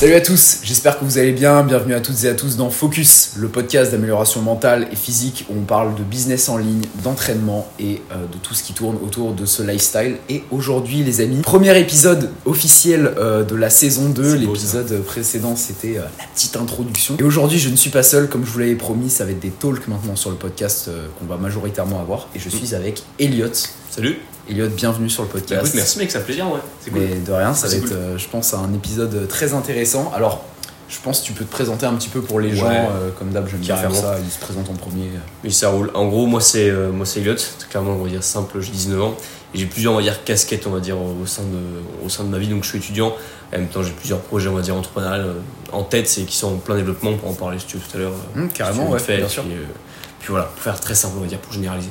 Salut à tous, j'espère que vous allez bien. Bienvenue à toutes et à tous dans Focus, le podcast d'amélioration mentale et physique où on parle de business en ligne, d'entraînement et euh, de tout ce qui tourne autour de ce lifestyle. Et aujourd'hui, les amis, premier épisode officiel euh, de la saison 2. L'épisode précédent, c'était euh, la petite introduction. Et aujourd'hui, je ne suis pas seul, comme je vous l'avais promis, ça va être des talks maintenant sur le podcast qu'on va majoritairement avoir. Et je suis avec Elliot. Salut. Elliot, bienvenue sur le podcast. Écoute, merci mec, ça fait plaisir, ouais. C'est cool. Mais de rien, ça va être, euh, je pense, un épisode très intéressant. Alors, je pense que tu peux te présenter un petit peu pour les gens, euh, comme d'hab, j'aime bien faire ça, ils se présentent en premier. Oui, ça roule. En gros, moi c'est euh, moi c'est Elliot, clairement on va dire simple, j'ai 19 ans et j'ai plusieurs on va dire casquettes on va dire au sein de au sein de ma vie donc je suis étudiant en même temps j'ai plusieurs projets on va dire entrepreneurial en tête c'est qui sont en plein développement pour en parler si tu veux tout à l'heure. Hum, carrément ouais, fait, bien sûr. puis voilà, pour faire très simple on va dire pour généraliser.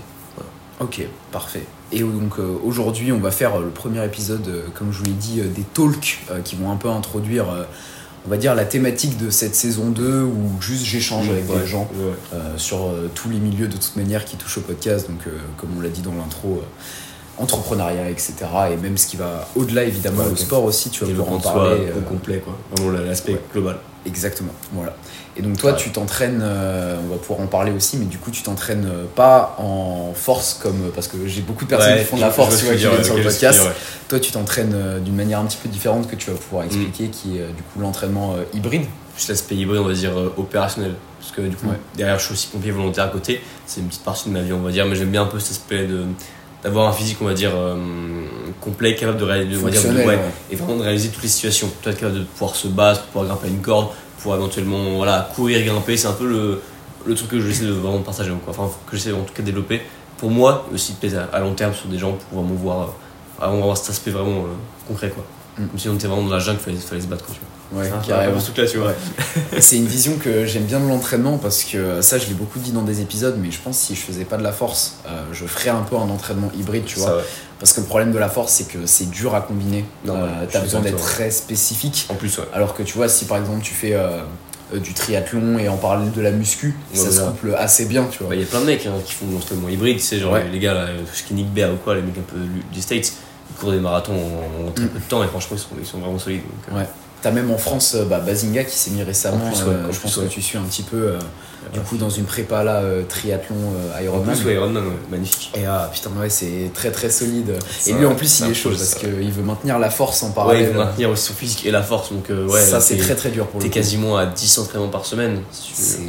Ok, parfait. Et donc euh, aujourd'hui, on va faire euh, le premier épisode, euh, comme je vous l'ai dit, des talks qui vont un peu introduire, on va dire, la thématique de cette saison 2 où juste j'échange avec des gens sur tous les milieux de toute manière qui touchent au podcast. Donc, comme on l'a dit dans l'intro, entrepreneuriat, etc. Et même ce qui va au-delà évidemment au sport aussi, tu vas pouvoir en parler. au complet, quoi. L'aspect global. Exactement, voilà. Et donc toi, tu t'entraînes, euh, on va pouvoir en parler aussi, mais du coup, tu t'entraînes euh, pas en force comme parce que j'ai beaucoup de personnes qui font de la force, tu vois, qui viennent sur le podcast. Toi, tu t'entraînes euh, d'une manière un petit peu différente que tu vas pouvoir mm. expliquer, qui est du coup l'entraînement hybride. Juste l'aspect hybride, on va dire opérationnel, parce que du coup, derrière, je suis aussi pompier volontaire à côté. C'est une petite partie de ma vie, on va dire, mais j'aime bien un peu cet aspect de d'avoir un physique on va dire complet capable de réaliser et vraiment de réaliser toutes les situations peut être capable de pouvoir se battre pouvoir grimper une corde pour éventuellement voilà, courir, grimper. C'est un peu le, le truc que j'essaie de vraiment partager, quoi. enfin que j'essaie en tout cas de développer pour moi, aussi de à, à long terme sur des gens pour vraiment voir, euh, avoir cet aspect vraiment euh, concret. Quoi. Mm. Comme si on était vraiment dans la jungle, il fallait, se battre. Quoi, tu vois. Ouais, carrément. C'est une vision que j'aime bien de l'entraînement parce que ça, je l'ai beaucoup dit dans des épisodes, mais je pense que si je faisais pas de la force, euh, je ferais un peu un entraînement hybride, tu vois. Parce que le problème de la force, c'est que c'est dur à combiner. Euh, tu as besoin d'être très spécifique. En plus, ouais. Alors que tu vois, si par exemple tu fais euh, euh, du triathlon et en parle de la muscu, ça se couple assez bien, tu vois. Il y a plein de mecs hein, qui font l'entraînement hybride, tu sais, genre les gars là, Skinny Bear ou quoi, les mecs un peu du States, ils courent des marathons en, très mm. peu de temps et franchement, ils sont, ils sont vraiment solides. ouais. T'as même en France bah, Bazinga qui s'est mis récemment, je pense que tu suis un petit peu du coup dans une prépa là euh, triathlon euh, Ironman. En plus, Ironman, magnifique. Et ah putain, ouais, c'est très très solide. Et lui en plus, il est chaud parce qu'il veut maintenir la force en parallèle. Ouais, il veut maintenir aussi son physique et la force. Donc, euh, ouais, ça c'est très très dur pour lui. T'es quasiment à 10 entraînements par semaine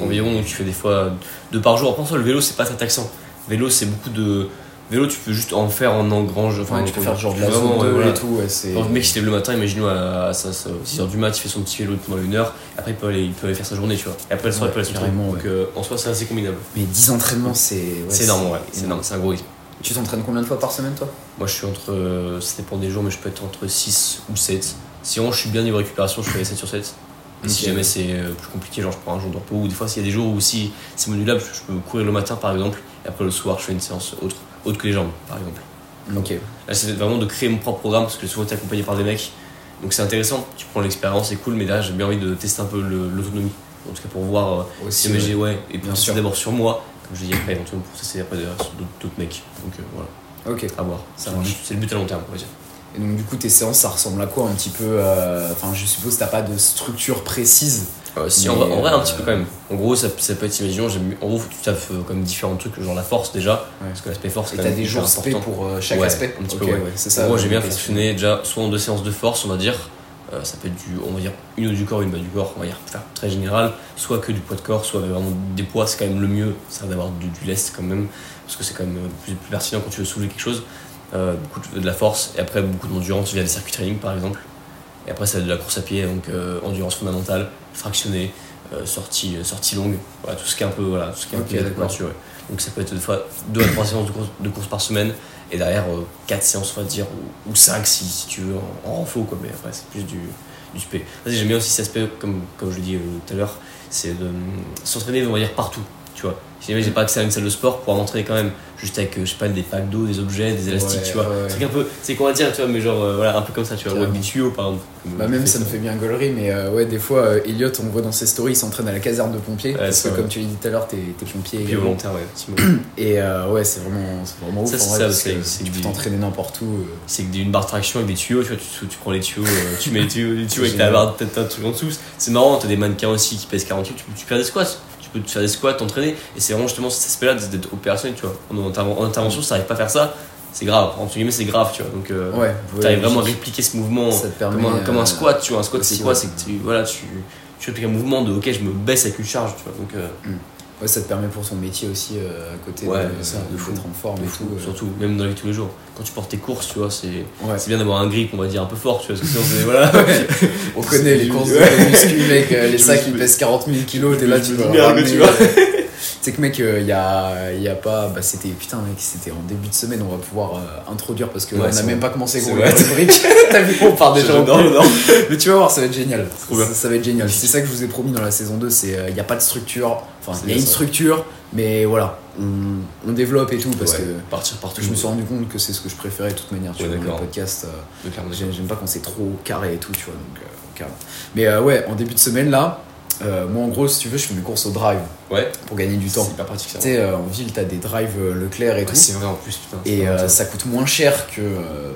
environ, tu fais des fois deux par jour. Après, ça, le vélo, c'est pas très taxant. Vélo, c'est beaucoup de Vélo, tu peux juste en faire en engrange. Enfin, tu peux faire genre de la zone et tout. Ouais, Quand le mec se lève le matin, imagine-nous à, 6h du mat, il fait son petit vélo pendant une heure. Après, il peut aller, il peut aller faire sa journée, tu vois. Et après, le soir, il peut aller Donc, euh, en soi, c'est assez combinable. Mais 10 entraînements, c'est. c'est énorme, ouais. C'est énorme, c'est un gros rythme. Tu t'entraînes combien de fois par semaine, toi? Moi, je suis entre. Euh, ça dépend des jours, mais je peux être entre 6 ou 7. Si vraiment je suis bien niveau récupération, je fais 7 sur 7. Et si jamais c'est euh, plus compliqué, genre je prends un jour de repos, ou des fois s'il y a des jours où si c'est modulable, je peux courir le matin par exemple, et après le soir je fais une séance autre autre que les jambes, par exemple. Ok. Là, c'est vraiment de créer mon propre programme parce que souvent, tu es accompagné par des mecs. Donc, c'est intéressant, tu prends l'expérience, c'est cool, mais là, j'ai bien envie de tester un peu l'autonomie. En tout cas, pour voir euh, si j'ai, ouais, et bien sûr d'abord sur moi, comme je dis après, éventuellement pour tester après sur d'autres mecs. Donc, euh, voilà. Ok. À voir. C'est le but à long terme, on va dire. Et donc, du coup, tes séances, ça ressemble à quoi un petit peu euh, Enfin, je suppose que t'as pas de structure précise. Euh, si, en, vrai, un petit peu quand même. En gros, ça, ça peut être, imaginons, en gros, tu taffes euh, comme différents trucs, genre la force déjà, parce que l'aspect force, t'as des jours spé pour chaque aspect Un petit peu, ouais. c'est ça. Moi, j'ai bien fonctionné déjà soit en deux séances de force, on va dire. ça peut être du, on va dire, une ou du corps, une bas du corps, on va dire, très général, soit que du poids de corps, soit vraiment des poids, c'est quand même le mieux, ça d'avoir du, du lest quand même, parce que c'est quand même plus, plus pertinent quand tu veux soulever quelque chose. Euh, beaucoup de, la force, et après beaucoup d'endurance via des circuits training par exemple. Et après, c'est de la course à pied, donc euh, endurance fondamentale, fractionnée, euh, sortie, sortie longue, voilà, tout ce qui est un peu, voilà, tout ce qui est un peu Donc ça peut être deux fois 2 à 3 séances de course, de course, par semaine, et derrière 4 séances, on va dire, ou, 5 si, si, tu veux, en, renfort, quoi, mais après, c'est plus du, du J'aime bien aussi cet aspect, comme, comme je l'ai dit tout à l'heure, c'est de s'entraîner, on va dire, partout tu vois. Si jamais j'ai pas accès à une salle de sport, pouvoir m'entraîner quand même, juste avec, euh, je sais pas, des packs d'eau, des objets, des élastiques, Ouais, tu vois. ouais, ouais. C'est un peu, c'est quoi dire, tu vois, mais genre, euh, voilà, un peu comme ça, tu vois, ou avec tuyaux par exemple. Bah même ça me fait bien gaulerie, mais euh, ouais, des fois, euh, Elliot, on voit dans ses stories, il s'entraîne à la caserne de pompiers, parce que vrai. comme tu l'as dit tout à l'heure, t'es pompier également. volontaire, ouais. Et ouais, c'est vraiment, c'est vraiment ouf. Ça, en c'est vrai, ça, parce c'est- que c'est tu peux t'entraîner n'importe où. c'est une barre de traction avec des tuyaux, tu vois, tu, tu prends les tuyaux, tu mets les tuyaux, les tuyaux avec ta barre, t'as un truc en dessous. C'est marrant, t'as des mannequins aussi qui pèsent 48, tu tu faire des squats, peux te faire des squats, t'entraîner, et c'est vraiment justement cet aspect-là d'être opérationnel, tu vois. En, interven- en intervention, si t'arrives pas à faire ça, c'est grave, entre guillemets, c'est grave, tu vois. Donc, euh, Ouais, t'arrives vraiment à répliquer ce mouvement comme un, comme un euh, squat, tu vois. Un squat, c'est quoi? ouais. C'est que tu, voilà, tu, tu répliques un mouvement de ok, je me baisse avec une charge, tu vois. Donc, euh, Ouais, ça te permet pour ton métier aussi euh, à côté Ouais, de, ça, de fou. en forme de et fou, tout. euh. surtout, même dans la vie de tous les jours. Quand tu portes tes courses, tu vois, c'est Ouais. bien d'avoir un grip, on va dire, un peu fort, tu vois. Parce que sinon, c'est. Voilà. On connaît les courses de muscu, mec, euh, les sacs ils pèsent 40 000 kilos, t'es là, tu vas bien que euh, mec, il y, a, y a pas. Bah, c'était. Putain, mec, c'était en début de semaine, on va pouvoir euh, introduire parce que Ouais, là, on c'est a même pas commencé C'est gros les. T'as vu, on part déjà couille. j'adore. Mais tu vas voir, ça va être génial. Ça, ça va être génial. C'est ça que je vous ai promis dans la saison 2, c'est il n'y a pas de structure. Enfin, C'est il y a une ça. structure, mais voilà, on, on développe et tout parce Ouais, que partir partout. je me suis rendu compte que c'est ce que je préférais de toute manière. Tu Ouais, vois, dans le d'accord. podcast. euh. J'aime pas quand c'est trop carré et tout, tu vois. Donc, euh. Mais euh, ouais, en début de semaine là, euh, moi en gros, si tu veux, je fais mes courses au drive Ouais, pour gagner du temps. c'est hyper pratique ça. Tu sais, euh, en ville, t'as des drives euh, Leclerc et Ouais, tout. c'est vrai en plus, putain. Et euh, ça. coûte moins cher que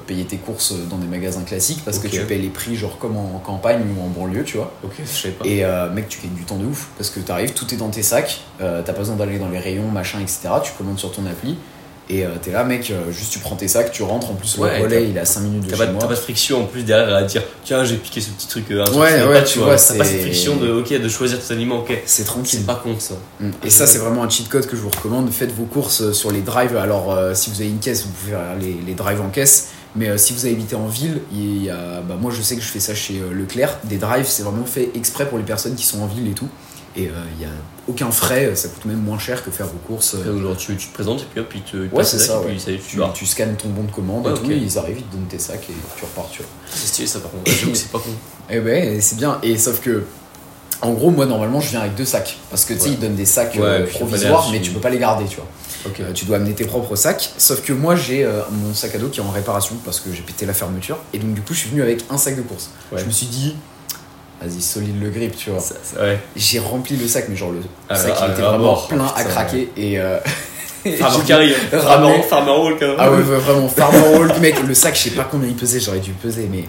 payer tes courses dans des magasins classiques parce que tu payes les prix genre comme en campagne ou en banlieue, tu vois. Ok, je savais pas. Et euh, mec, tu gagnes du temps de ouf parce que t'arrives, tout est dans tes sacs, t'as pas besoin d'aller dans les rayons, machin, etc. Tu commandes sur ton appli et euh, t'es là, mec, euh, juste tu prends tes sacs, tu rentres. En plus, Ouais, le relais il est à 5 minutes de chez pas, moi. t'as pas de friction en plus derrière à dire tiens j'ai piqué ce petit truc truc Ouais, ouais, pas, tu vois, t'as pas cette friction de ok de choisir tes aliments ok C'est tranquille. c'est pas con ça Mm. Et ça, c'est vraiment un cheat code que je vous recommande. Faites vos courses sur les drives. Alors, euh, si vous avez une caisse, vous pouvez faire les, les drives en caisse. Mais si vous habitez en ville, il y a, bah, moi je sais que je fais ça chez Leclerc. Des drives, c'est vraiment fait exprès pour les personnes qui sont en ville et tout. Et euh, il y a aucun frais, ça coûte même moins cher que faire vos courses. Genre, tu, tu te présentes et puis hop ils te ils Ouais, c'est ça, ouais. puis tu Tu, scannes ton bon de commande Ouais, et tout, ok. et ils arrivent, ils te donnent tes sacs et tu repars, tu c'est stylé ça par contre j'avoue c'est pas con Et ben, c'est bien. Et sauf que, en gros, moi normalement, je viens avec deux sacs. Parce que tu sais, Ouais. ils donnent des sacs Ouais, euh, provisoires, mais tu peux pas les garder, tu vois. ok Euh, tu dois amener tes propres sacs. Sauf que moi, j'ai euh, mon sac à dos qui est en réparation parce que j'ai pété la fermeture. Et donc, du coup, je suis venu avec un sac de course. Ouais. Je me suis dit, vas-y, solide le grip, tu vois. Ouais J'ai rempli le sac, mais genre le Ah, sac, ah, il était vraiment mort. plein à craquer. Et. euh, Farmer Carry Farmer Farmer même Ah ouais, ouais, vraiment, Farmer Walk, mec, le sac, je sais pas combien il pesait, j'aurais dû peser, mais.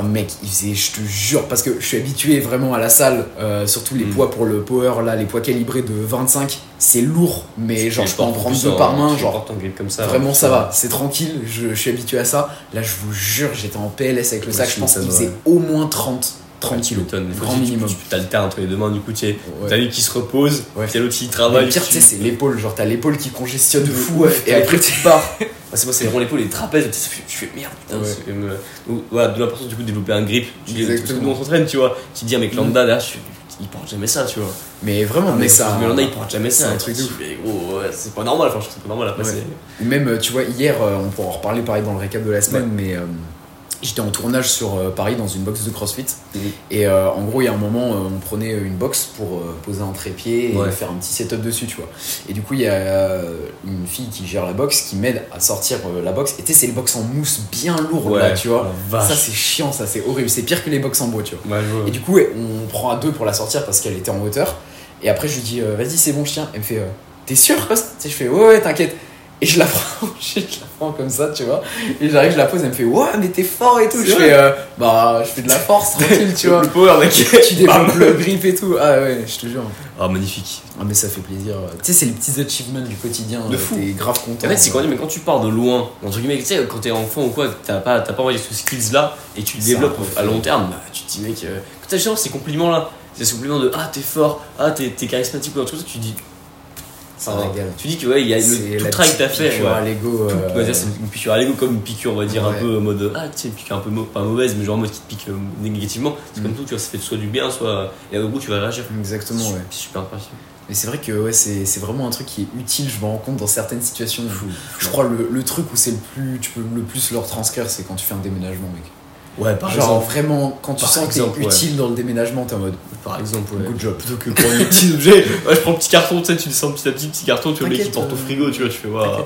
Oh mec, il faisait, je te jure, parce que je suis habitué vraiment à la salle, euh, surtout les Mm. poids pour le power, là, les poids calibrés de 25, c'est lourd, mais genre je peux en prendre deux par main, genre comme ça vraiment ouais. ça va, c'est tranquille, je, je suis habitué à ça. Là, je vous jure, j'étais en PLS avec le Ouais, sac, je pense qu'il faisait ouais. au moins 30, 30 Ouais, tu kilos, m'étonnes. Faut grand tu- minimum. Tu tu t'alternes entre les deux mains, du coup, tu sais, Ouais. t'as lui qui se repose, Ouais. t'as l'autre qui Mais travaille. le pire, tu sais, c'est l'épaule, genre t'as l'épaule qui congestionne de fou, ouais. et après tu pars. Ah, c'est moi, c'est vraiment l'épaule et les trapèzes, tu fais merde, putain. C'est même, euh, donc, Voilà, de l'importance du coup de développer un grip. Exactement. nous on s'entraîne, tu vois. Tu dis, un mec lambda, là, je- il porte jamais ça, tu vois. Mais vraiment, mais ça. Mais il porte jamais c'est ça. un truc de gros, ouais, c'est pas normal, franchement, c'est pas normal. Après, Ouais. c'est. Même, euh, tu vois, hier, euh, on pourra en reparler pareil dans le récap de la semaine, mais euh, j'étais en tournage sur euh, Paris dans une box de CrossFit. Mhm. Et euh, en gros, il y a un moment, euh, on prenait une box pour poser un trépied et Ouais. faire un petit setup dessus, tu vois. Et du coup, il y a une fille qui gère la box qui m'aide à sortir la box. Et tu sais, c'est les box en mousse bien lourdes, là, tu vois. Ça, c'est chiant, ça, c'est horrible. C'est pire que les box en bois, tu vois. Et du coup, on prend à deux pour la sortir parce qu'elle était en hauteur. Et après, je lui dis, vas-y, c'est bon, je tiens. Elle me fait, t'es sûr sais, je fais, ouais, ouais, t'inquiète. Et je la prends, je la comme ça, tu vois. Et j'arrive, je la pose, elle me fait, ouais, mais t'es fort et tout. Je fais, euh, bah, je fais de la force, tranquille, tu vois. Le power, mec. tu développes le grip et tout. Ah ouais, je te jure. Ah, magnifique. Ah, mais ça fait plaisir. Tu sais, c'est les petits achievements du quotidien. De fou. T'es grave content. En fait, c'est quand, mais quand tu pars de loin, entre guillemets, tu sais, quand t'es enfant ou quoi, t'as pas, t'as pas envie de ce skills-là et tu le développes à long terme, bah, tu te dis, mec, euh, quand t'as justement ces compliments-là, c'est ces compliments de ah, t'es fort, ah, t'es, t'es charismatique ou un truc, tu dis, Ah, tu dis que ouais, il y a le, tout la le travail que t'as fait. piqûre ouais. à l'ego. Euh, c'est une piqûre à l'ego comme une piqûre, on va dire, Ouais. un peu en mode ah, tu sais, une piqûre un peu pas mauvaise, mais genre en mode qui te pique euh, négativement. C'est Mm. comme tout, tu vois, ça fait soit du bien, soit. Et au bout, tu vas réagir. Exactement, C'est ouais. C'est super impressionnant. Mais c'est vrai que ouais, c'est c'est vraiment un truc qui est utile, je me rends compte dans certaines situations. Fou. Je crois le, le truc où c'est le plus, tu peux le plus leur transcrire, c'est quand tu fais un déménagement, mec. Ouais, par Genre exemple. vraiment, quand tu Par sens que t'es ouais. utile dans le déménagement, t'es en mode Par exemple, ouais. good job. Plutôt que pour les petits objets. Ouais, je prends le petit carton, tu sais, tu descends petit à petit, petit carton, tu vois le mec qui porte au euh, frigo, tu vois, tu fais, waouh.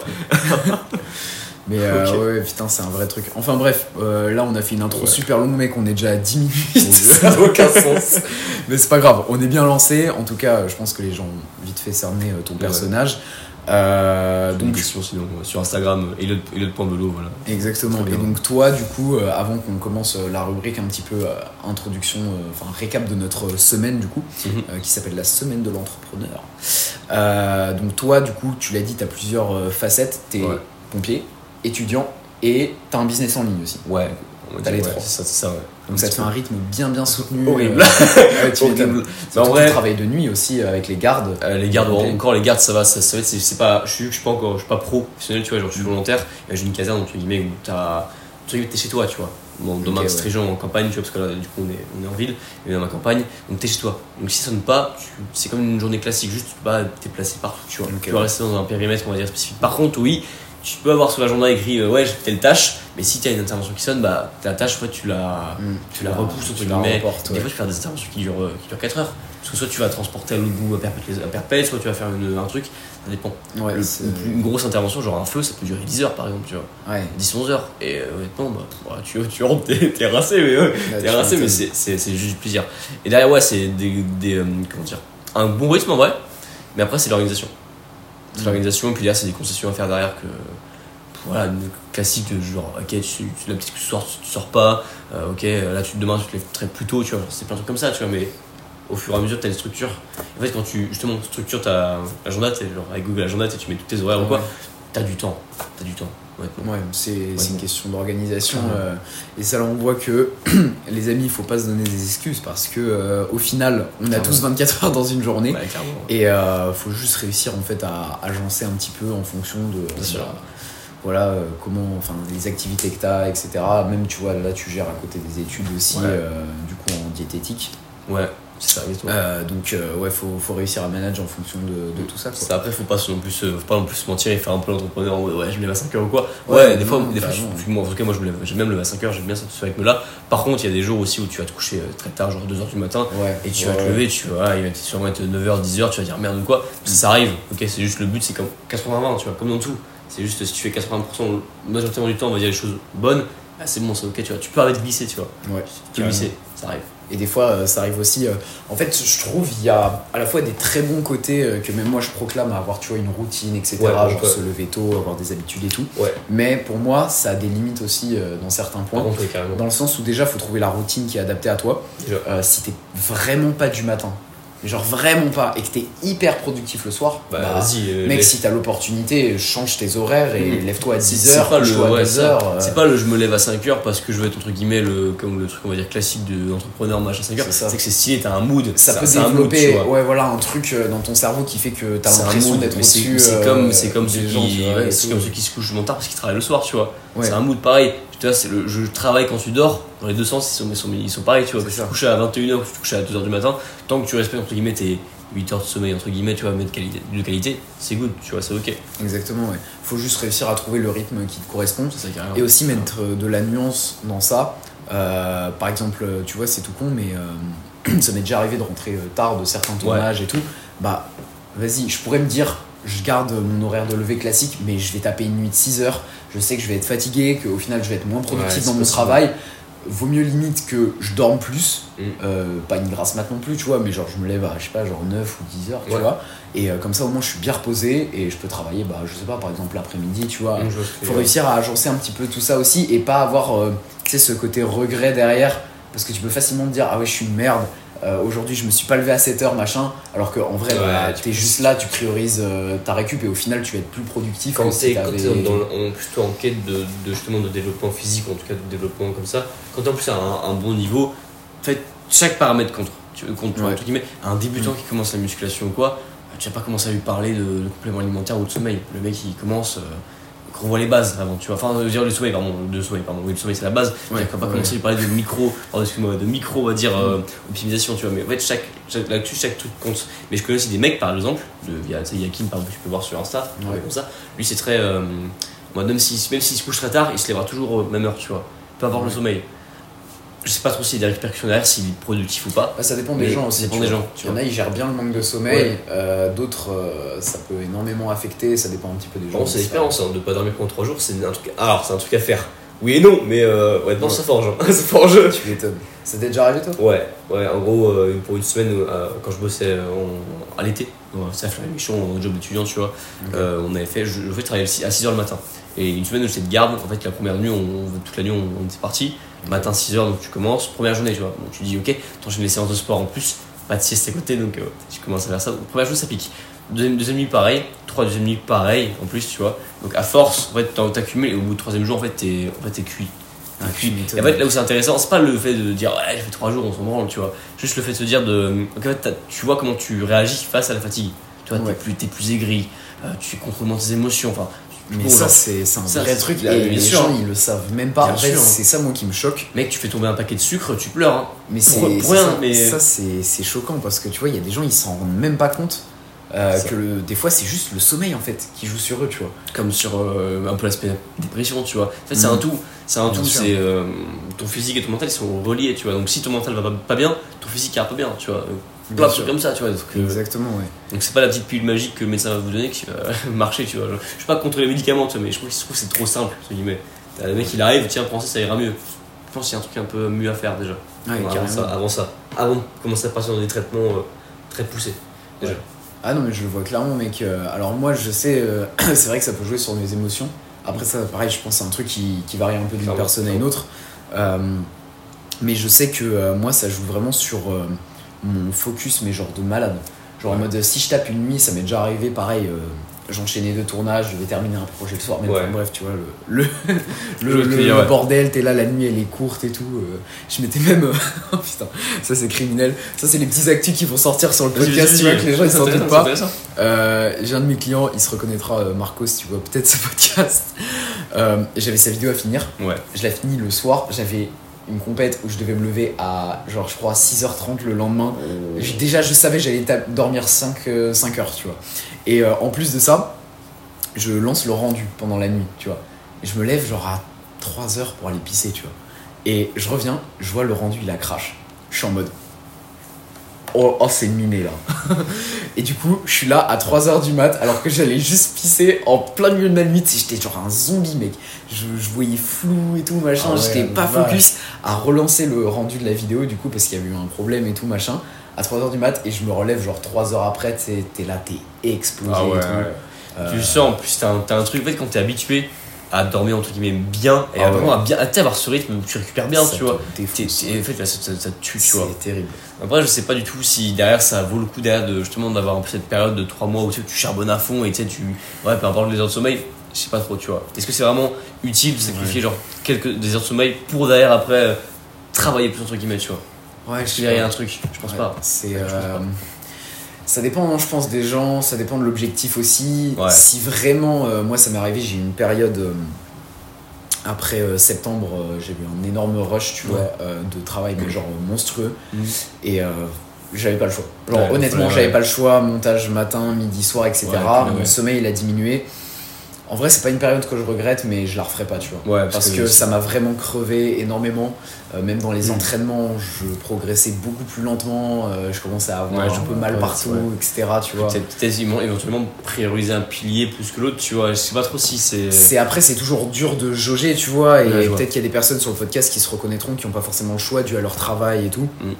Mais euh, Ok. ouais, putain, c'est un vrai truc. Enfin bref, euh, là on a fait une intro Ouais. super longue, mec, on est déjà à 10 minutes. Ça n'a aucun sens. Mais c'est pas grave, on est bien lancé. En tout cas, je pense que les gens ont vite fait cerner euh, ton Ouais. Euh, Donc, question sinon euh, sur Instagram, Elliot.belo, voilà. exactement. Et donc, toi, du coup, euh, avant qu'on commence euh, la rubrique un petit peu euh, introduction, enfin récap de notre semaine, du coup, Mhm. qui s'appelle la semaine de l'entrepreneur. Donc, toi, du coup, tu l'as dit, tu as plusieurs facettes. Tu es Ouais. pompier, étudiant et tu as un business en ligne aussi. Ouais, on va T'as dire, les ouais, trois. c'est ça, c'est ça, ouais. Donc ça te fait un rythme bien bien soutenu. Horrible. Euh, ouais, tu. Horrible. Surtout Mais en vrai- tu travailles de nuit aussi euh, avec les gardes. Euh, les gardes, encore les gardes, ça va, ça, ça c'est, c'est pas, je suis, je suis pas encore, je suis pas professionnel, tu vois, genre je suis volontaire, et j'ai une caserne entre guillemets où t'as, guillemets, t'es chez toi, tu vois. Bon, dans Ok, ma petite ouais. région en campagne, tu vois, parce que là, du coup, on est, on est en ville, mais dans ma campagne, donc t'es chez toi. Donc si ça sonne pas, tu- c'est comme une journée classique, juste tu peux pas t'es placé partout, tu vois. Ok, tu vas rester dans un périmètre, on va dire spécifique. Par contre, oui, tu peux avoir sur l'agenda écrit, euh, ouais, j'ai telle tâche, mais si t'as une intervention qui sonne, bah ta tâche, fait, tu la, Mm. tu la repousses entre tu la guillemets. reportes, Des ouais. fois, tu fais des interventions qui durent, euh, qui durent 4 heures. Parce que soit tu vas transporter à l'autre bout à perpète, à perpète, soit tu vas faire une- un truc, ça dépend. Ouais, Le- une, une grosse intervention, genre un feu, ça peut durer 10 heures par exemple, tu vois. ouais. 10-11 heures. Et euh, honnêtement, bah, bah, tu, tu rentres, t'es, t'es rincé, mais ouais, t'es tu rincé, mais m'étonnes. c'est, c'est, c'est juste du plaisir. Et derrière, ouais, c'est des, des, euh, comment dire, un bon rythme en vrai, mais après, c'est l'organisation. C'est Mm. l'organisation, et puis derrière, c'est des concessions à faire derrière que. Voilà, une classique de genre, ok, tu, tu, la petite tu sors, tu sors pas, euh, ok, là, tu, demain, tu te lèves très plus tôt, tu vois, c'est plein de trucs comme ça, tu vois, mais au fur et à mesure, tu as des structures. En fait, quand tu justement structures ta agenda, t'es genre avec Google Agenda, tu mets tous tes horaires ou quoi, t'as du temps. T'as du temps. Ouais, c'est une question d'organisation. Euh, et ça, là, on voit que les amis, il faut pas se donner des excuses parce que euh, au final, on a tous 24 heures dans une journée. Et euh, faut juste réussir en fait à agencer un petit peu en fonction de Bien sûr. voilà euh, comment enfin les activités que tu as etc même tu vois là tu gères à côté des études aussi Ouais. euh, du coup en diététique Ouais, c'est ça. Euh, donc euh, ouais faut, faut réussir à manager en fonction de, de tout ça quoi. Ça, après, faut pas non plus, euh, faut pas non plus se mentir et faire un peu l'entrepreneur en mode, ouais, je me lève à 5h ou quoi. Ouais, Ouais, des fois, non, des fois bah je- moi, en tout cas, moi, je me lève, j'aime même me lever à 5h, j'aime bien ce, rythme-là. Par contre, il y a des jours aussi où tu vas te coucher euh, très tard, genre 2h du matin, ouais et tu ouais, vas te ouais. lever, tu vas, il va être sûrement être 9h, 10h, tu vas dire merde ou quoi. Ça, ça arrive, ok, c'est juste le but, c'est comme 80-20, tu vois, comme dans tout. C'est juste si tu fais 80% majoritairement du temps, on va dire les choses bonnes, ah, c'est bon, c'est ok, tu vois. Tu peux arrêter de glisser, tu vois. Ouais, Tu peux glisser, ça arrive. Et des fois, euh, ça arrive aussi. euh, en fait, je trouve il y a à la fois des très bons côtés euh, que même moi je proclame à avoir tu vois une routine, etc. Ouais, genre ouais. se lever tôt, avoir des habitudes et tout. Ouais. Mais pour moi, ça a des limites aussi dans certains points. Contre. Dans le sens où déjà, faut trouver la routine qui est adaptée à toi. Euh, si t'es vraiment pas du matin, mais genre vraiment pas, et que t'es hyper productif le soir, Bah, bah, vas-y, euh, mec, si t'as l'opportunité, change tes horaires et Mhm. lève-toi à C'est- 10h, c'est pas le couche-toi à ouais, 2 ça. heures. euh, c'est pas le je me lève à 5h parce que je veux être entre guillemets le comme le truc on va dire classique de l'entrepreneur machin 5h C'est ça. c'est que c'est stylé t'as un mood ça c'est- peut mood, développer ouais, voilà, un truc euh, dans ton cerveau qui fait que t'as l'impression d'être au-dessus. c'est comme c'est comme ceux qui se couchent tard parce qu'ils travaillent le soir tu vois c'est un mood pareil tu vois c'est le je travaille quand tu dors dans les deux sens ils sont ils sont, ils sont pareils tu vois que tu te couches à 21h ou que tu te couches à 2h du matin tant que tu respectes entre guillemets tes 8 heures de sommeil entre guillemets tu vois mais de qualité de qualité c'est good tu vois c'est ok Exactement, ouais. Faut juste réussir à trouver le rythme qui te correspond. c'est ça Et aussi mettre euh, de la nuance dans ça. Euh, par exemple, euh, tu vois, c'est tout con, mais euh, ça m'est déjà arrivé de rentrer tard de certains tournages et tout. Bah, vas-y, je pourrais me dire, je garde mon horaire de lever classique, mais je vais taper une nuit de 6 heures. Je sais que je vais être fatigué, qu'au final, je vais être moins productif Ouais, dans mon possible. travail. Vaut mieux limite que je dorme plus, Mm. euh, pas une grasse mat non plus, tu vois, mais genre je me lève à, je sais pas, genre 9 ou 10 heures, tu vois. Et euh, comme ça, au moins, je suis bien reposé et je peux travailler, bah, je sais pas, par exemple, l'après-midi, tu vois. Tu Faut réussir à agencer un petit peu tout ça aussi et pas avoir euh, tu sais, ce côté regret derrière parce que tu peux facilement te dire ah ouais je suis une merde euh, aujourd'hui je me suis pas levé à 7h machin alors qu'en vrai Ouais, bah, tu t'es peux- juste là tu priorises euh, ta récup et au final tu vas être plus productif quand que si t'es dans, le- en, plutôt en quête de, de justement de développement physique en tout cas de développement comme ça. Quand en plus à un, un bon niveau en fait chaque paramètre tu compte Ouais. entre guillemets. Un débutant qui commence la musculation ou quoi tu vas pas commencer à lui parler de, de complément alimentaire ou de sommeil. Le mec il commence euh, revoit les bases avant tu vois. Enfin je veux dire le sommeil pardon le sommeil pardon oui le sommeil c'est la base. Ouais, ouais, pas ouais. commencer à parler de micro pardon, excuse-moi de micro on va dire euh, optimisation tu vois. Mais en fait chaque, chaque là-dessus chaque truc compte. Mais je connais aussi des mecs par exemple de, il y a par exemple que tu peux voir sur Insta Ouais. comme ça. Lui c'est très euh, moi, même s'il même s'il se couche très tard il se lèvera toujours euh, même heure tu vois. Peu avoir le sommeil je sais pas trop s'il y a des répercussions derrière, s'il est productif ou pas. Bah, ça dépend des gens ça aussi. dépend tu des gens, Il y en a, ils gèrent bien le manque de sommeil. Ouais. euh, D'autres, euh, ça peut énormément affecter. Ça dépend un petit peu des gens. Bon, c'est l'expérience, hein, de pas dormir pendant 3 jours, c'est un truc. Alors, c'est un truc à faire. Oui et non, mais euh, honnêtement, Ouais. ça forge. hein. ça forge. Tu m'étonnes. Ça t'est déjà arrivé toi? Ouais, ouais, en gros, euh, pour une semaine, euh, quand je bossais euh, à l'été, ça fait une mission, en job d'étudiant, tu vois, euh, on avait fait, je, je fais travailler à 6h le matin. Et une semaine où j'étais de garde, en fait, la première nuit, on, toute la nuit, on, était parti. Matin 6h, donc tu commences, première journée, tu vois. Donc tu dis, ok, t'enchaînes les séances de sport en plus, pas de sieste à côté, donc euh, tu commences à faire ça. Donc, première journée, ça pique. Deuxième, deuxième nuit, pareil. Trois deuxième nuit, pareil, en plus, tu vois. Donc à force, en fait, t'accumules et au bout du troisième jour, en fait, t'es en fait, cuit. Ah. Et en fait, là où c'est intéressant, c'est pas le fait de dire, ouais, j'ai fait trois jours, on s'en branle, tu vois. Juste le fait de se dire, de, en fait, tu vois comment tu réagis face à la fatigue. Tu vois, Ouais. t'es plus, t'es plus aigri, euh, tu contrôles tes émotions, enfin. Mais ça, c'est un ça, vrai truc. Et les sûr. gens, ils le savent même pas. Bien En fait, sûr. c'est ça, moi, qui me choque. Mec, tu fais tomber un paquet de sucre, tu pleures. Hein. Mais c'est mais- ça, c'est choquant parce que tu vois, il y a des gens, ils s'en rendent même pas compte. euh, que le- des fois, c'est juste le sommeil en fait qui joue sur eux, tu vois. Comme sur euh, un peu l'aspect dépression, tu vois. En fait, c'est Mhm. un tout. C'est un Bien tout. C'est euh, ton physique et ton mental, ils sont reliés, tu vois. Donc si ton mental va pas, pas bien, ton physique ira pas bien, tu vois. Plein Bien de sûr. trucs comme ça, tu vois. Donc, euh, Exactement, ouais. donc c'est pas la petite pilule magique que le médecin va vous donner qui va marcher, tu vois. Je je suis pas contre les médicaments, tu vois, mais je trouve, je trouve que c'est trop simple, entre guillemets. T'as Le mec, il arrive, tiens, prends ça, ça ira mieux. Je pense qu'il y a un truc un peu mieux à faire déjà. Ouais, avant, carrément. ça, avant ça. Avant de commencer à passer dans des traitements euh, très poussés. Déjà. Ah non, mais je le vois clairement, mec. Euh, Alors, moi, je sais, euh, c'est vrai que ça peut jouer sur mes émotions. Après, ça, pareil, je pense que c'est un truc qui, qui varie un peu d'une personne à une autre. Euh, mais je sais que moi, ça joue vraiment sur mon focus, mais genre de malade. Genre en mode, si je tape une nuit, ça m'est déjà arrivé, pareil. euh, J'enchaînais deux tournages, je devais terminer un projet le soir, mais Ouais. enfin, bref, tu vois, le, le, le, dire, ouais. bordel, t'es là, la nuit elle est courte et tout. euh, je m'étais même. oh putain, ça c'est criminel. Ça c'est les petits actus qui vont sortir sur le podcast, tu vois, que les gens ils s'en doutent pas. Euh, j'ai un de mes clients, il se reconnaîtra, Marcos, tu vois peut-être ce podcast. Euh, J'avais sa vidéo à finir, Ouais. je l'ai fini le soir, j'avais une compète où je devais me lever à genre je crois 6h30 le lendemain. J'ai- Déjà je savais j'allais dormir 5, euh, 5 heures, tu vois. Et euh, en plus de ça, je lance le rendu pendant la nuit, tu vois. Et je me lève genre à 3 heures pour aller pisser, tu vois. Et je reviens, je vois le rendu, il a crash. Je suis en mode. Oh, oh, c'est miné là. et du coup, je suis là à 3h du mat alors que j'allais juste pisser en plein milieu de la nuit. J'étais genre un zombie, mec. Je, je voyais flou et tout, machin. Ah ouais, J'étais pas vache. focus à relancer le rendu de la vidéo du coup parce qu'il y a eu un problème et tout, machin. À 3h du mat et je me relève genre 3 heures après, tu sais, t'es là, t'es explosé Ah ouais, et tout. ouais. Euh, Tu le sens, en plus, t'as un, t'as un truc, en fait, quand t'es habitué à dormir, entre guillemets, bien, et Ah à ouais. vraiment à bien, à, avoir ce rythme, tu récupères bien, ça tu vois. t'es- en fait, là, ça, ça- tue, tu vois. C'est terrible. Après, je sais pas du tout si derrière ça vaut le coup derrière de justement d'avoir un peu cette période de 3 mois où tu, sais, tu charbonnes à fond et tu sais, tu. Ouais, peu importe les heures de sommeil, je sais pas trop, tu vois. Est-ce que c'est vraiment utile de sacrifier genre quelques des heures de sommeil pour derrière après euh, travailler plus entre guillemets, tu vois? Ouais, je a un truc? Je pense Ouais, pas. C'est. Euh. Ça dépend, hein, je pense, des gens, ça dépend de l'objectif aussi. Ouais. Si vraiment, euh, moi ça m'est arrivé, j'ai eu une période euh, après euh, septembre, j'ai eu un énorme rush, tu Ouais. vois, de travail, mais genre monstrueux. Mhm. Et j'avais pas le choix. Genre, Ouais, honnêtement, j'avais pas le choix, montage matin, midi, soir, etc. Mon sommeil il a diminué. En vrai, c'est pas une période que je regrette, mais je la referai pas, tu vois. Ouais, Parce que ça m'a vraiment crevé énormément. Euh, même dans les Mm. entraînements, je progressais beaucoup plus lentement. euh, je commençais à avoir Ouais, un peu mal partout, ouais. etc. Tu vois. Peut-être quasiment éventuellement prioriser un pilier plus que l'autre, tu vois. Je sais pas trop si c'est. C'est après, c'est toujours dur de jauger, tu vois. Et peut-être qu'il y a des personnes sur le podcast qui se reconnaîtront, qui n'ont pas forcément le choix dû à leur travail et tout. Mm.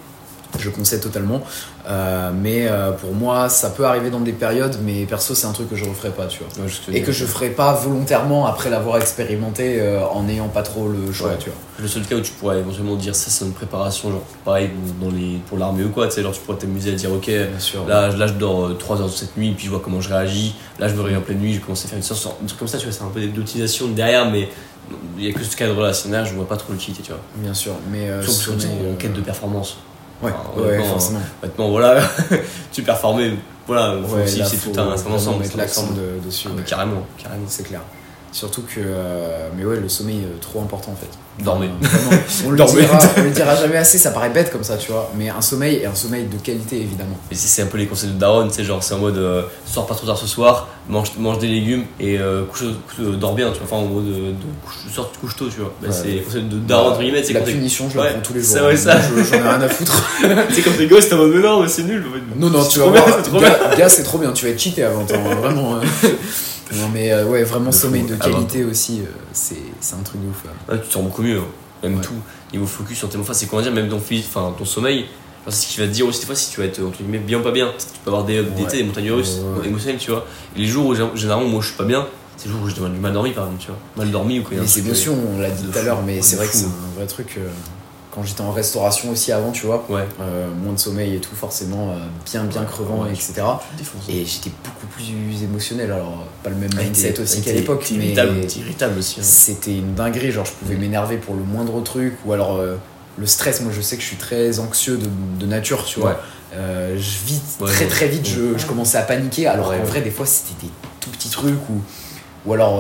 Je concède totalement. Euh, mais euh, pour moi, ça peut arriver dans des périodes, mais perso, c'est un truc que je referai pas, tu vois. Ouais, Et dis. que je ferai pas volontairement après l'avoir expérimenté euh, en n'ayant pas trop le choix, Ouais. tu vois. Le seul cas où tu pourrais éventuellement dire ça, c'est une préparation, genre pareil dans les, pour l'armée ou quoi, tu sais, genre tu pourrais t'amuser à dire ok, sûr. Là, là, je dors 3 heures cette nuit, puis je vois comment je réagis. Là, je me réveille en pleine nuit, je commence à faire une séance. Un truc comme ça, tu vois, c'est un peu d'utilisation derrière, mais il n'y a que ce cadre-là. Sinon, je vois pas trop l'utilité, tu vois. Bien sûr. Mais que sommeil, en quête de performance. Ouais, Enfin, ouais, honnêtement, forcément. Honnêtement, voilà, tu performes, voilà, Ouais, c'est tout un, ensemble. mettre l'accent dessus. Ah, carrément, carrément. C'est clair. Surtout que. euh, mais ouais, le sommeil est trop important en fait. Dormez. Vraiment, on, le Dormez. dira, on le dira jamais assez, ça paraît bête comme ça, tu vois. Mais un sommeil et un sommeil de qualité évidemment. Et c'est c'est un peu les conseils de Daron, tu sais, genre c'est en mode euh, sors pas trop tard ce soir, mange, mange des légumes et euh, couche, couche- euh, dors bien, tu vois. Enfin, en mode de, de couche, sors, couche tôt, tu vois. Bah, Ouais. c'est les conseils de Daron, entre guillemets, c'est La punition, je la Ouais, prends tous les c'est jours. vrai, ça. Je- J'en ai rien à foutre. Tu sais, quand t'es gosse, t'es en mode mais non, mais c'est nul. Non, non, C'est tu vas trop bien, voir. c'est gars, c'est trop bien, tu vas être cheaté avant temps, hein, vraiment. hein. Non, mais euh, ouais, vraiment, fou. sommeil de Ah, bah. qualité aussi, euh, c'est un truc de ouf. ouais. Ah, tu te sens beaucoup mieux, hein. même tout. Niveau focus sur tes enfin, c'est comment dire, même ton, enfin, ton sommeil. C'est ce qui va te dire aussi des fois si tu vas être entre guillemets bien ou pas bien. Tu peux avoir des, des, Ouais. des montagnes russes Ouais, émotionnelles, tu vois. Et les jours où généralement moi je suis pas bien, c'est les jours où j'ai du mal dormi par exemple, tu vois. Mal dormi ou quoi. Les émotions, on l'a dit tout à l'heure, mais c'est vrai que c'est un vrai truc. euh, quand j'étais en restauration aussi avant, tu vois, Ouais. euh, moins de sommeil et tout, forcément, euh, bien, bien crevant, Ouais, etc. Et j'étais beaucoup plus émotionnel, alors pas le même Ah, mindset aussi qu'à l'époque, mais irritable, irritable aussi. hein. c'était une dinguerie. Genre, je pouvais m'énerver pour le moindre truc, ou alors euh, le stress. Moi, je sais que je suis très anxieux de, de nature, tu vois. Ouais. Je Ouais, très très vite, je, je commençais à paniquer, alors ouais. vrai, des fois, c'était des tout petits trucs, ou, ou alors.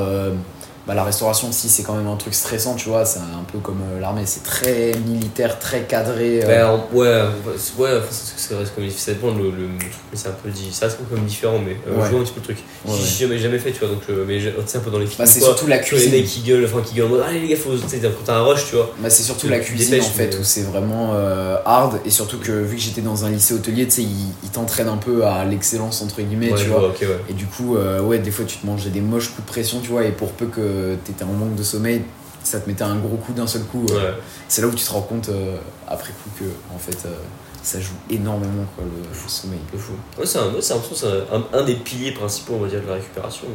Euh, bah, la restauration aussi c'est quand même un truc stressant tu vois c'est un peu comme euh, l'armée c'est très militaire très cadré euh, Ben, ouais, c'est- ouais, c'est c'est comme ça dépend le, le c'est un peu ça quand même différent, mais euh, Ouais. je vois un petit peu le truc. Ouais, J'ai ouais. jamais, jamais fait, tu vois, donc euh, mais tu sais un peu dans les films. bah, c'est surtout la vois, les cuisine mecs qui gueulent, enfin qui gueulent allez les gars, faut, quand t'as un rush, tu vois. Bah, c'est surtout la cuisine en fait mais- où c'est vraiment euh, hard et surtout que vu que j'étais dans un lycée hôtelier tu sais ils, ils t'entraînent un peu à l'excellence entre guillemets tu vois et du coup euh, ouais des fois tu te mangeais des moches coups de pression tu vois et pour peu que t'étais en manque de sommeil ça te mettait un gros coup d'un seul coup euh. Ouais. c'est là où tu te rends compte euh, après coup que en fait euh, ça joue énormément quoi le, le sommeil C'est fou. Ouais, c'est un, ouais, c'est l'impression que c'est un, un des piliers principaux, on va dire, de la récupération.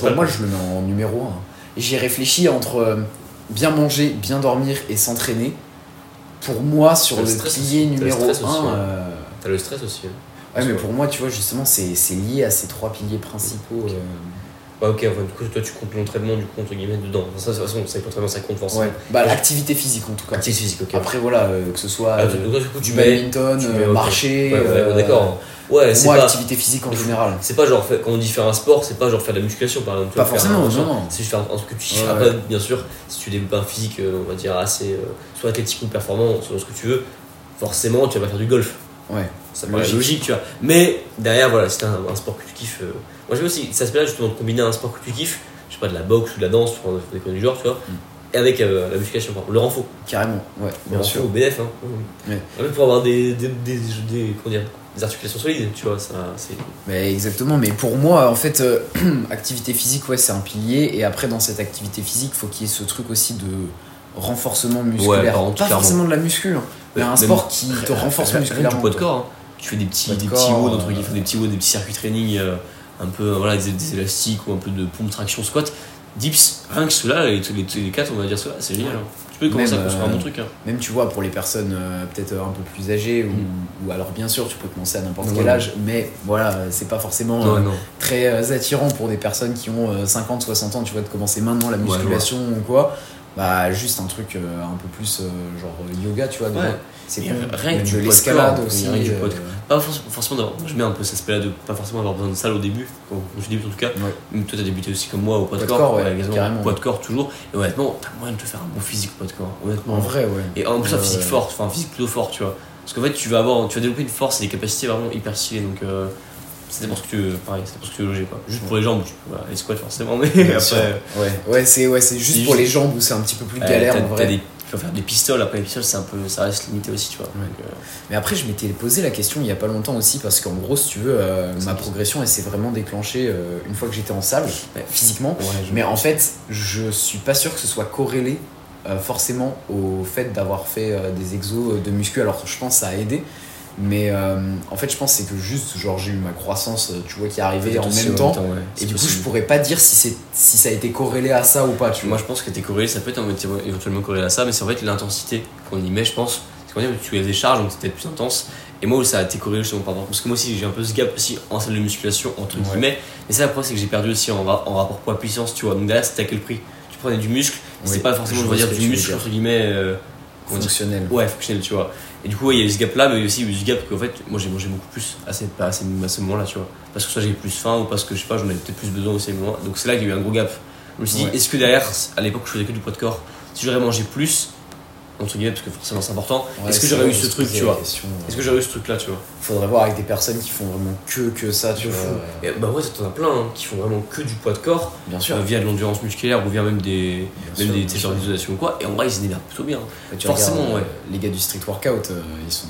Pour moi je le mets en numéro 1 j'y ai réfléchi entre bien manger bien dormir et s'entraîner pour moi sur T'as le, le pilier le numéro 1 stress aussi, ouais. T'as le stress aussi. hein. Ouais, mais pour moi, tu vois, justement, c'est c'est lié à ces trois piliers principaux. euh, Ouais, ok, enfin, du coup, toi tu comptes l'entraînement, du coup, entre guillemets, dedans. Enfin, ça, de toute façon, c'est l'entraînement, ça compte forcément. Ouais. Bah, l'activité physique, en tout cas. Activité physique, ok. Après, voilà, euh, que ce soit Ah, euh, donc toi, du coup, du mets. badminton, tu euh, mets, ok. marcher. Ouais, ouais, d'accord. Ouais, c'est pas. activité physique en général. C'est pas genre, quand on dit faire un sport, c'est pas genre faire de la musculation par exemple. Pas forcément, un- non, non. C'est juste faire un truc que tu bien sûr, si tu développes un physique, on va dire, assez. soit athlétique ou performant, selon ce que tu veux, forcément, tu vas pas faire du golf. Ouais. Ça paraît Logique. logique. tu vois. Mais derrière, voilà, c'est un, un sport que tu kiffes. euh, Moi, j'aime aussi cet aspect-là, justement, de combiner un sport que tu kiffes, je sais pas, de la boxe ou de la danse, pour des conneries du genre, tu vois, Mm. et avec euh, la musculation, le renfort. Carrément, ouais, Le bien sûr. au BF, hein. Ouais. Même pour avoir des, des, des, des- comment dire, des articulations solides, tu vois, ça, c'est. Mais exactement, mais pour moi, en fait, euh, activité physique, ouais, c'est un pilier. Et après, dans cette activité physique, faut qu'il y ait ce truc aussi de renforcement musculaire. par contre, pas clairement. forcément de la muscu, hein, mais Ouais, un sport qui te renforce musculairement. du poids de corps, hein. Tu fais des petits, des petits hauts, entre euh, guillemets, des petits hauts, des petits circuits training, euh, un peu, euh, voilà, des, des élastiques ou un peu de pompe traction squat. Dips, rien que ceux-là, les, les, les quatre, on va dire cela, c'est génial. hein. Tu peux commencer Même, à construire un euh, bon truc. Hein. Même tu vois, pour les personnes euh, peut-être un peu plus âgées, ou, ou alors bien sûr, tu peux commencer à n'importe quel âge, mais voilà, euh, c'est pas forcément Non, euh, non. très euh, attirant pour des personnes qui ont euh, 50, 60 ans, tu vois, de commencer maintenant la Ouais, musculation ou quoi. Bah, juste un truc euh, un peu plus euh, genre euh, yoga, tu vois. Ouais. C'est Et bon. rien que de l'escalade aussi. rien que euh, Pas forcément, Je mets un peu cet aspect-là de pas forcément avoir besoin de salle au début, quand, je débute en tout cas. Ouais. Même toi, t'as débuté aussi comme moi au poids de corps. ouais, carrément. Poids de corps toujours. Et honnêtement, t'as moyen de te faire un bon physique au poids de corps. Honnêtement. En vrai, ouais. Et en plus, un physique fort, enfin un physique plutôt fort, tu vois. Parce qu'en fait, tu vas avoir, tu vas développer une force et des capacités vraiment hyper stylées. Donc, euh, c'est pour ce que tu veux, pareil, c'est pour ce que tu veux loger, quoi. Juste pour les jambes, tu, voilà, les squats forcément, mais Bien sûr. après. Ouais, ouais c'est ouais, c'est juste C'est pour juste- les jambes où c'est un petit peu plus euh, galère t'as- en t'as vrai. des- tu vas faire des pistoles, après les pistoles, c'est un peu, ça reste limité aussi, tu vois. Ouais. Donc, euh, Mais après, je m'étais posé la question il y a pas longtemps aussi, parce qu'en gros, si tu veux, euh, ma progression, elle s'est vraiment déclenchée euh, une fois que j'étais en salle, Ouais. physiquement. ouais, Mais en fait, je suis pas sûr que ce soit corrélé forcément au fait d'avoir fait des exos de muscu. Alors, je pense que ça a aidé. Mais euh, en fait, je pense c'est que juste, genre, j'ai eu ma croissance, euh, tu vois, qui est arrivée en même temps. ouais. Et du coup, je pourrais pas dire si, c'est si ça a été corrélé à ça ou pas, tu vois. Moi, je pense que t'es corrélé, ça peut être éventuellement corrélé à ça, mais c'est en fait l'intensité qu'on y met, je pense. C'est qu'on dit tu as des charges, donc peut-être plus intense. Et moi, où ça a été corrélé justement par rapport. Parce que moi aussi, j'ai un peu ce gap aussi en salle de musculation, entre Ouais. guillemets. Mais ça, après, c'est que j'ai perdu aussi en, ra- en rapport poids-puissance, tu vois. Donc derrière, c'était à quel prix? Tu prenais du muscle, Oui, c'est pas forcément, je veux dire, du muscle, entre guillemets. euh, Fonctionnel. Ouais, fonctionnel, tu vois. Et du coup, ouais, il y a eu ce gap-là, mais aussi il y a eu ce gap qu'en fait, moi j'ai mangé beaucoup plus à, cette, à, ces- à ce moment-là, tu vois. Parce que soit j'ai plus faim ou parce que je sais pas, j'en avais peut-être plus besoin aussi à ce moment-là. Donc c'est là qu'il y a eu un gros gap. Je me suis dit, est-ce que derrière, à l'époque je faisais que du poids de corps, si j'aurais mangé plus, entre guillemets, parce que forcément c'est important, Ouais, est-ce que j'aurais eu ce truc, tu vois Est-ce que j'aurais eu ce truc là, tu vois Faudrait voir avec des personnes qui font vraiment que, que ça, tu vois. Et Bah ouais, t'en as plein hein, qui font vraiment que du poids de corps, Bien sûr. euh, via de l'endurance musculaire ou via même des, Bien même sûr, des genre d'isolation ou quoi, et en vrai ils se démerdent plutôt bien. Bah, tu forcément, regardes, ouais. euh, Les gars du street workout, euh, ils sont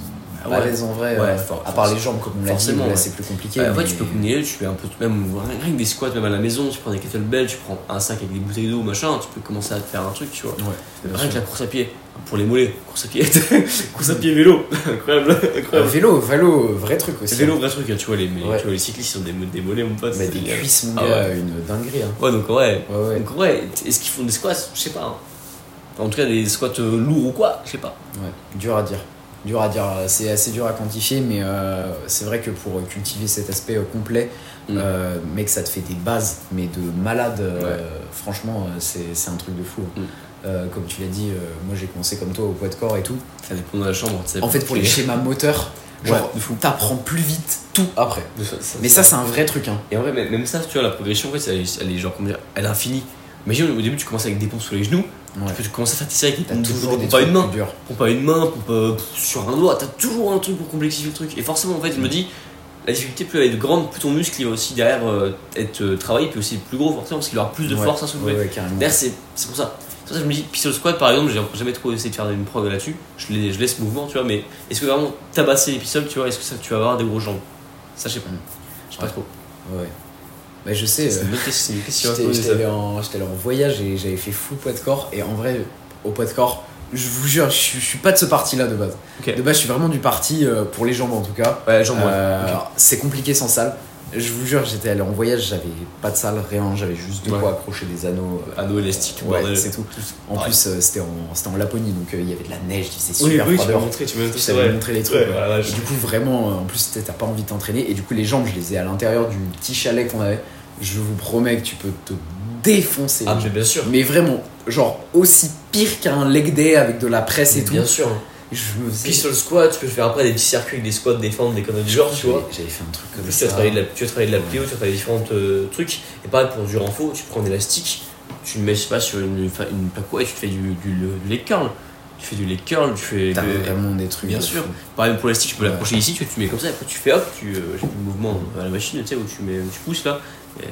ouais. l'aise en vrai. Ouais, euh, for- à part les jambes, comme on l'a dit, forcément, là ouais. c'est plus compliqué. Ouais, en fait, mais- tu peux combiner, tu fais un peu, même rien que des squats, même à la maison, tu prends des kettlebells, tu prends un sac avec des bouteilles d'eau, machin, tu peux commencer à te faire un truc, tu vois. Ouais, Rien sûr. que la course à pied, pour les mollets, course à pied, course à pied vélo, incroyable, Euh, incroyable. vélo, vélo, vrai truc aussi. Vélo, vrai truc, hein, tu vois, les, mais, Ouais. tu vois, les cyclistes ils ont des, des mollets, mon pote. Bah, c'est des génial. cuisses, mon Ah gars, une dinguerie. Hein. Ouais, donc ouais. Ouais, ouais. Donc ouais, est-ce qu'ils font des squats? Je sais pas. hein. En tout cas, des squats euh, lourds ou quoi Je sais pas. Ouais, dur à dire. Dur à dire, c'est assez dur à quantifier, mais euh, c'est vrai que pour cultiver cet aspect euh, complet, Mm. euh, mec, ça te fait des bases, mais de malade. euh, Ouais. Franchement, c'est c'est un truc de fou. Mm. Euh, comme tu l'as dit, moi j'ai commencé comme toi au poids de corps et tout. Ça dépend de la chambre, tu sais. En fait, pour les schémas moteurs, genre, Ouais, t'apprends plus vite tout après. De ça- ça- Mais ça, c'est un vrai truc. Hein. Et en vrai, même même ça, tu vois, la progression, en fait, elle, est- elle est genre, comment dire, elle est infinie. Imagine au début, tu commences avec des pompes sur les genoux, Ouais. tu commences à faire tes séries des T'as toujours des pas une main, durs. à une main, pompe euh, sur un doigt, t'as toujours un truc pour complexifier le truc. Et forcément, en fait, je me dis, la difficulté, plus elle est grande, plus ton muscle il va aussi derrière euh, être euh, travaillé, puis aussi plus gros, forcément, parce qu'il aura plus de Ouais. force à soulever. Ouais, ouais. D'ailleurs, c'est pour ça. C'est pour ça que je me dis, pistol squat par exemple, j'ai jamais trop essayé de faire une prog là-dessus. Je, je laisse le mouvement, tu vois, mais est-ce que vraiment tabasser les pistoles, tu vois, est-ce que ça, tu vas avoir des grosses jambes? Ça, je sais pas. Je sais pas trop. Ouais. Bah, je sais. C'est une question. J'étais allé, en, voyage et j'avais fait full poids de corps. Et en vrai, au poids de corps, je vous jure, je, suis- je suis pas de ce parti-là de base. De base, je suis vraiment du parti euh, pour les jambes en tout cas. Ouais, jambes. Euh, C'est compliqué sans salle. Je vous jure, j'étais allé en voyage, j'avais pas de salle, rien, j'avais juste de Ouais. quoi accrocher des anneaux. euh, Anneau élastique, ouais, c'est tout. En plus, euh, c'était en, Laponie, donc il y avait de la neige, il faisait Oui, super oui, froid tu m'as montré, tu m'as les trucs. Voilà, je- du coup, vraiment, en plus, t'as pas envie de t'entraîner. Et du coup, les jambes, je les ai à l'intérieur du petit chalet qu'on avait. Je vous promets que tu peux te défoncer. Ah, mais bien sûr. mais vraiment, genre aussi pire qu'un leg day avec de la presse et tout. Bien sûr. Je me faisais. Pistol squat, tu peux faire après des petits circuits avec des squats, des fentes, des conneries du genre, tu vois. J'avais fait un truc comme plus, tu ça. vas travailler de la, tu vas travailler de la plio, tu vas travailler différents euh, trucs. Et pareil pour du renfort, tu prends un élastique, tu le mets, je sais pas, sur une, une plaque et tu te fais du, du, du leg curl. Tu fais du leg curl, tu fais. T'as vraiment des trucs. Bien de sûr. Pareil pour l'élastique, tu peux Ouais. l'accrocher ici, tu, tu mets comme ça, après tu fais hop, tu, euh, j'ai plus le mouvement à la machine, tu sais, où tu, mets, tu pousses là.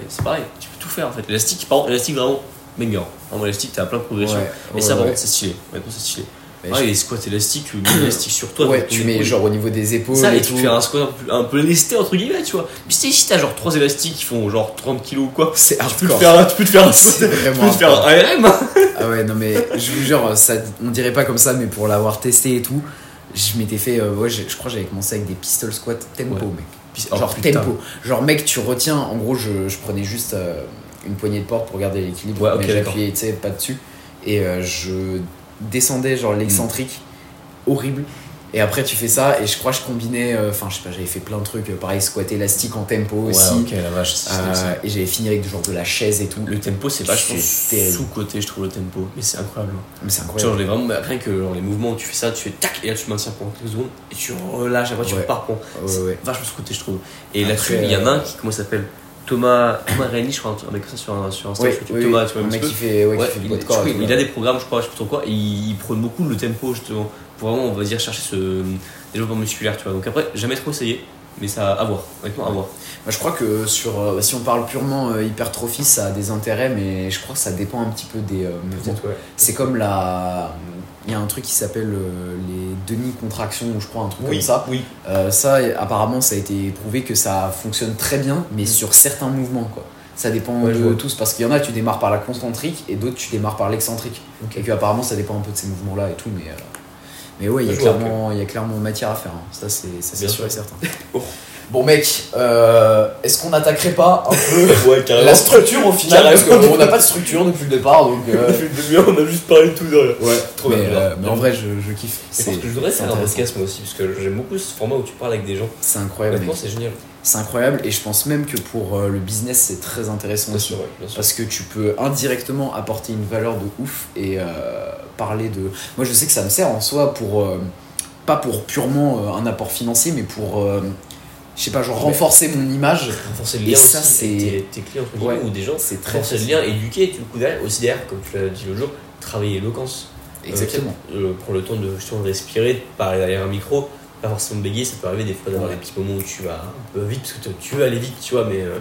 C'est pareil, tu peux tout faire en fait. L'élastique, par contre, l'élastique vraiment banger. Vraiment, l'élastique, t'as plein de progression. Ouais, et ouais, ça, par c'est stylé. C'est stylé. Ah, les squats élastiques, tu mets l'élastique sur toi. ouais, tu mets genre au niveau des épaules. Ça, et et tu tout. fais un squat un peu, lesté entre guillemets, tu vois. Mais si t'as genre 3 élastiques qui font genre 30 kilos ou quoi, C'est tu peux, te faire, tu peux te faire un C'est tu peux vraiment te faire un RM. Ah ouais, non mais je vous jure, ça, on dirait pas comme ça, mais pour l'avoir testé et tout, je m'étais fait. euh, ouais, je crois que j'avais commencé avec des pistol squats tempo, Ouais. mec. Oh, Genre putain. tempo. Genre, mec, tu retiens. En gros, je, je prenais juste euh, une poignée de porte pour garder l'équilibre, Ouais, ok, mais j'appuyais, tu sais, pas dessus. Et euh, je descendais, genre, l'excentrique, horrible. Et après, tu fais ça, et je crois que je combinais. euh, Enfin, je sais pas, j'avais fait plein de trucs. euh, pareil, squat élastique en tempo Ouais, aussi. la vache, Euh, et j'avais fini avec genre de la chaise et tout. Le tempo, c'est vachement sous-côté, je trouve, le tempo. Mais c'est incroyable. Mais c'est incroyable. genre, vraiment, rien que genre, les mouvements où tu fais ça, tu fais tac, et là tu maintiens pendant quelques secondes, et tu relâches, après tu Ouais. repars. Bon, Ouais, vachement sous-côté, je trouve. Et là-dessus, il y en a un qui, comment s'appelle? Thomas, Thomas je crois, un mec comme ça sur, un- sur oui, Thomas, tu vois, un mec qui fait, ouais, Ouais, qui fait du il, corps. et il a des programmes, je crois, je sais pas trop quoi, et il, il prône beaucoup le tempo justement, pour vraiment, on va dire, chercher ce développement musculaire, tu vois. Donc après, jamais trop essayé, mais ça à voir, honnêtement à voir. Moi, je crois que sur, euh, si on parle purement euh, hypertrophie, ça a des intérêts, mais je crois que ça dépend un petit peu des euh, mouvements. ouais. C'est comme la. Il y a un truc qui s'appelle euh, les demi-contractions, ou je crois un truc Oui, comme ça. oui. Euh, ça, apparemment, ça a été prouvé que ça fonctionne très bien, mais Mm. sur certains mouvements, quoi. Ça dépend Ouais, de vois. tous, parce qu'il y en a, tu démarres par la concentrique, et d'autres, tu démarres par l'excentrique. Et que apparemment, ça dépend un peu de ces mouvements-là et tout, mais. euh, Mais ouais, il y, a clairement- il y a clairement matière à faire. hein. Ça, c'est ça, c'est sûr et certain. Bon, mec, euh, est-ce qu'on n'attaquerait pas un peu Ouais, la structure au final Parce qu'on n'a pas de structure depuis le départ, donc. euh, Depuis le début, on a juste parlé de tout de rien. Ouais, Trop mais, bien, euh, mais en vrai, je, je kiffe. Je pense que je voudrais c'est faire un intéressant. podcast moi aussi, parce que j'aime beaucoup ce format où tu parles avec des gens. C'est incroyable, Honnêtement, mec. c'est génial. C'est incroyable, et je pense même que pour euh, le business, c'est très intéressant Bien aussi. sûr, ouais, bien sûr. Parce que tu peux indirectement apporter une valeur de ouf et euh, parler de. Moi, je sais que ça me sert en soi pour. euh, pas pour purement euh, un apport financier, mais pour je sais pas, genre renforcer mon image. Renforcer le Et lien ça, aussi c'est- tes, tes clients entre Ouais. ou des gens. C'est très Renforcer le lien, éduquer, du coup derrière, aussi derrière, comme tu l'as dit l'autre jour, travailler l'éloquence. Exactement. Prendre le temps de, justement, respirer, de parler derrière un micro, pas forcément bégayer, ça peut arriver des fois d'avoir Ouais. des petits moments où tu vas un peu vite, parce que tu- veux aller vite, tu vois, mais euh,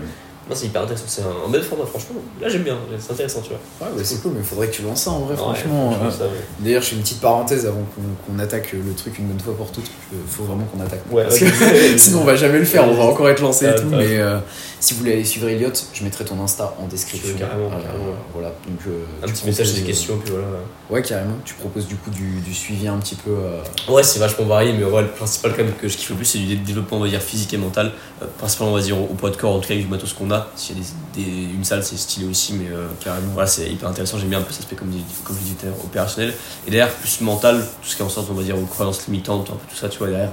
non, c'est hyper intéressant, c'est un, un bel format, franchement. Là, j'aime bien, c'est intéressant, tu vois. Ouais, c'est cool, mais il faudrait que tu lances ça en vrai, Ouais, franchement. euh, ouais. D'ailleurs, je fais une petite parenthèse avant qu'on attaque le truc une bonne fois pour toutes. Il faut vraiment qu'on attaque. Ouais, Parce que sinon, on va jamais le faire, on va encore être lancé et tout. Mais euh, si vous voulez aller suivre Elliot, je mettrai ton Insta en description. Carrément, Euh, carrément. Voilà, donc euh, Un petit message, des questions, puis voilà. Ouais, carrément. Tu proposes du coup du, du suivi un petit peu. euh, Ouais, c'est vachement varié, mais ouais, le principal quand même que je kiffe le plus, c'est du dé- développement, on va dire, physique et mental. Euh, principalement, on va dire, au, poids de corps, en tout cas, avec du matos qu'on a. S'il y a des, une salle, c'est stylé aussi, mais euh, carrément. voilà, c'est hyper intéressant. J'aime bien un peu cet aspect, comme, comme je opérationnel. Et derrière, plus mental, tout ce qui est en sorte, on va dire, aux croyances limitantes, un peu tout ça, tu vois, derrière.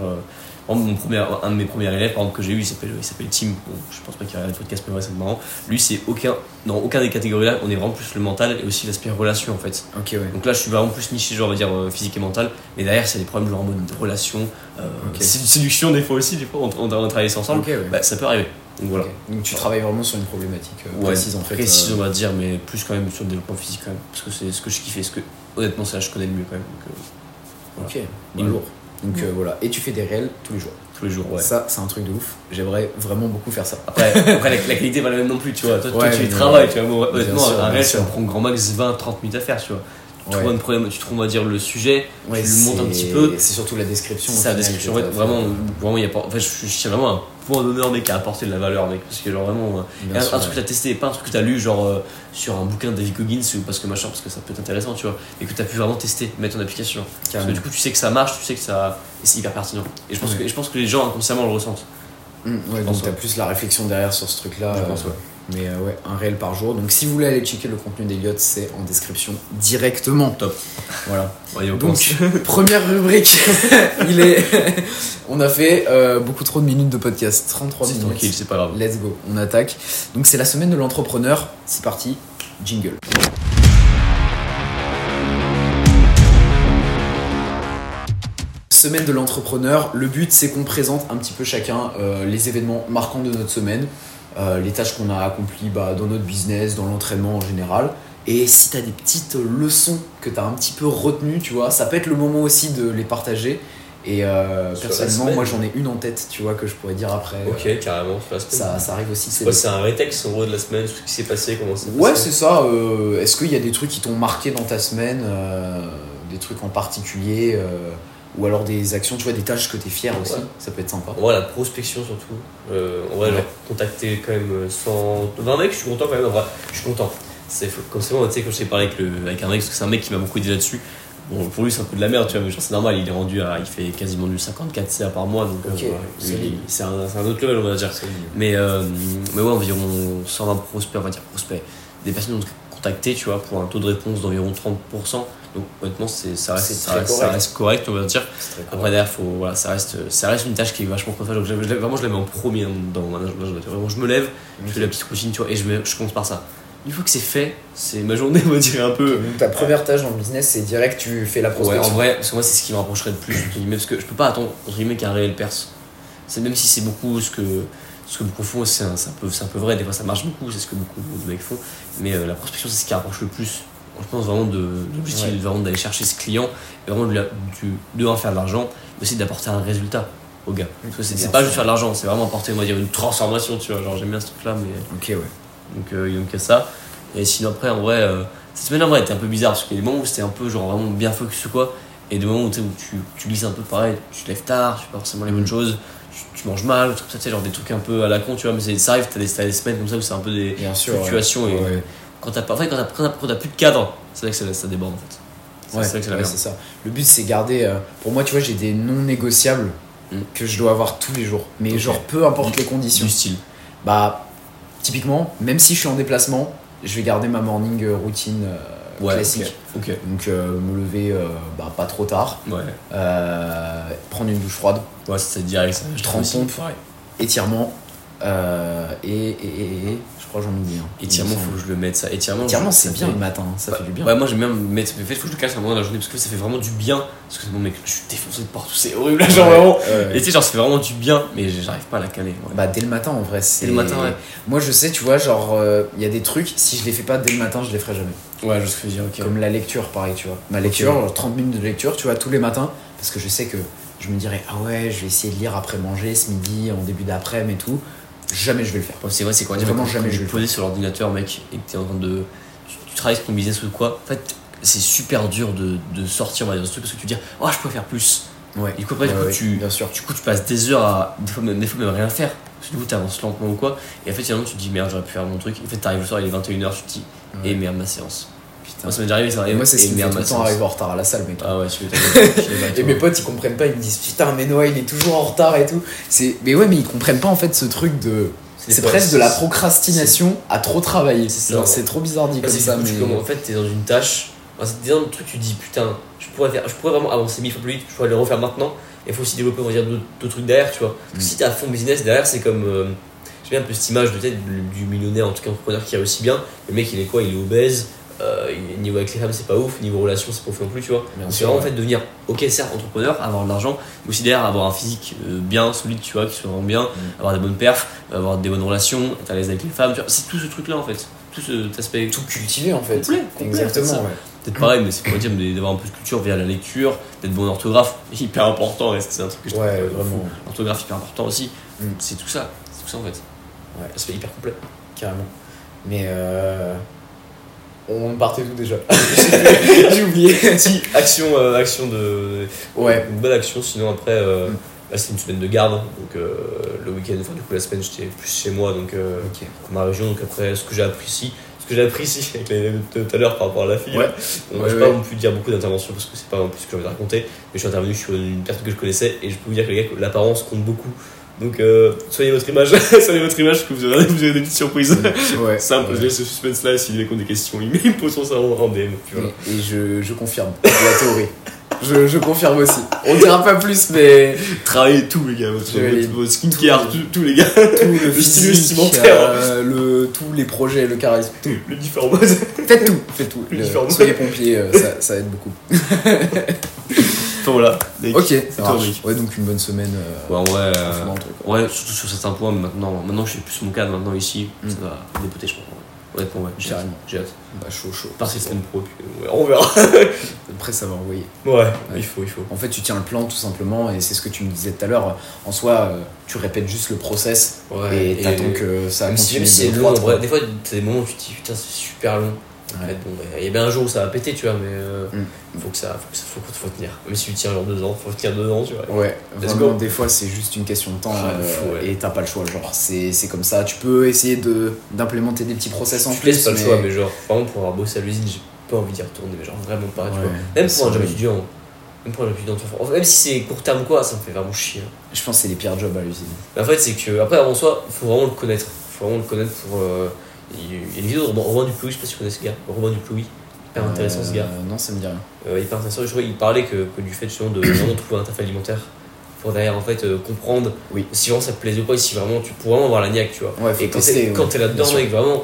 Mon premier, un de mes premiers élèves, par exemple, que j'ai eu, il s'appelle, il s'appelle Tim. Bon, je pense pas qu'il regarde le podcast, mais ouais, c'est marrant. Lui, c'est aucun, dans aucun des catégories là, on est vraiment plus le mental et aussi l'aspect relation en fait. Ouais. Donc là, je suis vraiment plus niché, genre, on va dire euh, physique et mental. Mais derrière, c'est des problèmes genre en mode de relation, euh, Ok. sé- séduction, des fois aussi, des fois, on, on, on travaille ça ensemble. Ouais. Bah, ça peut arriver. Donc voilà. Donc tu travailles vraiment sur une problématique euh, précise en fait. précise, euh, on va dire, mais plus quand même sur le développement physique quand même. Parce que c'est ce que je kiffais, ce que honnêtement, c'est là que je connais le mieux quand même. Donc, euh, Ok, Ouais. lourd. Donc euh, voilà. Et tu fais des réels tous les jours. tous les jours, ouais. Ça, c'est un truc de ouf. J'aimerais vraiment beaucoup faire ça. Après, après la, la qualité pas la même non plus, tu vois. Toi, toi, tu y travailles, tu vois. Honnêtement, un réel, ça prend grand max 20-30 minutes à faire, tu vois. Tu trouves un problème, tu trouves, on va dire, le sujet, tu le montes un petit peu. C'est surtout la description. C'est la description, vraiment, vraiment, il y a pas. En fait, je, je tiens vraiment un point d'honneur, mec, à apporter de la valeur, mec. Parce que, genre, vraiment, euh, un, sûr, un truc que t'as testé, pas un truc que t'as lu, genre, euh, sur un bouquin de David Goggins ou parce que machin, parce que ça peut être intéressant, tu vois. Et que t'as pu vraiment tester, mettre en application. Parce que du coup, tu sais que ça marche, tu sais que ça. Et c'est hyper pertinent. Et je pense, Ouais. que, je pense que les gens inconsciemment le ressentent. Hum, ouais, Je donc t'as ouais. plus la réflexion derrière sur ce truc-là. Je euh, pense, ouais. Mais euh, ouais, un réel par jour. Donc si vous voulez aller checker le contenu d'Eliott, c'est en description directement. Top. Voilà. Donc, première rubrique. Il est. on a fait euh, beaucoup trop de minutes de podcast. 33 c'est minutes. tranquille, c'est pas grave. Let's go, on attaque. Donc c'est la semaine de l'entrepreneur. C'est parti. Jingle. Semaine de l'entrepreneur. Le but c'est qu'on présente un petit peu chacun euh, les événements marquants de notre semaine, euh, les tâches qu'on a accomplies bah, dans notre business, dans l'entraînement en général. Et si tu as des petites leçons que tu as un petit peu retenues, tu vois, ça peut être le moment aussi de les partager. Et euh, personnellement, moi j'en ai une en tête, tu vois, que je pourrais dire après. Ok, carrément, sur la semaine. Ça, ça arrive aussi. C'est c'est un rétexte en gros de la semaine, tout ce qui s'est passé, comment ça s'est Ouais, c'est ça. euh, Est-ce qu'il y a des trucs qui t'ont marqué dans ta semaine euh, Des trucs en particulier euh, Ou alors des actions, tu vois, des tâches que t'es fier aussi Ouais. Ça peut être sympa. Vrai, la prospection surtout. Euh, Ouais. genre, contacter quand même euh, 120 mecs, je suis content quand même. Vrai, je suis content. C'est comme c'est moi, tu sais, quand je t'ai parlé avec, le, avec un mec, parce que c'est un mec qui m'a beaucoup aidé là-dessus. Bon, pour lui, c'est un peu de la merde, tu vois, mais genre, c'est normal, il est rendu à. Il fait quasiment du 54 CA par mois, donc euh, c'est lui. c'est un, c'est un autre level, on va dire. Mais, euh, mais ouais, environ 120 prospects, on va dire prospects, des personnes ont contacté, tu vois, pour un taux de réponse d'environ 30%. Donc honnêtement, c'est, ça, reste, C'est ça, très reste, ça correct. reste correct, on va dire. Après derrière, faut, voilà, ça, reste, ça reste une tâche qui est vachement chronophage. Donc je, je- vraiment, je la mets en premier dans mon management. Vraiment, je me lève, je fais la petite routine, tu vois, et je, me- je commence par ça. Une fois que c'est fait, c'est ma journée, on va dire un peu. Donc, ta première tâche dans le business, c'est direct, tu fais la Ouais, prospection. en vrai, parce que moi, c'est ce qui me rapprocherait le plus, parce que je peux pas attendre, entre guillemets, qu'un réel perce. C'est même si c'est beaucoup ce que, ce que beaucoup font, c'est un, un peu, un peu vrai, des fois ça marche beaucoup, c'est ce que beaucoup de mecs font, mais euh, la prospection, c'est ce qui rapproche le plus. Je pense vraiment de, de l'objectif, Ouais. vraiment d'aller chercher ce client, et vraiment de, de un, faire de l'argent, mais aussi d'apporter un résultat au gars. Parce que c'est pas juste faire de l'argent, c'est vraiment apporter, on va dire, une transformation, tu vois. Genre, j'aime bien ce truc-là, mais. Ok, ouais. Donc euh, il y a donc ça. Et sinon après en vrai, euh, cette semaine en vrai était un peu bizarre parce qu'il y a des moments où c'était un peu genre vraiment bien focus ou quoi. Et des moments où, tu où tu, tu glisses un peu pareil, tu te lèves tard, tu fais pas forcément les bonnes Mm. choses, tu, tu manges mal, ou tout ça, tu sais, genre des trucs un peu à la con, tu vois, mais c'est- ça arrive, t'as des, t'as des semaines comme ça où c'est un peu des ouais. Et Ouais. Quand t'as pas, en fait, quand t'as, quand plus de cadre, c'est là que ça, ça déborde en fait. C'est Ouais, c'est ouais, ça. Le but, c'est garder. euh, pour moi, tu vois, j'ai des non négociables Mm. que je dois avoir tous les jours. Mais genre, peu importe les conditions. Du style. Bah, typiquement, même si je suis en déplacement, je vais garder ma morning euh, routine euh, Ouais, classique. Donc, euh, me lever bah, pas trop tard, Ouais. prendre une douche froide, Ouais, c'est direct. ça. Je 30 trouve aussi. pompes. étirement, et, et, et, et, que j'en oublie un. Étirement, faut que je le mette ça. Étirement, Étirement, c'est bien fait- le matin, ça fait du bien. Ouais, moi j'aime bien me mettre. Mais fait, faut que je le cache à un moment de la journée parce que ça fait vraiment du bien. Parce que bon, mec, je suis défoncé de partout, c'est horrible. Genre Ouais, vraiment. ouais. Et tu sais, genre, ça fait vraiment du bien, mais j'arrive pas à la caler. ouais. Bah dès le matin en vrai c'est Dès le matin, ouais. moi je sais tu vois genre euh, il y a des trucs si je les fais pas dès le matin je les ferai jamais Ouais, je sais dire, ok. comme la lecture pareil tu vois ma lecture genre 30 minutes de lecture tu vois tous les matins parce que je sais que je me dirais ah ouais je vais essayer de lire après manger ce midi en début d'après-midi et tout jamais je vais le faire c'est vrai, c'est quoi Vraiment quand, jamais je vais es posé sur l'ordinateur, mec, et que t'es en train de. Tu, tu travailles sur ton business ou quoi. En fait, c'est super dur de, de sortir, de ce truc parce que tu te dis, oh, je pourrais faire plus. ouais Et du coup, après, du Ouais, coup, ouais, tu, bien sûr du coup, tu passes des heures à. Des fois, même, des fois, même rien faire. Parce que du coup, t'avances lentement ou quoi. Et en fait, finalement, tu te dis, merde, j'aurais pu faire mon truc. En fait, t'arrives le soir, il est 21h, tu te dis, et merde, ma séance. Putain Moi, ça m'est déjà arrivé, ça et arrive. moi c'est ce qui me fait tout le temps arriver en retard à la salle mec Ah ouais, tu m'étonnes. et mes potes ils comprennent pas ils me disent putain mais Noah il est toujours en retard et tout mais ouais mais ils comprennent pas en fait ce truc de C'est presque de la procrastination à trop travailler C'est trop bizarre dit comme ça mais commences- en fait, t'es dans une tâche. c'est dans le truc, tu dis putain, je pourrais, faire, je pourrais vraiment avancer mille fois plus vite, je pourrais le refaire maintenant. Il faut aussi développer, on va dire, d'autres trucs derrière, tu vois. Parce que Mm. Si t'es à fond business derrière, c'est comme. euh, J'aime bien un peu cette image de tête du millionnaire, en tout cas entrepreneur qui réussit bien. Le mec, il est quoi? Il est obèse. Euh, niveau avec les femmes, c'est pas ouf. Niveau relation, c'est pas ouf non plus, tu vois. C'est vraiment en fait devenir, ok, certes, entrepreneur, avoir de l'argent, mais aussi derrière avoir un physique euh, bien, solide, tu vois, qui soit vraiment bien, avoir des bonnes perfs, avoir des bonnes relations, être à l'aise avec les femmes, tu vois. C'est tout ce truc-là en fait. Tout cet aspect. tout cultivé en fait Complet, complet, exactement ouais. Peut-être pareil, mais c'est pour dire d'avoir un peu de culture via la lecture, d'être bon en orthographe, hyper important, c'est un truc que je trouve Ouais, euh, vraiment. L'orthographe hyper important aussi. Mm. C'est tout ça, c'est tout ça en fait. Ouais. L'aspect hyper complet. carrément mais euh... on partait d'où déjà j'ai oublié si, action, euh, action de. Ouais. Une bonne action, sinon après, euh, Mm. là c'était une semaine de garde, donc euh, le week-end, enfin du coup la semaine j'étais plus chez moi, donc euh, ok dans ma région, donc après ce que j'ai appris ici. Ce que j'ai appris ici avec les de tout à l'heure par rapport à la fille, Ouais. là. Donc, Ouais, je peux ouais. pas non plus dire beaucoup d'interventions parce que c'est pas non plus ce que j'ai envie de raconter, mais je suis intervenu sur une personne que je connaissais et je peux vous dire que l'apparence compte beaucoup. Donc euh, soyez votre image, soyez votre image que vous aurez, vous aurez des petites surprises. ouais Simple, je laisse ce suspense là, s'il y a des questions, il me pose son cerveau en DM. Voilà. et, et je, je confirme la théorie je, je confirme aussi on dira pas plus mais Travaillez tout les gars, votre, votre, votre skincare, tout, tout, les gars, tout le Le style vestimentaire. euh, le, tous les projets le charisme tout le différent mode. faites tout faites tout Le- soyez pompiers euh, ça, ça aide beaucoup Ok ça toi, marche mec. ouais donc une bonne semaine euh, Ouais, ouais, euh, ouais, surtout sur certains points, mais maintenant, maintenant que je sais plus mon cadre, maintenant ici, Mm. ça va dépoter, je pense. ouais. Honnêtement, ouais, j'ai hâte. J'ai hâte. bah chaud chaud Par cette semaine pro, puis, ouais, on verra. après ça va envoyer Ouais, il faut, il faut. En fait, tu tiens le plan tout simplement, et c'est ce que tu me disais tout à l'heure. En soi, euh, tu répètes juste le process Ouais, et t'attends que ça Même si, continue même si c'est long, en vrai, des fois, t'as des moments où tu te dis putain, c'est super long. En fait, bon, il y a bien un jour où ça va péter, tu vois, mais euh, Mm. faut que ça, faut que ça, faut, faut tenir. Même si tu tiens genre deux ans, faut tenir deux ans, tu vois. Ouais, vraiment, des fois, c'est juste une question de temps Ah, euh, fou, ouais. et t'as pas le choix. Genre, c'est c'est comme ça. Tu peux essayer de d'implémenter des petits process en tu plus. pas le choix, mais genre, vraiment pour avoir bossé à l'usine, j'ai pas envie d'y retourner, mais genre vraiment pas, tu vois. Même pour un job étudiant, même pour un job étudiant, même si c'est court terme quoi, ça me fait vraiment chier. hein. Je pense que c'est les pires jobs à l'usine. Mais en fait, c'est que, après, en soi, faut vraiment le connaître. Faut vraiment le connaître pour. euh, il y a une vidéo de Robin, Robin Duplouy, je sais pas si tu connais ce gars, Robin Duplouy. Hyper intéressant ce gars. Euh, Non, ça me dit rien. Euh, hyper intéressant. Je crois qu'il parlait que, que du fait justement de vraiment trouver un taf alimentaire pour derrière en fait euh, comprendre Oui. si vraiment ça te plaisait ou pas, et si vraiment tu pourrais vraiment avoir la niaque, tu vois. Ouais, et quand t'es ouais, là-dedans, mec, vraiment,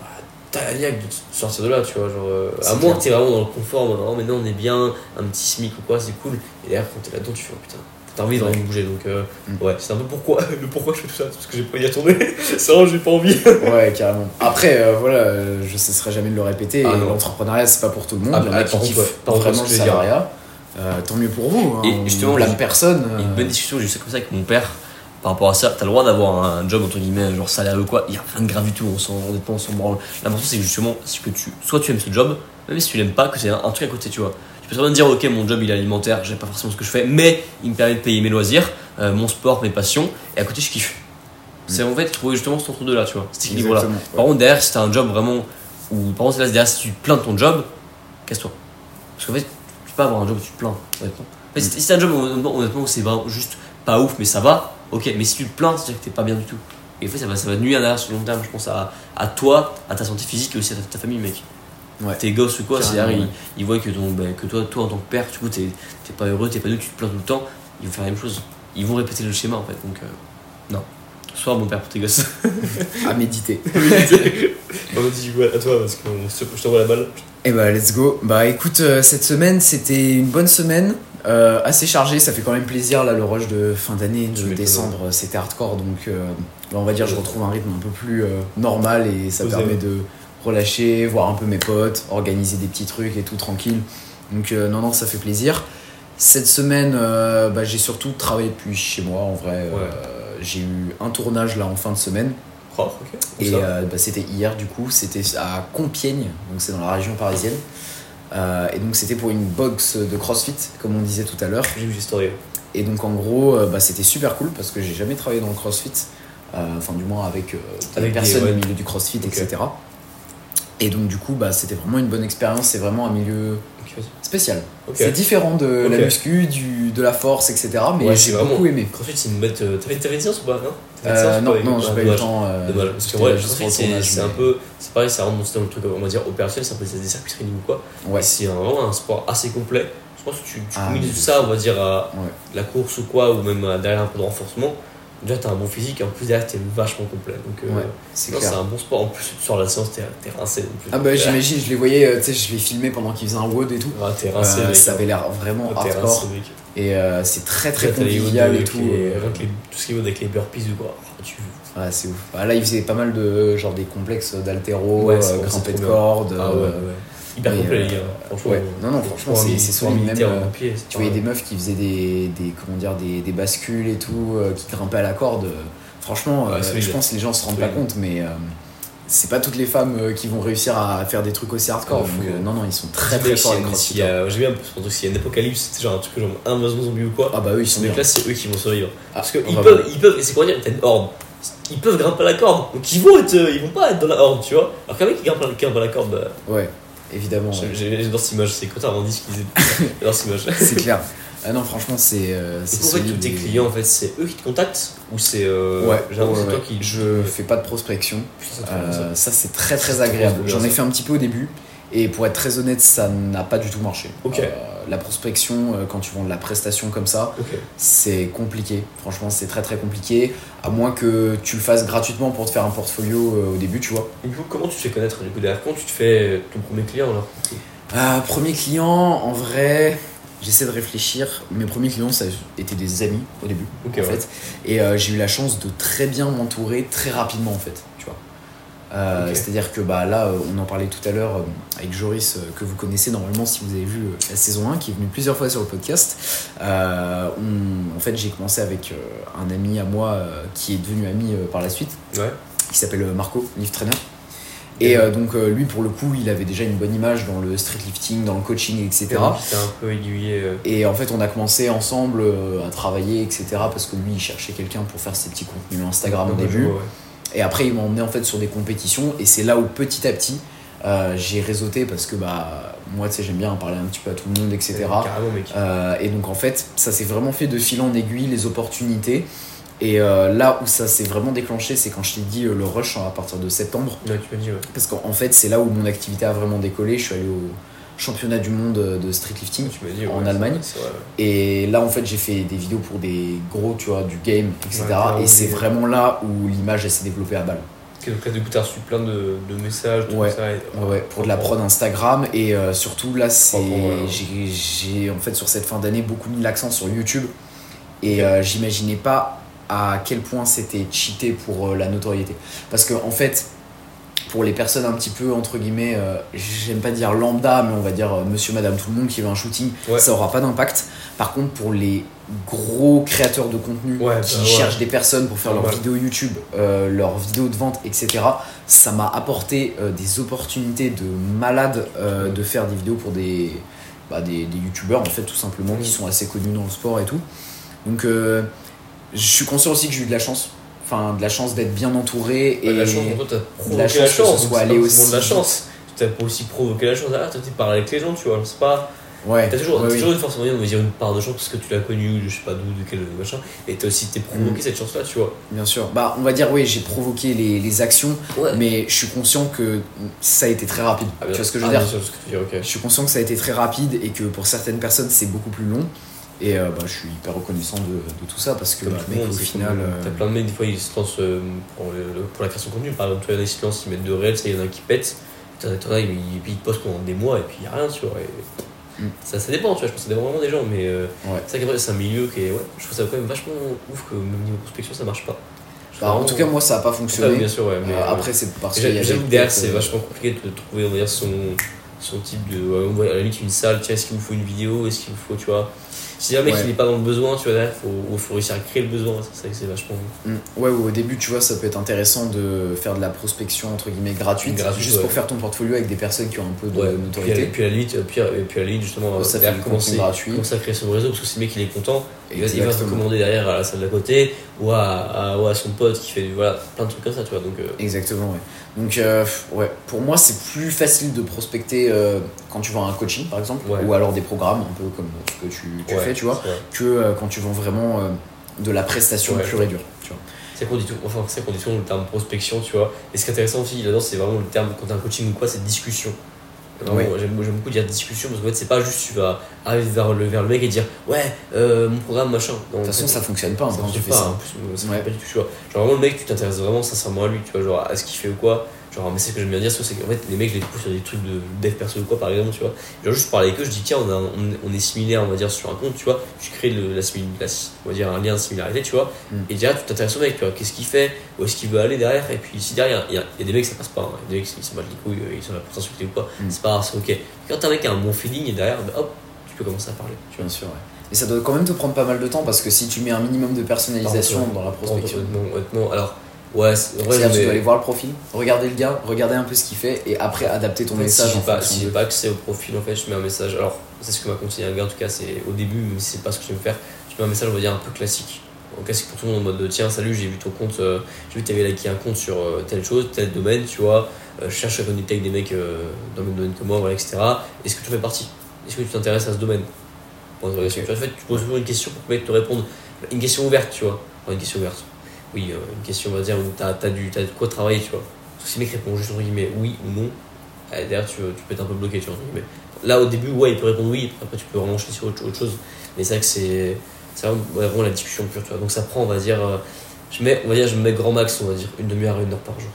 bah, t'as la niaque de sortir de là, tu vois. Genre, euh, à moins que t'es vraiment dans le confort, oh, maintenant on est bien, un petit SMIC ou quoi, c'est cool. Et derrière, quand t'es là-dedans, tu fais, oh, putain, t'as envie de Ouais. bouger. Donc, euh, Mm. ouais, c'est un peu pourquoi, le pourquoi je fais tout ça, parce que j'ai pas envie d'y retourner. c'est vraiment, j'ai pas envie. Ouais, carrément. Après, euh, voilà, je cesserai jamais de le répéter. Ah. L'entrepreneuriat, c'est pas pour tout le monde. Ah, y bah, par qui contre, contre, vraiment le salariat. Euh, tant mieux pour vous. Hein. Et justement, j'ai- personne. Y une euh, bonne discussion, j'ai eu ça comme ça avec mon père par rapport à ça. T'as le droit d'avoir un job entre guillemets, genre salarié ou quoi, il y a rien de grave du tout, on s'en honnêtement, on s'en branle. L'important c'est justement, que tu, soit tu aimes ce job, même si tu l'aimes pas, que c'est un, un truc à côté, tu vois. Tu peux très bien dire, ok, mon job il est alimentaire, j'aime pas forcément ce que je fais, mais il me permet de payer mes loisirs, euh, mon sport, mes passions, et à côté je kiffe. C'est en fait trouver justement cet entre-deux là, tu vois, cet équilibre-là. ouais. Par contre, derrière, si t'as un job vraiment, ou par contre, là, derrière, si tu te plains de ton job, casse-toi. Parce qu'en fait, tu peux pas avoir un job où tu te plains, honnêtement. En fait, si si t'as un job, honnêtement, c'est juste pas ouf, mais ça va, ok, mais si tu te plains, c'est-à-dire que t'es pas bien du tout. Et en fait, ça va, ça va nuire derrière sur le long terme, je pense, à, à toi, à ta santé physique et aussi à ta, ta famille, mec. Ouais. Tes gosses ou quoi, c'est-à-dire, ouais. ils, ils voient que, ton, ben, que toi, toi, en tant que père, du coup, t'es t'es pas heureux, t'es pas heureux, tu te plains tout le temps, ils vont faire la même chose. Ils vont répéter le schéma, en fait, donc, euh, non. Sois bon père pour tes gosses. à méditer. On va dire à toi parce que je t'envoie la balle. Et bah let's go. Bah écoute, euh, cette semaine c'était une bonne semaine, euh, assez chargée, ça fait quand même plaisir là le rush de fin d'année, de décembre, c'était hardcore donc euh, là, on va dire je retrouve un rythme un peu plus euh, normal et ça Posé, permet de relâcher, voir un peu mes potes, organiser des petits trucs et tout tranquille. Donc euh, non non ça fait plaisir. Cette semaine euh, bah, j'ai surtout travaillé depuis chez moi en vrai. euh, j'ai eu un tournage là en fin de semaine. Où Et bah, c'était hier du coup, c'était à Compiègne, donc c'est dans la région parisienne. Et donc c'était pour une box de CrossFit, comme on disait tout à l'heure. J'ai vu l'histoire. Et donc en gros, bah, c'était super cool parce que j'ai jamais travaillé dans le CrossFit, enfin du moins avec, Avec des- personnes ouais. au milieu du CrossFit, etc. Et donc du coup, bah, c'était vraiment une bonne expérience, c'est vraiment un milieu spécial. C'est différent de la muscu, du, de la force, etc. Mais Ouais, j'ai beaucoup aimé. CrossFit, c'est une bête. euh, T'avais une séance ou pas Non? Euh, non, non, j'ai pas eu le temps. euh, Dommage, parce que ouais, CrossFit, c'est un peu. C'est pareil, ça rentre dans le truc, on va dire, opérationnel, c'est un peu des circuits training ou quoi. Ouais. C'est vraiment un sport assez complet. Je pense que tu, tu Ah, combines tout ça, on va dire, à Ouais. la course ou quoi, ou même à derrière un peu de renforcement. Déjà, t'as un bon physique et en plus, derrière, t'es vachement complet. Donc, euh, Ouais, c'est un bon sport. En plus, sur la séance, t'es rincé. plus. Ah bah j'imagine, je les voyais, euh, tu sais, je les filmais pendant qu'ils faisaient un WOD et tout. Ah, t'es rincé, Euh, ça avait l'air vraiment Ah, hardcore rincé, et c'est très très convivial et tout. les- tout ce qui est avec les burpees ou quoi. Ah, tu- Ouais, c'est ouf. Bah, là, ils faisaient pas mal de genre des complexes d'altéro, Ouais, grimpé de corde. Euh. Hyper et, complet, euh, les gars. Franchement, ouais. Non, non, franchement, un c'est- c'est un solide, même, euh, Tu voyais des meufs qui faisaient des, des comment dire des, des bascules et tout, euh, qui grimpaient à la corde. euh, Franchement, Ouais, euh, je pense que les gens se rendent pas compte, mais euh, c'est pas toutes les femmes euh, qui vont réussir à faire des trucs aussi hardcore. Ah, donc, euh, non, non, ils sont très Très forts J'aime bien surtout s'il y a un apocalypse, c'est genre un truc genre invasion zombie ou quoi. Ah bah eux, ils sont bien. mecs-là, c'est eux qui vont survivre. Ah, Parce qu'ils peuvent, ils peuvent, et c'est quoi dire, t'as une horde. Ils peuvent grimper à la corde, donc ils vont être, euh, ils vont pas être dans la horde, tu vois. Alors qu'un mec qui grimpe, à- qui grimpe à la corde, bah, Ouais, évidemment. j'adore cette image, c'est quand t'as Randy qui disait, j'adore cette image. C'est clair. Ah non, franchement, c'est. euh, c'est pour tous tes clients, en fait, c'est eux qui te contactent ou c'est. Euh, Ouais, l'impression ouais, ouais. c'est toi qui. Je fais pas de prospection. Putain, ça. Euh, ça, c'est très très agréable. J'en ai fait un petit peu au début. Et pour être très honnête, ça n'a pas du tout marché. Euh, la prospection, euh, quand tu vends de la prestation comme ça, c'est compliqué. Franchement, c'est très très compliqué. À moins que tu le fasses gratuitement pour te faire un portfolio euh, au début, tu vois. Et du coup, comment tu te fais connaître Du coup, derrière, quand tu te fais ton premier client alors? Euh, premier client, en vrai, j'essaie de réfléchir. Mes premiers clients, ça a été des amis au début, en ouais. fait. Et j'ai eu la chance de très bien m'entourer très rapidement, en fait. Euh, Ok. C'est-à-dire que bah, là, euh, on en parlait tout à l'heure euh, avec Joris, que vous connaissez normalement si vous avez vu la saison 1, qui est venu plusieurs fois sur le podcast. Euh, on- en fait, j'ai commencé avec un ami à moi qui est devenu ami par la suite Ouais. qui s'appelle Marco, lift trainer. Et euh, donc euh, lui pour le coup il avait déjà une bonne image dans le street lifting, dans le coaching, etc. C'était un peu aiguillé. euh, Et en fait on a commencé ensemble à travailler, etc. Parce que lui il cherchait quelqu'un pour faire ses petits contenus Instagram au début. ouais. Et après il m'a emmené en fait sur des compétitions et c'est là où petit à petit euh, j'ai réseauté parce que bah moi tu sais j'aime bien parler un petit peu à tout le monde, etc. Euh, et donc en fait, ça s'est vraiment fait de fil en aiguille, les opportunités. Et euh, là où ça s'est vraiment déclenché, c'est quand je t'ai dit euh, le rush à partir de septembre. Ouais, tu dit, ouais. Parce qu'en en fait, c'est là où mon activité a vraiment décollé. Je suis allé au championnat du monde de street lifting. Dit, En ouais, Allemagne. Et là, en fait, j'ai fait des vidéos pour des gros, tu vois, du game, etc. Ouais, et c'est vraiment là où l'image, s'est développée à balle. Ok, donc là, du coup, t'as reçu plein de, de messages, tout Ouais. ça. et- Ouais, ouais, pour de la prod Instagram et euh, surtout là c'est j'ai en fait sur cette fin d'année beaucoup mis l'accent sur YouTube et euh, j'imaginais pas à quel point c'était cheaté pour euh, la notoriété parce que en fait pour les personnes un petit peu entre guillemets euh, j'aime pas dire lambda mais on va dire euh, monsieur madame tout le monde qui veut un shooting Ouais. ça aura pas d'impact par contre pour les gros créateurs de contenu Ouais, qui bah ouais. cherchent des personnes pour faire leurs vidéos YouTube, euh, leurs vidéos de vente, etc. Ça m'a apporté des opportunités de malade de faire des vidéos pour des, bah, des, des youtubeurs en fait tout simplement qui Mhm. sont assez connus dans le sport et tout. Donc je suis conscient aussi que j'ai eu de la chance, enfin de la chance d'être bien entouré et Bah, la chance, toi, provoqué la chance que ce donc soit c'est allé pas aussi de la chance. Tu t'as aussi provoqué la chance. Ah, toi, tu parles avec les gens, tu vois. C'est pas. ouais, T'as toujours, ouais, t'as oui. toujours une force moyenne, on va dire une part de chance parce que tu l'as connu, je sais pas d'où, de quel machin. Et t'as aussi t'es provoqué Mm. cette chance-là, tu vois. bien sûr. Bah on va dire oui j'ai provoqué les, les actions, Ouais. mais je suis conscient que ça a été très rapide. Ah, tu vois ce que je veux ah, dire sûr. Je suis conscient que ça a été très rapide et que pour certaines personnes c'est beaucoup plus long. Et euh, bah, je suis hyper reconnaissant de, de tout ça parce que bah, mec, monde, au final. comme- euh, T'as plein de mecs, des fois, ils se lancent euh, pour, le- le- pour la création de contenu. Par exemple, toi, il y en a qui se lancent, ils mettent de réels, ça, il y en a qui pètent. T'en as, ils, ils, ils postent pendant des mois et puis il n'y a rien, tu vois. et Mm. ça, ça dépend, tu vois, je pense que ça dépend vraiment des gens, mais euh, Ouais. c'est vrai c'est un milieu qui est. Ouais, je trouve ça quand même vachement ouf que même niveau prospection, ça marche pas. Bah, en tout cas, moi, ça a pas fonctionné. bien sûr, ouais, mais Euh, après, c'est parce y J'avoue que derrière, c'est vachement compliqué de trouver, on va dire, son, son type de. à la limite une salle, tiens, est-ce qu'il vous faut une vidéo, est-ce qu'il vous faut, tu vois. Si un mec Ouais. il n'est pas dans le besoin, tu vois, derrière, faut, faut réussir à créer le besoin, c'est ça que c'est vachement. Mm. Ouais, ou au début, tu vois, ça peut être intéressant de faire de la prospection entre guillemets gratuite, Gratuite, juste ouais. pour faire ton portfolio avec des personnes qui ont un peu de Ouais, notoriété. puis à la limite, puis, et puis à la limite, justement, Ça derrière, commencer, gratuit. commencer à créer son réseau, parce que si le mec il est content, il va, il va se recommander derrière à la salle d'à côté, ou à, à- ou à son pote qui fait voilà, plein de trucs comme ça, tu vois. Donc, euh, Exactement, ouais. Donc, euh, ouais, pour moi, c'est plus facile de prospecter euh, quand tu vends un coaching, par exemple, Ouais. ou alors des programmes, un peu comme ce que tu, tu ouais, fais, tu vois, que euh, quand tu vends vraiment de la prestation Ouais. pure et dure, tu vois. C'est qu'on dit tout, enfin, c'est qu'on dit toujours le terme prospection, tu vois. Et ce qui est intéressant aussi là-dedans, c'est vraiment le terme, quand t'as un coaching ou quoi, c'est discussion. J'aime beaucoup dire discussion parce qu'en fait, c'est pas juste tu vas arriver vers le, vers le mec et dire ouais, euh, mon programme machin. Non, De toute façon, ça fonctionne pas hein, ça quand tu fais pas, ça. en plus, ça Ouais. pas du tout, tu vois. Genre vraiment le mec, tu t'intéresses vraiment sincèrement à lui, tu vois, genre à ce qu'il fait ou quoi. Genre un message que j'aime bien dire, c'est qu'en fait les mecs je les trouve sur des trucs de dev perso ou quoi par exemple, tu vois. Genre juste parler avec eux, je dis tiens on, a, on, on est similaire on va dire sur un compte, tu vois. Tu crées le, la, la- on va dire un lien de similarité, tu vois. Mm. Et déjà tu t'intéresses au mec, tu vois, qu'est-ce qu'il fait, où est-ce qu'il veut aller derrière? Et puis si derrière il y, a- il y a des mecs ça passe pas, hein. il y a des mecs ils se battent les couilles, euh, ils sont là pour t'insulter ou quoi. Mm. C'est pas grave, c'est ok. Quand t'as un mec qui a un bon feeling et derrière, bah, hop, tu peux commencer à parler, tu vois. Bien sûr, ouais. Mais ça doit quand même te prendre pas mal de temps parce que si tu mets un minimum de personnalisation dans la prospection, honnêtement, alors ouais, c'est- vrai, tu mais- dois aller voir le profil, regarder le gars, regarder un peu ce qu'il fait et après adapter ton En fait, message si j'ai pas, si de- pas accès au profil, en fait, je mets un message. Alors, c'est ce que m'a conseillé un gars, en tout cas, c'est au début, si c'est pas ce que je vais me faire, je mets un message, on va dire, un peu classique. En classique pour tout le monde, en mode tiens, salut, j'ai vu ton compte, euh, j'ai vu que t'avais liké un compte sur euh, telle chose, tel domaine, tu vois, euh, je cherche à connecter avec des mecs dans le même domaine que moi, voilà, etc. Est-ce que tu fais partie? Est-ce que tu t'intéresses à ce domaine? En fait, tu poses toujours une question pour que le mec te réponde. Une question ouverte, tu vois. Enfin, une question ouverte. Oui, euh, une question, on va dire, où t'as as, du- de quoi travailler, tu vois. Si le mec répond juste entre guillemets oui ou non, eh, derrière tu, tu peux être un peu bloqué, tu vois. entre guillemets. Là, au début, ouais, il peut répondre oui, après tu peux vraiment enchaîner sur autre, autre chose. Mais c'est vrai que c'est vraiment, vraiment la discussion pure, tu vois. Donc ça prend, on va dire, euh, je mets, on va dire, je mets grand max, on va dire, une demi-heure à une heure par jour.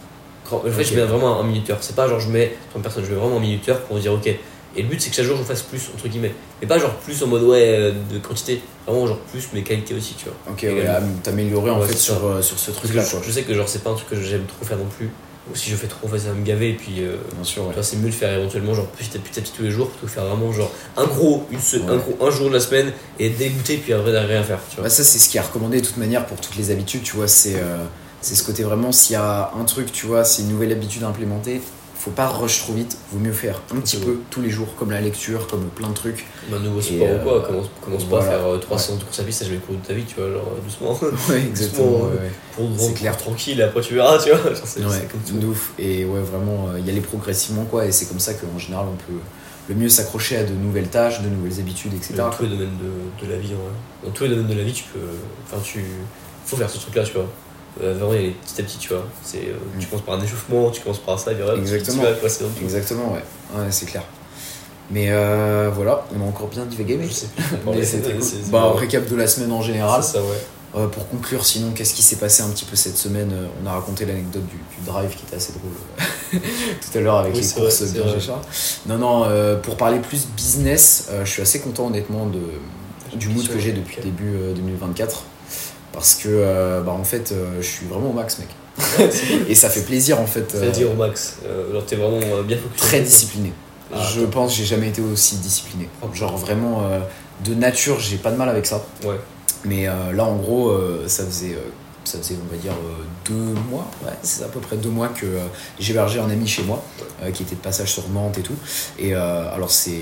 En fait, je mets vraiment un minuteur. C'est pas genre je mets 30 personnes, je mets vraiment un minuteur pour dire ok. Et le but c'est que chaque jour je fasse plus, entre guillemets. Mais pas genre plus en mode ouais euh, de quantité, vraiment genre plus mais qualité aussi, tu vois. Ok, ouais, t'améliorer en Ouais, fait sur, euh, sur ce truc-là. je, sais que genre c'est pas un truc que j'aime trop faire non plus. Ou si je fais trop, ça va me gaver et puis euh, Bien sûr, ouais. tu vois, c'est mieux de faire éventuellement genre petit à petit, tous les jours plutôt que faire vraiment genre un gros, une se- Ouais. un, gros un jour de la semaine et être dégoûté puis après rien faire, tu vois. Bah, ça, c'est ce qui est recommandé de toute manière pour toutes les habitudes, tu vois. C'est euh, c'est ce côté vraiment, s'il y a un truc, tu vois, c'est une nouvelle habitude à implémenter, faut pas rush trop vite, vaut mieux faire un petit C'est peu tous les jours, comme la lecture, comme plein de trucs. Un nouveau sport euh, ou quoi, commence, commence pas à faire euh, 300 de course à pied, ça jamais couru de ta vie, tu vois, genre euh, doucement. Ouais, exactement. Doucement, ouais, ouais. pour C'est clair. tranquille et après tu verras, tu vois. C'est Ouais, comme tout. de ouf. Et ouais, vraiment, euh, y aller progressivement, quoi. Et c'est comme ça qu'en général, on peut le mieux s'accrocher à de nouvelles tâches, de nouvelles habitudes, etc. Dans tous les domaines de, de la vie, vrai. Dans tous les domaines de la vie, tu peux. Enfin, tu. Faut faire ce truc-là, tu vois. Euh, vraiment, il y a les petit à petit, tu vois. C'est, euh, Tu Mm. commences par un échauffement, tu commences par ça, et tu- Exactement. Tu vas truc. Exactement, ouais. Ouais, c'est clair. Mais euh, voilà, on a encore bien divagué. Mais Ouais, c'était cool. Bah, récap de la semaine en général. Ça, ouais. Euh, pour conclure, sinon, qu'est-ce qui s'est passé un petit peu cette semaine? On a raconté l'anecdote du, du drive qui était assez drôle tout à l'heure avec Oui, les courses vrai, bien vrai. Non, non, euh, pour parler plus business, je suis assez content honnêtement de, du mood que j'ai depuis Ok. début euh, 2024. Parce que, euh, bah, en fait, euh, je suis vraiment au max, mec. Ouais. Et ça fait plaisir, en fait. euh, C'est-à-dire au max. Euh, genre, t'es vraiment bien focus. très discipliné. Ah, je top. pense que j'ai jamais été aussi discipliné. Propre. Genre vraiment, de nature, j'ai pas de mal avec ça. Ouais. Mais là, en gros, ça faisait, ça faisait, on va dire, deux mois. Ouais, c'est à peu près deux mois que j'hébergeais un ami chez moi, qui était de passage sur Nantes et tout. Et alors, c'est,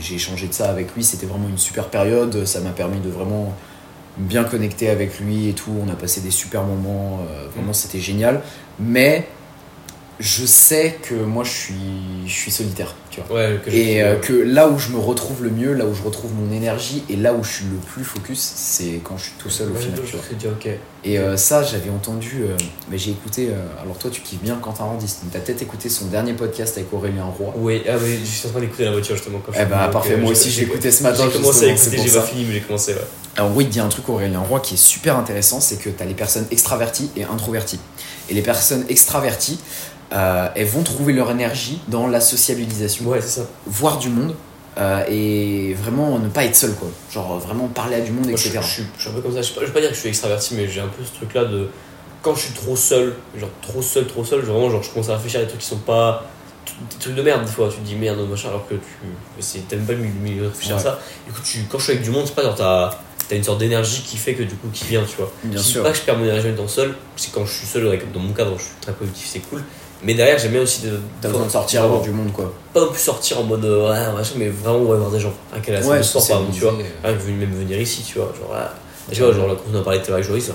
j'ai échangé de ça avec lui. C'était vraiment une super période. Ça m'a permis de vraiment bien connecter avec lui et tout. On a passé des super moments. euh, vraiment, c'était génial. Mais je sais que moi je suis, je suis solitaire, tu vois. Ouais, que je- Et euh, que là où je me retrouve le mieux, là où je retrouve mon énergie et là où je suis le plus focus, c'est quand je suis tout seul au Ouais, final. je tu vois. te dis, ok. Et euh, ça, j'avais entendu, euh, mais j'ai écouté. euh, alors toi, tu kiffes bien Quentin Randis. Donc t'as peut-être écouté son dernier podcast avec Aurélien Roy. Oui, ah oui, je suis en train d'écouter la voiture justement quand je Eh bah parfait, euh, moi aussi j'ai j'ai- écouté ce matin. J'ai commencé à écouter, j'ai pas fini, mais j'ai commencé, ouais. Alors, gros, il dit un truc Aurélien Roy qui est super intéressant, c'est que tu as les personnes extraverties et introverties. Et les personnes extraverties, euh, elles vont trouver leur énergie dans la sociabilisation, Ouais, c'est ça. voir du monde euh, et vraiment ne pas être seul, quoi. Genre vraiment parler à du monde, Moi, je, etc. je suis, je suis un peu comme ça. Je, je vais pas dire que je suis extraverti, mais j'ai un peu ce truc-là de. Quand je suis trop seul, genre trop seul, trop seul, vraiment, genre, je commence à réfléchir à des trucs qui sont pas. Des trucs de merde, des fois. Tu te dis merde, machin, alors que tu. T'aimes pas mieux réfléchir à ça. Du coup, tu, quand je suis avec du monde, c'est pas genre t'as. T'as une sorte d'énergie qui fait que du coup, qui vient, tu vois. Bien je dis sûr. pas que je perds mon énergie en étant seul, c'est quand je suis seul, dans mon cadre, je suis très positif, c'est cool. Mais derrière, j'aime bien aussi de. T'as besoin de sortir, vraiment, voir du monde, quoi. Pas non plus sortir en mode. euh, ouais, machin, mais vraiment, ouais, voir des gens. La salle Ouais, de sport, par exemple, tu vois. venir- même venir ici, tu vois. Genre, là, tu vois, genre, là, quand on a parlé de avec Joris,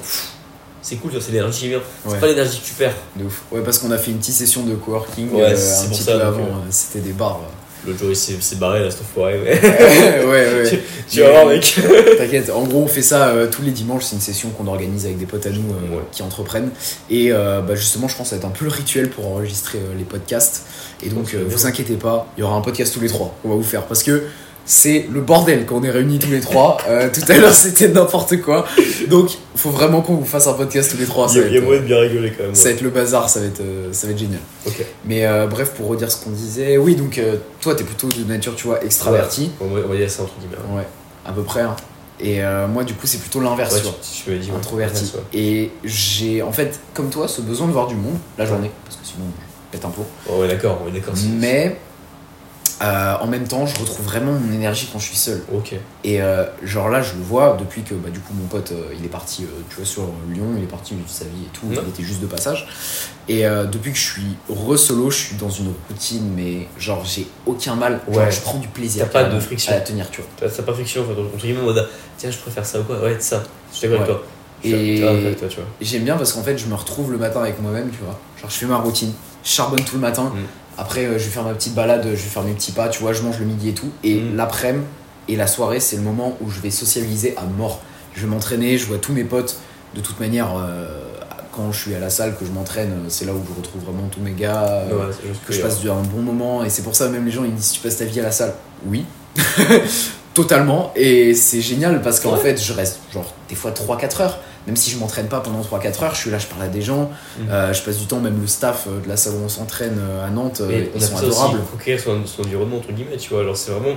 c'est cool, tu vois, c'est l'énergie qui vient. C'est Ouais. pas l'énergie que tu perds. De ouf. Ouais, parce qu'on a fait une petite session de coworking Ouais, euh, un pour petit ça, peu avant. euh, C'était des bars. Le Joris s'est s'est barré, là, cette enfoiré, mais. ouais, ouais. tu vas voir, mec. T'inquiète, en gros on fait ça euh, tous les dimanches, c'est une session qu'on organise avec des potes à nous euh, Ouais. qui entreprennent. Et euh, bah, justement je pense que ça va être un peu le rituel pour enregistrer les podcasts. Et donc vous inquiétez pas, il y aura un podcast tous les trois qu'on va vous faire. Parce que c'est le bordel quand on est réunis tous les trois. Euh, tout à l'heure c'était n'importe quoi. Donc faut vraiment qu'on vous fasse un podcast tous les trois. Il Ça y va a- y moyen de bien rigoler quand même. ça va ouais. être le bazar, ça va être, euh, ça va être génial. Ok. Mais euh, bref, pour redire ce qu'on disait, oui, donc euh, toi t'es plutôt de nature, tu vois, extraverti. On va on va dire ça entre guillemets. hein. Ouais, à peu près. hein. Et moi, du coup, c'est plutôt l'inverse, Ouais, tu tu, dit. ouais. Introverti. Ouais, Et j'ai, en fait, comme toi, ce besoin de voir du monde la journée, parce que sinon, je pète un plomb. ouais. Ouais, d'accord, ouais, d'accord. Mais euh, en même temps, je retrouve vraiment mon énergie quand je suis seul. Ok. Et euh, genre là, je le vois depuis que, bah, du coup, mon pote, euh, il est parti, tu vois, sur Lyon, il est parti vivre sa vie et tout, il était juste de passage. Et depuis que je suis re-solo, je suis dans une routine, mais genre, j'ai aucun mal. Genre, Ouais. je prends du plaisir. T'as pas de friction. À la tenir, tu vois. T'as pas friction, en fait, entre guillemets, mode tiens, je préfère ça ou quoi? Ouais, c'est ça. Je avec Ouais. toi. Je. Et J'aime bien parce qu'en fait, je me retrouve le matin avec moi-même, tu vois. Genre, je fais ma routine, je charbonne tout le matin. Mm. Après, euh, je vais faire ma petite balade, je vais faire mes petits pas, tu vois, je mange le midi et tout. Et Mm. l'après-midi et la soirée, c'est le moment où je vais socialiser à mort. Je vais m'entraîner, je vois tous mes potes. De toute manière, euh, quand je suis à la salle, que je m'entraîne, euh, c'est là où je retrouve vraiment tous mes gars. euh, Ouais, que je passe un bon moment. Et c'est pour ça, même les gens, ils me disent Tu passes ta vie à la salle Oui. Totalement. Et c'est génial parce qu'en Ouais. fait, je reste genre des fois 3-4 heures. Même si je m'entraîne pas pendant 3-4 heures, je suis là, je parle à des gens. Mhm. Euh, je passe du temps, même le staff euh, de la salle où on s'entraîne euh, à Nantes, Mais ils sont ça aussi, adorables. conquérir son, son environnement, entre guillemets, tu vois. Genre, c'est vraiment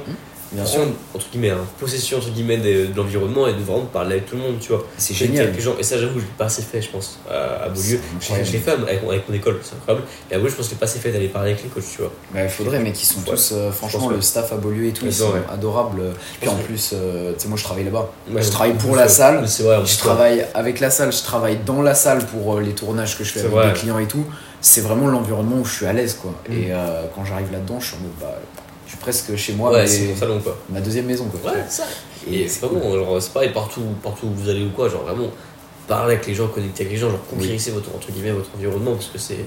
Bien sûr. entre guillemets, hein, possession, entre guillemets, de, de l'environnement et de vraiment parler avec tout le monde, tu vois. C'est génial. quelques gens. Et ça, j'avoue, je l'ai pas assez fait, je pense, à, à Beaulieu. Je l'ai fait avec, avec mon école, c'est incroyable. Et à Beaulieu, je pense que je l'ai pas assez fait d'aller parler avec les coachs, tu vois. Bah, il faudrait, mais qui sont Ouais. tous, euh, franchement, le staff à Beaulieu et tout, ils sont adorables. Puis en plus, euh, tu sais, moi je travaille là-bas. Ouais, je travaille pour la salle. Vrai, Je travaille avec la salle, je travaille dans la salle pour euh, les tournages que je fais avec les clients et tout. C'est vraiment l'environnement où je suis à l'aise, quoi. Mm. Et quand j'arrive là-dedans, je suis en mode, bah, presque chez moi, Ouais, c'est mon salon, quoi. ma deuxième maison, quoi. Ouais, ça. Et Et c'est vraiment, genre, c'est pareil partout, partout où vous allez ou quoi, genre vraiment parler avec les gens, connecter avec les gens, genre conquérir votre, entre guillemets, votre environnement, parce que c'est.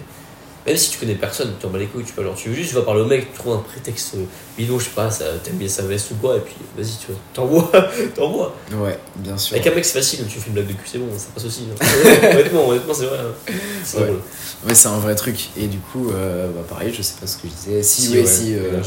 Même si tu connais personne, tu t'en bats les couilles, tu vois, genre tu veux juste, tu vas parler au mec, tu trouves un prétexte euh, bidon, je sais pas, ça- t'aimes bien sa veste ou quoi, et puis vas-y, tu vois, t'envoies, t'envoies. Ouais, bien sûr. Avec un mec, c'est facile, tu fais une blague de cul, c'est bon, ça passe aussi. hein. honnêtement, honnêtement, c'est vrai. hein. C'est Ouais. drôle. Ouais, c'est un vrai truc. Et du coup, euh, bah, pareil, je sais pas ce que je disais. Si, Si, ouais, si, euh.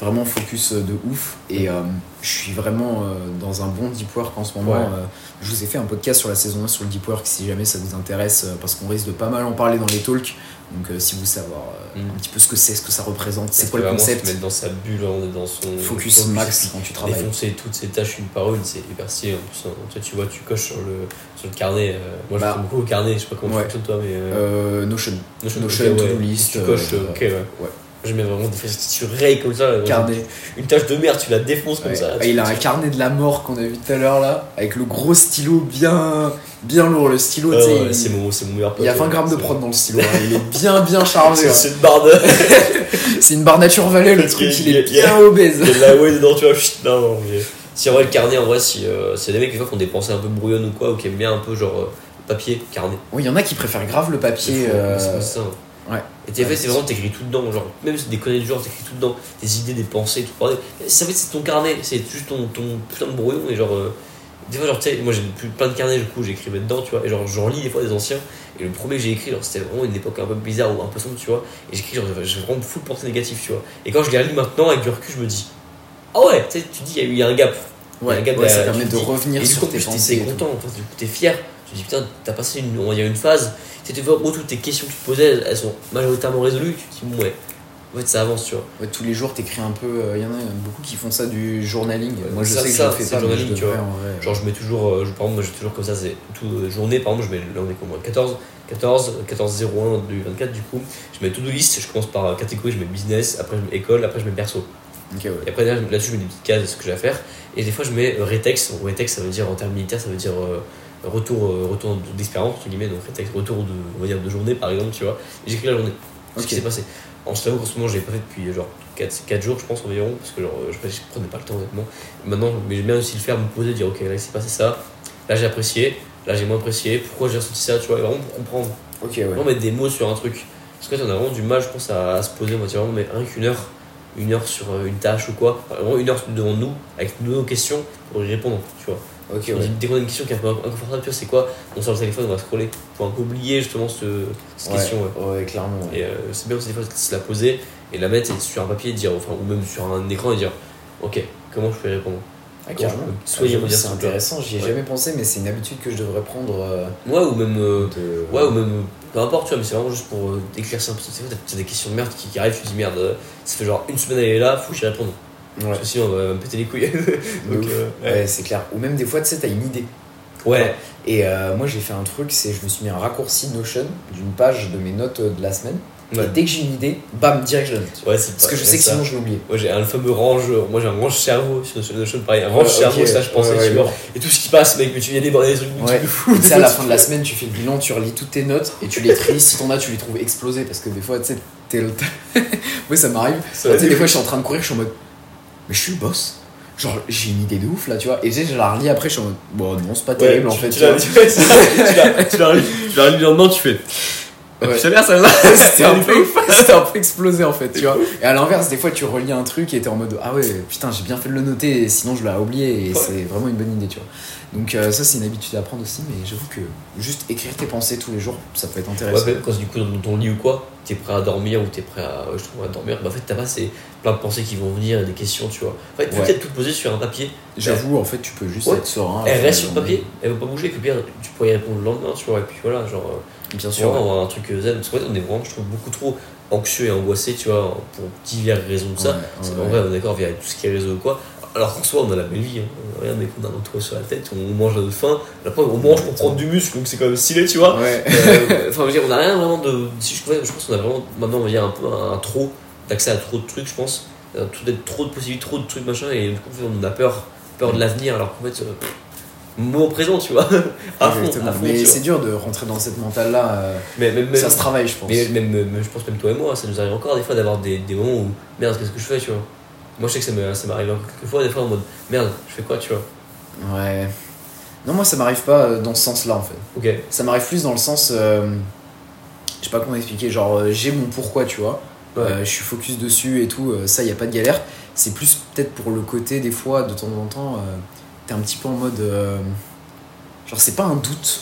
Vraiment focus de ouf. Et euh, je suis vraiment euh, dans un bon deep work en ce moment. Ouais. Euh, je vous ai fait un podcast sur la saison 1 sur le deep work si jamais ça vous intéresse, euh, parce qu'on risque de pas mal en parler dans les talks. Donc euh, si vous savoir euh, Mm. un petit peu ce que c'est, ce que ça représente, c'est quoi le concept, Se mettre dans sa bulle, vraiment, dans son. focus max quand tu travailles. défoncer toutes ces tâches une par une, c'est hyper stylé. En plus, hein. Toi, tu vois, tu coches sur le, sur le carnet. euh, moi, je Bah, trouve beaucoup au carnet, je sais pas comment ouais. tu fonctionnes toi, mais. euh, Euh, Notion. Notion, Notion, ok, ouais. list, Tu coches, euh, ok, ouais. Je mets vraiment des tu rayes comme ça. Carnet. Une tâche de merde, tu la défonces comme Ouais. ça. Ah, il a un carnet de la mort qu'on a vu tout à l'heure là, avec le gros stylo bien, bien lourd. Le stylo, tu sais, ouais, il- c'est mon, meilleur pote. il y a 20 ouais. grammes de prod dans le stylo. hein. Il est bien, bien chargé. C'est hein. une barre de. C'est une barre nature le truc, il est a- bien obèse. Il y a de la ouais dedans, tu vois. Non, non, mais. Si en vrai, le carnet, en vrai, si euh, c'est des mecs des fois, qui ont des pensées un peu brouillonnes ou quoi, ou qui aiment bien un peu genre euh, papier, carnet. Oui, il y en a qui préfèrent grave le papier. euh, c'est ça. Ouais. Et TFS, Ouais, c'est vraiment, t'écris tout dedans. Genre, même si des conneries du genre, t'écris tout dedans. Des idées, des pensées, tout. Ça fait, c'est ton carnet, c'est juste ton, ton putain de brouillon. Et genre, euh, des fois, genre, tu sais, moi j'ai plein de carnets, du coup, j'écrivais dedans, tu vois. Et genre, j'en lis des fois des anciens. Et le premier que j'ai écrit, genre, c'était vraiment une époque un peu bizarre ou un peu sombre, tu vois. Et j'écris, genre, j'ai vraiment full pensée négative, tu vois. Et quand je les relis maintenant, avec du recul, je me dis, ah ouais, tu sais, tu dis, il y a eu il y a un gap. Ouais, ça permet de te dis- revenir Et du sur coup, en tes pensées. t'es content, enfin, du coup, t'es fier. Tu te dis, putain, t'as passé une, on va dire une phase. Tu tu vois, gros, toutes tes questions que tu te posais, elles, sont majoritairement résolues. Tu te dis, bon, ouais, en fait, ça avance, tu vois. Ouais, tous les jours, t'écris un peu. Il y en a beaucoup qui font ça du journaling. Moi, je Ça, sais que ça, je fais c'est pas, je journaling, tu vois. en vrai. Genre, je mets toujours, euh, je, par exemple, moi j'ai toujours comme ça, c'est tout euh, journée, par exemple, je mets, là on est comment 14, 14, 14, 01, 2024, du coup, je mets to-do list, je commence par euh, catégorie, je mets business, après je mets école, après je mets perso. Ouais. Et après là, là-dessus, je mets des petites cases, ce que j'ai à faire. Et des fois, je mets euh, rétex. Donc, rétex, ça veut dire en termes militaires, ça veut dire euh, retour, euh, retour d'expérience, entre guillemets. Donc, rétex, retour de, on va dire, de journée, par exemple, tu vois. Et j'écris la journée. Ce qui s'est passé. En ce moment, je l'ai pas fait depuis genre 4, 4 jours, je pense, environ. Parce que genre, je, je prenais pas le temps, honnêtement. Maintenant, mais j'aime bien aussi le faire, me poser, dire, ok, là, il s'est passé ça. Là, j'ai apprécié. Là, j'ai moins apprécié. Pourquoi j'ai ressenti ça, tu vois. Et vraiment pour comprendre. Ok, ouais. Vraiment mettre des mots sur un truc. Parce que là, on a vraiment du mal, je pense, à, à se poser. On va dire vraiment, mais rien qu'une heure, une heure sur euh, une tâche ou quoi. Enfin, vraiment une heure devant nous, avec nos questions, pour y répondre, tu vois. Ok, On ouais. dit- Dès qu'on a une question qui est un peu inconfortable, tu vois, c'est quoi? On sort le téléphone, on va scroller. Pour un peu oublier justement ce, cette Ouais, question. ouais. ouais, clairement. Et euh, c'est bien aussi des fois de se la poser et la mettre sur un papier et dire, enfin, ou même sur un écran et dire, ok, comment je peux y répondre? Ah, carrément. dire, c'est intéressant, j'y ai jamais pensé, mais c'est une habitude que je devrais prendre. euh, Ouais, ou même. euh, de... Ouais, ou même, peu importe, tu vois, mais c'est vraiment juste pour euh, éclaircir un peu. Tu t'as des questions de merde qui, qui arrivent, tu te dis merde, euh, ça fait genre une semaine elle est là, faut que j'y réponde. Ouais, Parce que sinon, on va me péter les couilles. Donc, euh, Ouais, c'est clair. Ou même des fois, tu sais, t'as une idée. ouais. Et euh, moi, j'ai fait un truc, c'est je me suis mis un raccourci Notion d'une page de mes notes de la semaine. Ouais. Et dès que j'ai une idée, bam, direct je la note. Ouais, Parce que je sais que sinon je vais oublier. Moi j'ai un fameux range, moi j'ai un range cerveau sur Notion, pareil, un range Ouais, cerveau, ça je pensais, tu vois. Et tout ce qui passe, mec, mais tu viens déborder des trucs trucs de fou. Tu sais, à la fin de la semaine, tu fais le bilan, tu relis toutes tes notes et tu les tries. si t'en as, tu les trouves explosées parce que des fois, tu sais, t'es. oui, ça m'arrive. Tu sais, des fois, je suis en train de courir, je suis en mode. Mais je suis le boss. Genre, j'ai une idée de ouf là, tu vois. Et je la relis après, je suis en mode. Bon, non, c'est pas terrible en tu- fait. Tu tu l'as relis le lendemain, tu fais. Ouais. Tu l'air celle-là C'était un, peu, c'était un peu explosé en fait, tu vois. Et à l'inverse, des fois tu relis un truc et t'es en mode Ah ouais, putain, j'ai bien fait de le noter, sinon je l'aurais oublié et Ouais. c'est vraiment une bonne idée, tu vois. Donc euh, ça, c'est une habitude à prendre aussi, mais j'avoue que juste écrire tes pensées tous les jours, ça peut être Ouais, intéressant. même quand du coup dans ton lit ou quoi, t'es prêt à dormir ou t'es prêt à, ouais, je trouve, à dormir, bah en fait t'as pas ces plein de pensées qui vont venir et des questions, tu vois. En fait, Ouais. peut-être tout poser sur un papier, J'avoue, en fait, tu peux juste Ouais. être serein. elle reste sur le papier, elle va pas bouger, puis bien tu pourrais y répondre le lendemain, tu vois, et puis voilà, genre. euh. Bien sûr. ouais. avoir un truc euh, zen. Parce qu'en fait, on est vraiment, je trouve, beaucoup trop anxieux et angoissé, tu vois, pour diverses raisons de ça. Ouais, C'est- ouais, en vrai, on est d'accord, via tout ce qui est réseau ou quoi. Alors qu'en soi, on a la belle vie. Hein. Regarde, mec, on a un toit sur la tête, on mange à notre faim. Après, on mange pour prendre du muscle, donc c'est quand même stylé, tu vois. Euh, Enfin, je veux dire, on n'a rien vraiment de. Si je, je pense qu'on a vraiment, maintenant, on va dire un peu un, trop d'accès à trop de trucs, je pense. Euh, Tout d'être trop de possibilités, trop de trucs, machin, et du coup, on a peur, peur de l'avenir, alors qu'en fait, euh, moment présent, tu vois. à fond, Exactement. à fond, mais c'est dur de rentrer dans cette mentale-là. euh, Mais même, ça se travaille, je pense. mais je pense même toi et moi, ça nous arrive encore des fois d'avoir des, des moments où merde, qu'est-ce que je fais, tu vois. Moi, je sais que ça m'arrive encore quelques fois, des fois en mode merde, je fais quoi, tu vois. Ouais. Non, moi, ça m'arrive pas euh, dans ce sens-là, en fait. Ok, Ça m'arrive plus dans le sens. euh, je sais pas comment expliquer. Genre, j'ai mon pourquoi, tu vois. Ouais. Euh, je suis focus dessus et tout. ça, y a pas de galère. C'est plus peut-être pour le côté, des fois, de temps en temps, euh, t'es un petit peu en mode. euh, genre, c'est pas un doute.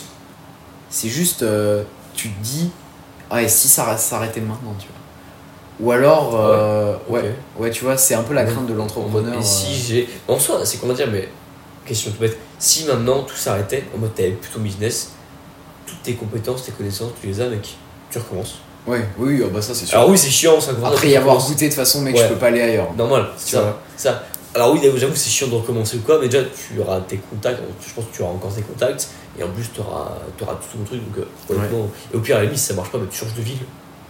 C'est juste. euh, tu te dis. Ah, et si ça s'arrêtait maintenant, tu vois. Ou alors. euh, ouais, ouais, tu vois, c'est un peu la crainte de l'entrepreneur. Et si j'ai. En soi, c'est comment dire, mais question tout bête. Si maintenant tout s'arrêtait, en mode t'avais plus ton business, toutes tes compétences, tes connaissances, tu les as, mec, tu recommences. Ouais, oui, oui, ah bah ça, c'est sûr. Alors oui, c'est chiant, ça Après y avoir goûté, de toute façon, mec, Ouais. je peux pas aller ailleurs. Normal, c'est ça. ça. Alors oui, j'avoue, c'est chiant de recommencer ou quoi, mais déjà, tu auras tes contacts, je pense que tu auras encore tes contacts, et en plus, tu auras, tout ton truc, donc euh, honnêtement, et au pire, à la limite, si ça marche pas, bah, tu changes de ville,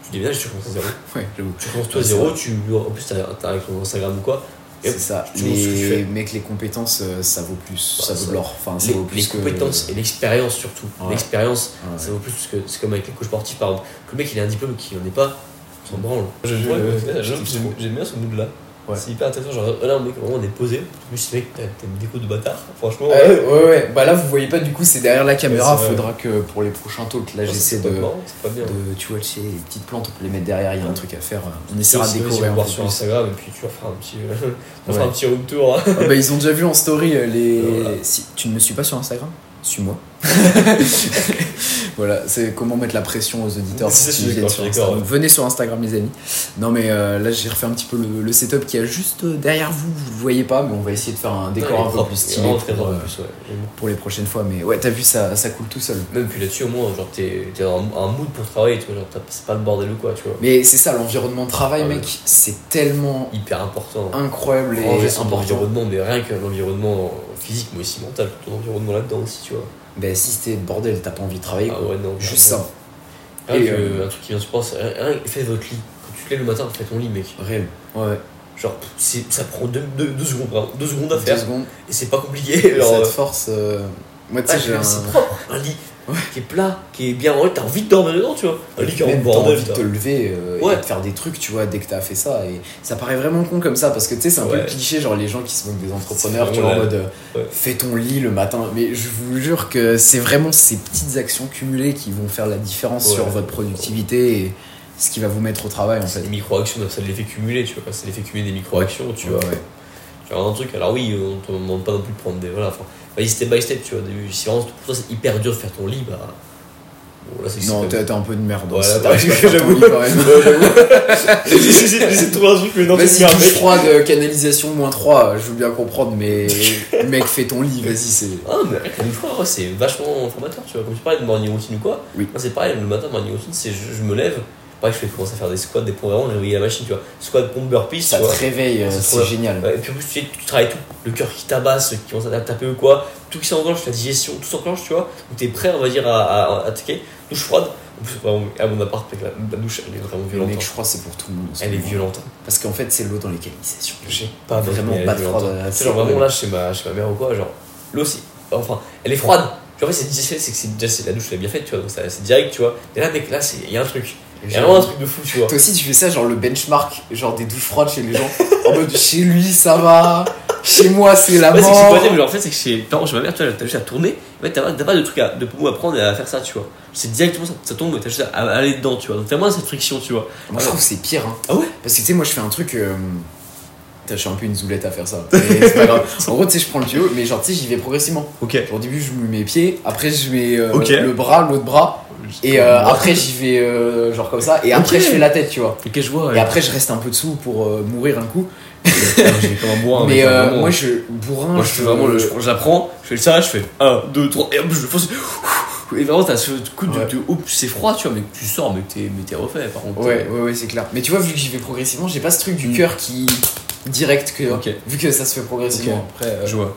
tu déménages, tu recommences à zéro. Ouais. Tu recommences toi à zéro, tu, en plus, t'as avec ton Instagram ou quoi, C'est ça. tu vois ce que tu fais. Les mecs, les compétences, euh, ça vaut plus. Bah, ça vaut ça- de l'or. Enfin, ça les, vaut plus les que- compétences et l'expérience surtout. Ouais. L'expérience, Ouais. ça vaut plus parce que c'est comme avec les coachs sportifs par exemple. Que le mec il a un diplôme qui en est pas, on s'en branle. J'aime bien ce mood là. Ouais. C'est hyper intéressant. Genre, là, mec, vraiment, on est posé. Je me suis dit, mec, t'as une déco de bâtard. Franchement, Ouais, ouais, ouais. Bah là, vous voyez pas, du coup, c'est derrière la caméra. Ouais. Faudra que pour les prochains talks, là, j'essaie de, pas bien. de. Tu vois, tu sais, les petites plantes, on peut les mettre derrière. Il y a un truc à faire. On essaiera de on un voir sur. Instagram et puis tu vas faire un petit, euh, on un petit room tour. hein. Ah bah, ils ont déjà vu en story euh, les. Voilà. Si tu ne me suis pas sur Instagram, suis-moi. voilà, c'est comment mettre la pression aux auditeurs C'est d'accord, sur Instagram. Venez sur Instagram, les amis. Non, mais euh, là, j'ai refait un petit peu le, le setup qui est juste euh, derrière vous. Vous le voyez pas, mais on va essayer de faire un décor un peu propre, plus stylé pour, très euh, plus, ouais. Pour les prochaines fois. Mais ouais, t'as vu, ça, ça coule tout seul. Même puis là-dessus, au moins, genre, t'es dans un, mood pour travailler, tu vois. Genre, c'est pas le bordel ou quoi, tu vois. Mais c'est ça, l'environnement de travail, Ah ouais. mec, c'est tellement Hyper important. incroyable et Ranger son important. environnement, mais rien que l'environnement physique, mais aussi mental, ton environnement là-dedans aussi, tu vois. Ben, si c'était le bordel, t'as pas envie de travailler, Ah quoi. ouais, non. Juste ça. Rien Et, que, euh, un truc qui vient de se passer, rien, fais votre lit. Quand tu te lèves le matin, fais ton lit, mec. Réel. Ouais. Genre, c'est- ça prend deux, deux, deux secondes, deux secondes à Deux faire. secondes. Et c'est pas compliqué. Et Genre, ça te euh, force. euh, Moi, tu ah, sais, j'ai un. c'est propre, un lit qui est plat, qui est bien rangé, t'as envie de dormir dedans, tu vois. Un lit qui est en Même t'as bordel, envie de te lever euh, Ouais. et de faire des trucs, tu vois, dès que t'as fait ça. Et ça paraît vraiment con comme ça, parce que tu sais, c'est un peu Ouais. cliché, genre les gens qui se moquent des entrepreneurs, tu vois, en mode euh, Ouais. fais ton lit le matin. Mais je vous jure que c'est vraiment ces petites actions cumulées qui vont faire la différence Ouais. sur votre productivité et ce qui va vous mettre au travail, en C'est fait. des micro-actions, ça l'effet cumulé, tu vois. C'est l'effet cumulé des micro-actions, tu vois. Ouais. Tu vois, un truc, alors oui, on te demande pas non plus de prendre des. Voilà, enfin, vas-y step by step, tu vois. au début. Si vraiment pour toi c'est hyper dur de faire ton lit, bah. Bon, là, Non, t'es un peu de merde. Voilà, si t'arrives pas à faire ton j'avoue. lit, quand même. J'essaie de trouver un truc, mais non, Vas-y, mec. froide, euh, canalisation moins 3, je veux bien comprendre, mais mec, fais ton lit, vas-y, c'est. Ah, mais froide, ouais, c'est vachement formateur, tu vois. Comme tu parlais de morning routine ou quoi, Oui. c'est pareil, le matin, morning routine, c'est je, je me lève, pareil, je fais commencer à faire des squats, des pompes, vraiment, réveiller la machine, tu vois. Squat, pompe, burpees, Ça tu te vois. réveille, euh, C'est génial. Ouais, et puis en plus, tu, sais, tu travailles tout, le cœur qui tabasse, qui commence à taper ou quoi, tout qui s'enclenche, la digestion, tout s'enclenche, tu vois. Donc t'es prêt, on va dire, à, à, à attaquer. Douche froide, en plus, vraiment, à mon appart, la, la douche, elle est vraiment Le violente. mec, hein. je crois c'est pour tout le monde. Elle est violente. hein. Parce qu'en fait, c'est l'eau dans les canalisations. J'ai pas Vraiment pas de froide, hein. c'est genre vraiment là, chez ma, chez ma mère ou quoi, genre, l'eau aussi. Enfin, elle est froide. Tu vois, en fait, c'est c'est c'est que c'est déjà la douche, elle est bien faite, tu vois, donc c'est direct, tu vois. Et là, mec, là, il y a un truc. Il y a vraiment un truc de fou, tu vois. Toi aussi, tu fais ça, genre le benchmark, genre des douches froides chez les gens. en mode, chez lui, ça va. Chez moi, c'est la Ouais, c'est que c'est mort. pas terrible, genre, en fait, c'est que chez les parents, chez ma mère, tu vois, t'as juste à tourner, en fait, t'as pas, t'as pas de truc à, de pommeau à prendre et à faire ça, tu vois. C'est directement ça, ça tombe t'as juste à, aller dedans, tu vois. Donc t'as moins cette friction, tu vois. Moi, je trouve que c'est pire. Hein. Ah ouais? Parce que tu sais, moi, je fais un truc. euh, Je suis un peu une zoulette à faire ça. Mais c'est pas grave. En gros, tu sais, je prends le tuyau, mais genre, tu sais, j'y vais progressivement. Ok. Genre, au début, je mets mes pieds, après, je mets euh, le bras, l'autre bras, et euh, après, j'y vais euh, genre comme ça, et après, je fais la tête, tu vois. Ok, je vois. Et après, je reste un peu dessous pour euh, mourir un coup. j'ai comme un bourrin. mais euh, vraiment. moi, je bourrin. Moi je fais vraiment le. Je, je la prends, je fais ça, je fais 1, 2, 3, et hop, je fonce. Et vraiment, t'as ce coup de. Ouais. de oh, c'est froid, tu vois, mais tu sors, mais t'es mais t'es refait par contre. Ouais, ouais, ouais, c'est clair. Mais tu vois, vu que j'y vais progressivement, j'ai pas ce truc du cœur qui. direct que. Ok. Vu que ça se fait progressivement. Après, euh, Je vois.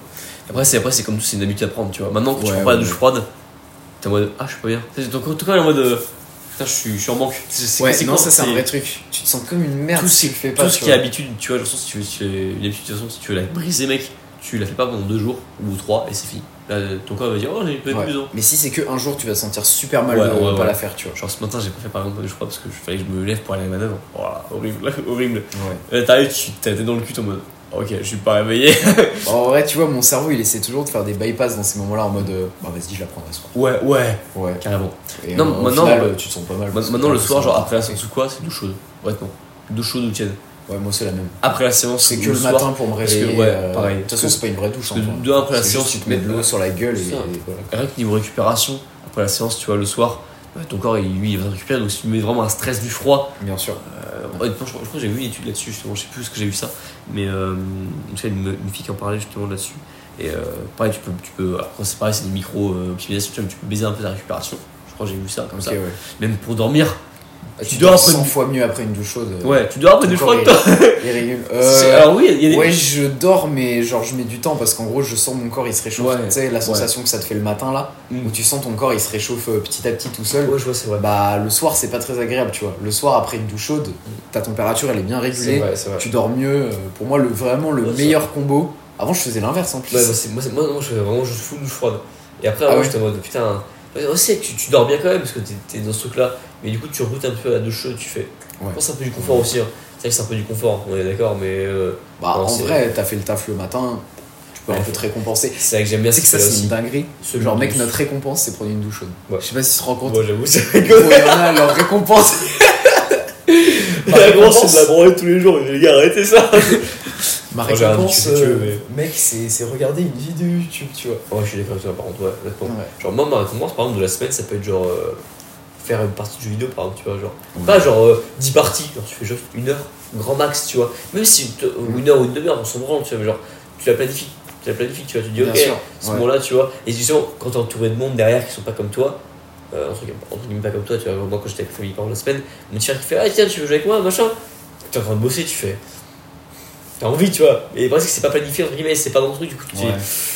Après, c'est après, c'est comme tout, c'est une habitude à prendre, tu vois. Maintenant, quand tu Ouais, prends pas la ouais. douche froide, t'es en mode ah, je suis pas bien. Sais, Donc, en tout cas, en mode euh, putain, je suis, je suis en manque. C'est- c'est- ouais, c'est non, quoi, ça c'est un vrai truc. Tu te sens comme une merde Tout si ce, tu le fais pas. tout ce qui est habitude, tu vois, genre, si tu veux, si tu veux- une habitude, de toute façon, si tu veux la briser, mec, tu la fais pas pendant deux jours ou trois et c'est fini. Là, ton corps va dire, oh, j'ai peut-être Ouais. plus besoin. Mais si c'est que un jour, tu vas te sentir super mal Ouais, de ouais, pas ouais. la faire, tu vois. Genre ce matin, j'ai pas fait par exemple, je crois, parce que je fallait que je me lève pour aller à la manœuvre. Voilà, horrible, horrible. Ouais. Là, t'arrives, tu t'es t'es dans le cul en mode, ok, je suis pas réveillé. En vrai, tu vois, mon cerveau, il essaie toujours de faire des bypass dans ces moments-là en mode, euh, bah vas-y, je la prendrai ce soir. ouais, ouais, Ouais. carrément. Et Non, euh, au maintenant, final, tu te sens pas mal. Ma- parce que Maintenant, le soir, genre après la séance ou quoi, c'est douche chaude. Honnêtement. Douche chaude ou tiède. Ouais, moi c'est la même. Après la séance, C'est que le soir, matin pour me parce que, réveiller. ouais, euh, pareil. De toute façon, c'est pas une vraie douche. parce que hein, deux après la C'est séance, juste, tu te mets de l'eau sur la gueule et, C'est ça. et voilà. Rien que niveau récupération, après la séance, tu vois, le soir, bah, ton corps, il, lui, il va récupérer. Donc, si tu mets vraiment un stress du froid, Bien sûr. Euh, honnêtement, je, crois- je crois que j'ai vu une étude là-dessus, justement, je sais plus où est-ce que j'ai vu ça, mais euh, sais, une, une fille qui en parlait justement là-dessus. Et euh, pareil, tu peux, tu peux, après c'est pareil, c'est des micro-optimisations, tu, peux baiser un peu ta récupération. Je crois que j'ai vu ça comme ça. ouais. Même pour dormir, Ah, Tu Tu dors dors après 100 une- fois mieux après une douche chaude. euh, ouais, tu dors après corps, froid, il- toi. Euh, Alors oui, il y a des. Ouais, je dors, mais genre je mets du temps parce qu'en gros, je sens mon corps il se réchauffe. Ouais, Tu sais, la ouais. sensation que ça te fait le matin là, Mm. où tu sens ton corps il se réchauffe euh, petit à petit tout seul. Ouais, je vois, c'est vrai. Bah, le soir, c'est pas très agréable, tu vois. Le soir, après une douche chaude, ta température elle est bien régulée, vrai, c'est vrai. tu dors mieux. euh, Pour moi, le, vraiment le Ouais, meilleur combo. Avant, je faisais l'inverse en plus. Ouais, moi, c'est- moi, moi, moi, je fais vraiment juste full douche froide. Et après, Ah moi, j'étais en mode putain. Aussi, tu, tu dors bien quand même parce que t'es es dans ce truc là. Mais du coup, tu regoutes un peu à la douche chaude, tu fais. Ouais. Je pense un peu du confort aussi. hein. C'est vrai que c'est un peu du confort, on est d'accord, mais. euh, Bah, Non, en vrai, t'as fait le taf le matin, tu peux un peu te récompenser. c'est vrai que j'aime bien C'est que ça, c'est une dinguerie. Ce Genre, mec, notre récompense, c'est prendre une douche chaude. Ouais. Je sais pas si tu te rends compte. Moi, j'avoue, c'est Il y en a, leur récompense. La grosse, récompense, c'est de la branlette tous les jours, mais les gars, arrêtez ça ma récompense, veux, euh, mec, c'est c'est regarder une vidéo YouTube, tu vois. Ouais, je suis d'accord avec toi, par contre, ouais, honnêtement. Ouais. Genre, moi, ma récompense, par exemple, de la semaine, ça peut être genre. euh, faire une partie de jeu vidéo, par exemple, tu vois, genre. Pas genre euh, 10 parties, genre tu fais juste une heure, grand max, tu vois. Même si ou une heure ou une demi-heure, on s'en branle, tu vois, mais genre, tu la planifies. Tu la planifies, tu vois, tu te dis, Bien ok, sûr, ce ouais. moment-là, tu vois. Et justement, quand t'es entouré de monde derrière qui sont pas comme toi, euh, entre, guillemets, entre guillemets pas comme toi, tu vois, moi quand j'étais avec la famille pendant la semaine, mon petit frère qui fait, ah tiens, tu veux jouer avec moi, machin? T'es en train de bosser, tu fais. T'as envie, tu vois. Et parce que c'est pas planifié, entre guillemets, c'est pas dans le truc, du coup, tu dis, Ouais.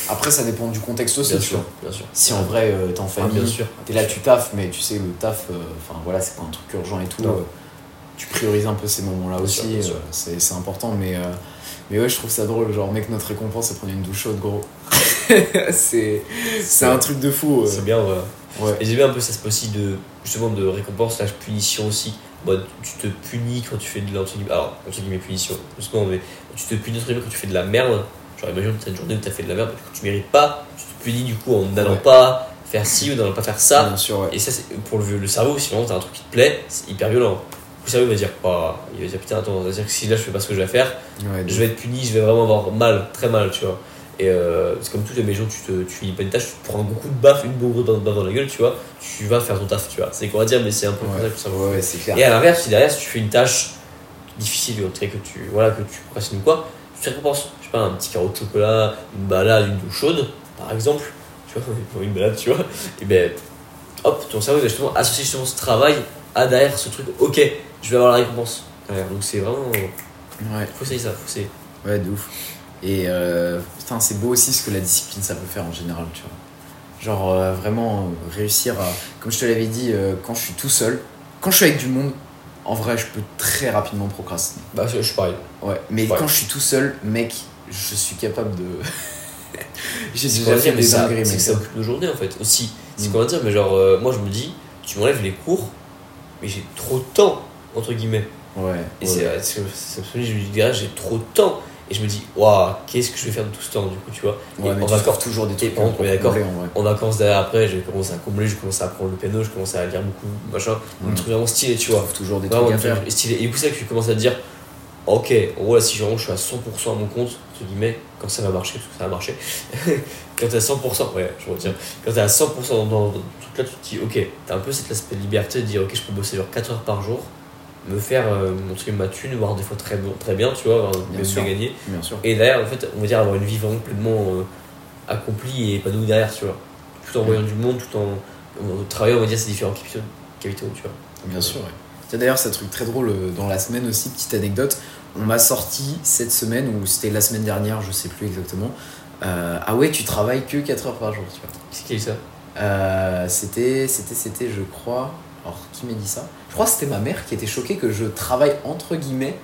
Après, ça dépend du contexte aussi, bien tu sûr, vois. bien sûr. Si en vrai, euh, t'es en Ah, famille, t'es là, tu taffes, mais tu sais, le taf, euh, enfin voilà, c'est pas un truc urgent et tout. Euh, tu priorises un peu ces moments-là aussi, euh, c'est important, mais, mais ouais, je trouve ça drôle. Genre, mec, notre récompense, c'est prendre une douche chaude, gros. c'est un truc de fou. euh. C'est bien, voilà. Ouais. Et j'aime bien un peu aspect aussi de, justement, de récompense, slash punition aussi. En mode, tu te punis quand tu fais de la, alors, entre guillemets, punition, justement, mais tu te punis entre guillemets quand tu fais de la merde. Genre, imagine que t'as une journée où t'as fait de la merde, du coup, tu mérites pas, tu te punis du coup en n'allant Ouais. pas faire ci ou n'allant pas faire ça. Bien sûr, ouais. Et ça, c'est pour le, le cerveau, si vraiment t'as un truc qui te plaît, c'est hyper violent. Le cerveau va dire, oh, il va dire, putain, attends, c'est-à-dire que si là je fais pas ce que je vais faire, Ouais, je vais être puni, je vais vraiment avoir mal, très mal, tu vois. Et euh, c'est comme tout, mais gens, tu, te, tu finis pas une tâche, tu te prends un gros coup de baffe, une grosse baffe dans la gueule, tu vois, tu vas faire ton taf, tu vois. C'est quoi à dire, mais c'est un peu comme ça Ouais, que ouais, ouais. Et à l'inverse, si derrière, si tu fais une tâche difficile, en tout cas que tu, voilà, que tu procrastines ou quoi, tu te récompenses. Je sais pas, un petit carreau de chocolat, une balade, une douche chaude, par exemple, tu vois, une balade, tu vois, et ben, hop, ton cerveau va justement associer justement ce travail à derrière ce truc, ok, je vais avoir la récompense. Derrière. Donc c'est vraiment. Ouais. Faut essayer ça, faut essayer. Ouais, de ouf. Et euh, putain, c'est beau aussi ce que la discipline ça peut faire en général, tu vois. Genre euh, vraiment euh, réussir à. Comme je te l'avais dit, quand je suis tout seul, quand je suis avec du monde, en vrai, je peux très rapidement procrastiner. Bah, je je suis pareil. Ouais, mais quand je suis tout seul, mec, je suis capable de. Déjà qu'on va fait dire, mais ça, ça occupe nos journées en fait aussi. C'est Mm. qu'on va dire, mais genre, euh, moi je me dis, tu m'enlèves les cours, mais j'ai trop de temps, entre guillemets. Ouais. Et ouais. c'est- absolument, je me dis, j'ai trop de temps. Et je me dis, waouh, qu'est-ce que je vais faire de tout ce temps, du coup, tu vois. Ouais, et mais en vacances, toujours des trucs. on est d'accord. en vacances derrière après, j'ai commencé à combler, j'ai commencé à apprendre le piano, j'ai commencé à lire beaucoup, machin. Mm. Des trucs vraiment stylés, tu vois. toujours des Vraiment, trucs à faire. stylés. Et du coup, c'est là que tu commences à te dire, ok, en gros, là, si vraiment je suis à 100% à mon compte, entre guillemets, quand ça va marcher, parce que ça va marcher, quand t'es à 100%, ouais, je retiens, quand t'es à 100% dans, dans, dans ce truc-là, tu te dis, ok, t'as un peu cette aspect de liberté de dire, ok, je peux bosser genre 4 heures par jour, me faire euh, montrer ma thune, voire des fois très, bon- très bien, tu vois, Bien sûr. gagner. Bien sûr. Et derrière, en fait, on va dire avoir une vie vraiment pleinement euh, accomplie et épanouie derrière, tu vois. Tout en voyant du monde, tout en, en travaillant, on va dire, ces différents capitaux, capitaux tu vois. Bien sûr, ouais. Tiens, D'ailleurs, c'est un truc très drôle euh, dans la semaine aussi, petite anecdote. On m'a sorti cette semaine, ou c'était la semaine dernière, je sais plus exactement. euh, ah ouais, tu travailles que 4 heures par jour, tu vois. Qu'est-ce qui a eu ça? Euh, c'était, c'était, c'était, je crois. Alors, qui m'a dit ça? Crois que c'était ma mère qui était choquée que je travaille entre guillemets.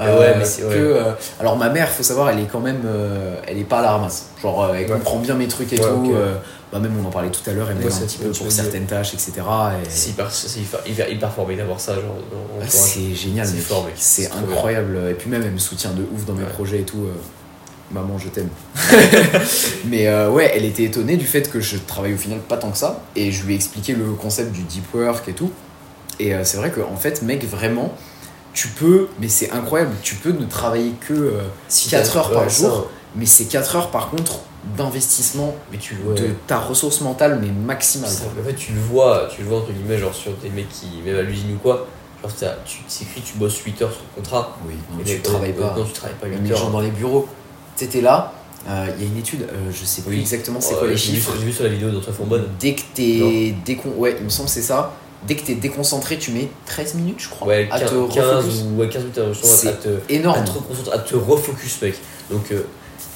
Ouais, mais c'est- que, ouais. euh, alors ma mère, faut savoir, elle est quand même, euh, elle est pas à la ramasse. Genre, euh, elle Ouais. comprend bien mes trucs et Ouais, tout. euh, bah même on en parlait tout à l'heure, elle m'aide un petit peu pour certaines tâches, etc. Et- C'est hyper, hyper, fort d'avoir ça, genre, ah. C'est génial, C'est incroyable. Et puis même, elle me soutient de ouf dans mes projets et tout. euh, Maman, je t'aime. Mais euh, ouais, elle était étonnée du fait que je travaille au final pas tant que ça. Et je lui ai expliqué le concept du deep work et tout. Et euh, c'est vrai qu'en fait, mec, vraiment, tu peux, mais c'est incroyable, tu peux ne travailler que euh, Si 4 t'as- heures par jour. ça, Mais c'est 4 heures par contre d'investissement mais tu de ta ressource mentale, mais maximale. ça, en fait, tu le vois, tu le vois entre guillemets, genre sur des mecs qui, même à l'usine ou quoi, genre t'as- tu t'écris, tu bosses 8 heures sur le contrat. Oui, non, tu mais- travailles pas. Non, tu travailles pas Même 8 les gens heures. dans les bureaux. T'étais là, euh, il y a une étude, euh, je sais plus Oui. exactement c'est quoi les chiffres. J'ai vu sur la vidéo d'Antoine Fonbonne. Dès que t'es décon... Ouais, il me semble que c'est ça. Dès que t'es déconcentré, tu mets 13 minutes, je crois, Ouais, à 15, te 15 refocus. ou ouais, 15 minutes C'est à te, à Énorme. te reconcentrer, à te refocus, mec. Donc, euh,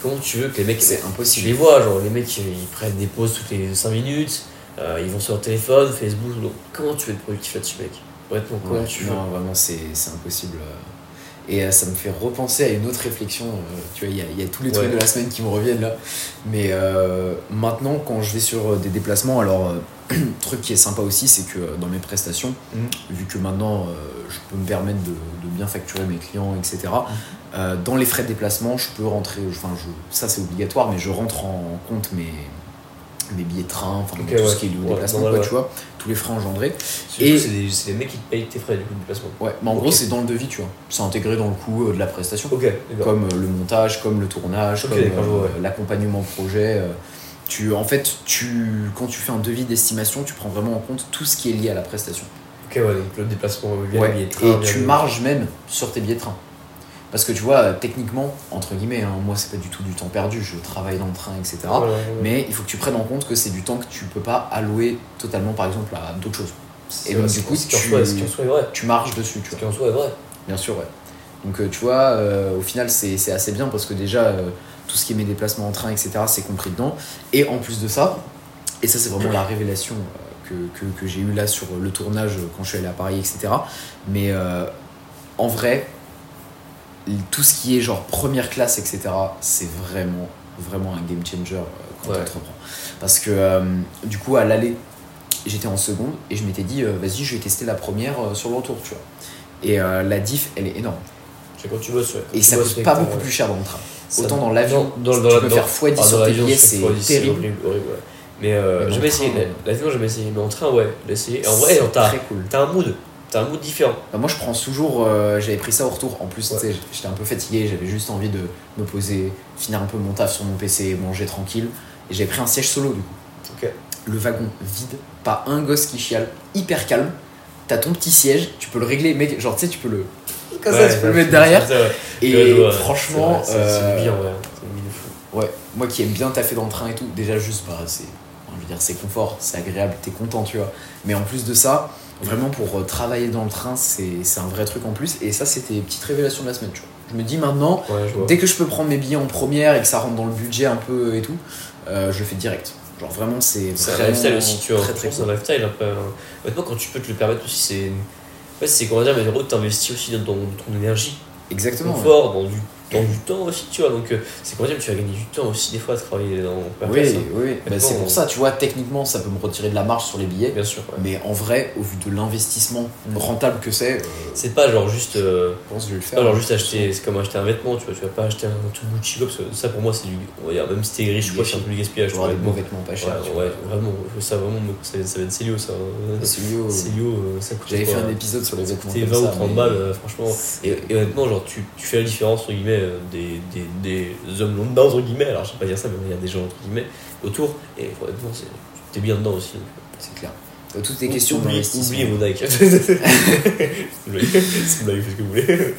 comment tu veux que les mecs. C'est Tu impossible. les vois, genre les mecs ils prennent des pauses toutes les 5 minutes, euh, ils vont sur leur téléphone, Facebook. Donc, comment tu veux être productif là-dessus, mec? Honnêtement, comment Ouais, tu veux? non, vraiment, c'est impossible. euh. Et euh, ça me fait repenser à une autre réflexion. euh, tu vois, il y y a tous les trucs de la semaine qui me reviennent là. Mais euh, maintenant, quand je vais sur des déplacements, alors truc qui est sympa aussi, c'est que euh, dans mes prestations, Mhm. vu que maintenant euh, je peux me permettre de, de bien facturer mes clients, etc., Mhm. euh, dans les frais de déplacement, je peux rentrer, enfin, je, ça c'est obligatoire, mais je rentre en compte mes, mes billets de train, enfin, tout ouais. ce qui est lié au Ouais, déplacement, quoi, tu vois, tous les frais engendrés. Et c'est des, mecs qui te payent tes frais du coup de déplacement. Ouais, mais en gros, c'est dans le devis, tu vois. C'est intégré dans le coût de la prestation. Comme euh, le montage, comme le tournage, comme l'accompagnement projet. Tu, en fait, tu, quand tu fais un devis d'estimation, tu prends vraiment en compte tout ce qui est lié à la prestation. Ok, ouais, donc le déplacement via Ouais, billets de train, et tu marges même sur tes billets de train. Parce que tu vois, techniquement, entre guillemets, hein, moi c'est pas du tout du temps perdu, je travaille dans le train, etc. Ouais. Mais il faut que tu prennes en compte que c'est du temps que tu peux pas allouer totalement, par exemple, à d'autres choses. Et donc, du coup, tu- soit- vrai. Tu marges dessus, tu Ce qui en soit est vrai. Bien sûr, ouais. Donc euh, tu vois, euh, au final, c'est c'est assez bien parce que déjà, euh, tout ce qui est mes déplacements en train, etc., c'est compris dedans. Et en plus de ça, et ça c'est vraiment la révélation euh, que, que, que j'ai eue là sur le tournage euh, quand je suis allé à Paris, etc. Mais euh, en vrai, tout ce qui est genre première classe, etc., c'est vraiment, vraiment un game changer quand Ouais. tu entreprends. Parce que euh, du coup, à l'aller, j'étais en seconde et je m'étais dit, euh, vas-y, je vais tester la première sur le retour, tu vois. Et la diff, elle est énorme. C'est quand tu bosses, ouais. Quand Et tu ça coûte pas beaucoup plus cher dans le train. Autant dans l'avion, dans- dans- tu peux faire dans- fois 10 Ah, sur tes billets, c'est terrible. horrible, horrible, ouais. Mais euh, Mais jamais essayé. L'avion, jamais essayé. Mais en train, ouais, j'ai essayé. Et en vrai, t'as très cool. t'as un mood. T'as un mood différent. Bah, moi, je prends toujours. euh, j'avais pris ça au retour. En plus, Ouais. j'étais un peu fatigué. J'avais juste envie de me poser, finir un peu mon taf sur mon PC, manger tranquille. Et j'avais pris un siège solo du coup. Le wagon vide, pas un gosse qui chiale, hyper calme. T'as ton petit siège, tu peux le régler, mec. Genre, tu sais, tu peux le. Comme ça, tu peux le mettre derrière. Ouais, Et ouais, franchement, c'est c'est euh, bien, ouais. Ouais, moi qui aime bien taffer dans le train et tout, déjà juste, bah, c'est, je veux dire, c'est confort, c'est agréable, t'es content, tu vois. Mais en plus de ça, vraiment pour euh, travailler dans le train, c'est, un vrai truc en plus. Et ça, c'était petite révélation de la semaine, tu vois. Je me dis maintenant, Ouais, dès que je peux prendre mes billets en première et que ça rentre dans le budget un peu et tout, euh, je le fais direct. Genre vraiment, c'est C'est un lifestyle aussi, tu vois. C'est un lifestyle. Après, euh, honnêtement, quand tu peux te le permettre aussi, c'est. Fait, c'est comment dire, mais en gros, t'investis aussi dans ton, ton énergie, Exactement. ouais. confort, dans du, dans du temps aussi, tu vois. Donc, euh, c'est comment dire, tu vas gagner du temps aussi, des fois, à travailler dans Oui, place, hein. oui. Bah, c'est pour ça, tu vois, techniquement, ça peut me retirer de la marge sur les billets. Bien sûr. ouais. Mais en vrai, au vu de l'investissement Mm. rentable que c'est, euh, C'est pas genre juste. euh, je pense que je vais le faire. pas genre juste acheter, c'est comme acheter un vêtement, tu vois. Tu vas pas acheter un tout Gucci parce que ça pour moi, c'est du. On va dire, même si t'es riche, Du quoi, c'est un peu du gaspillage. Tu auras des beaux vêtements pas chers. ouais, vraiment, ça vraiment, me- ça, ça va être Célio, ça. hein. Célio, Célio, euh, ça coûte J'avais fait un épisode sur les vêtements. C'était comme 20 ou ça, 30 mais- balles, euh, franchement. Et, honnêtement, genre, tu, tu fais la différence, entre guillemets, des, des, des hommes lambda, entre guillemets. Alors, je sais pas dire ça, mais il y a des gens, entre guillemets, autour. Et honnêtement, t'es bien dedans aussi. C'est clair. Euh, Toutes les questions d'investissement. Oubliez vos Nike. c'est blague, faites ce que vous voulez.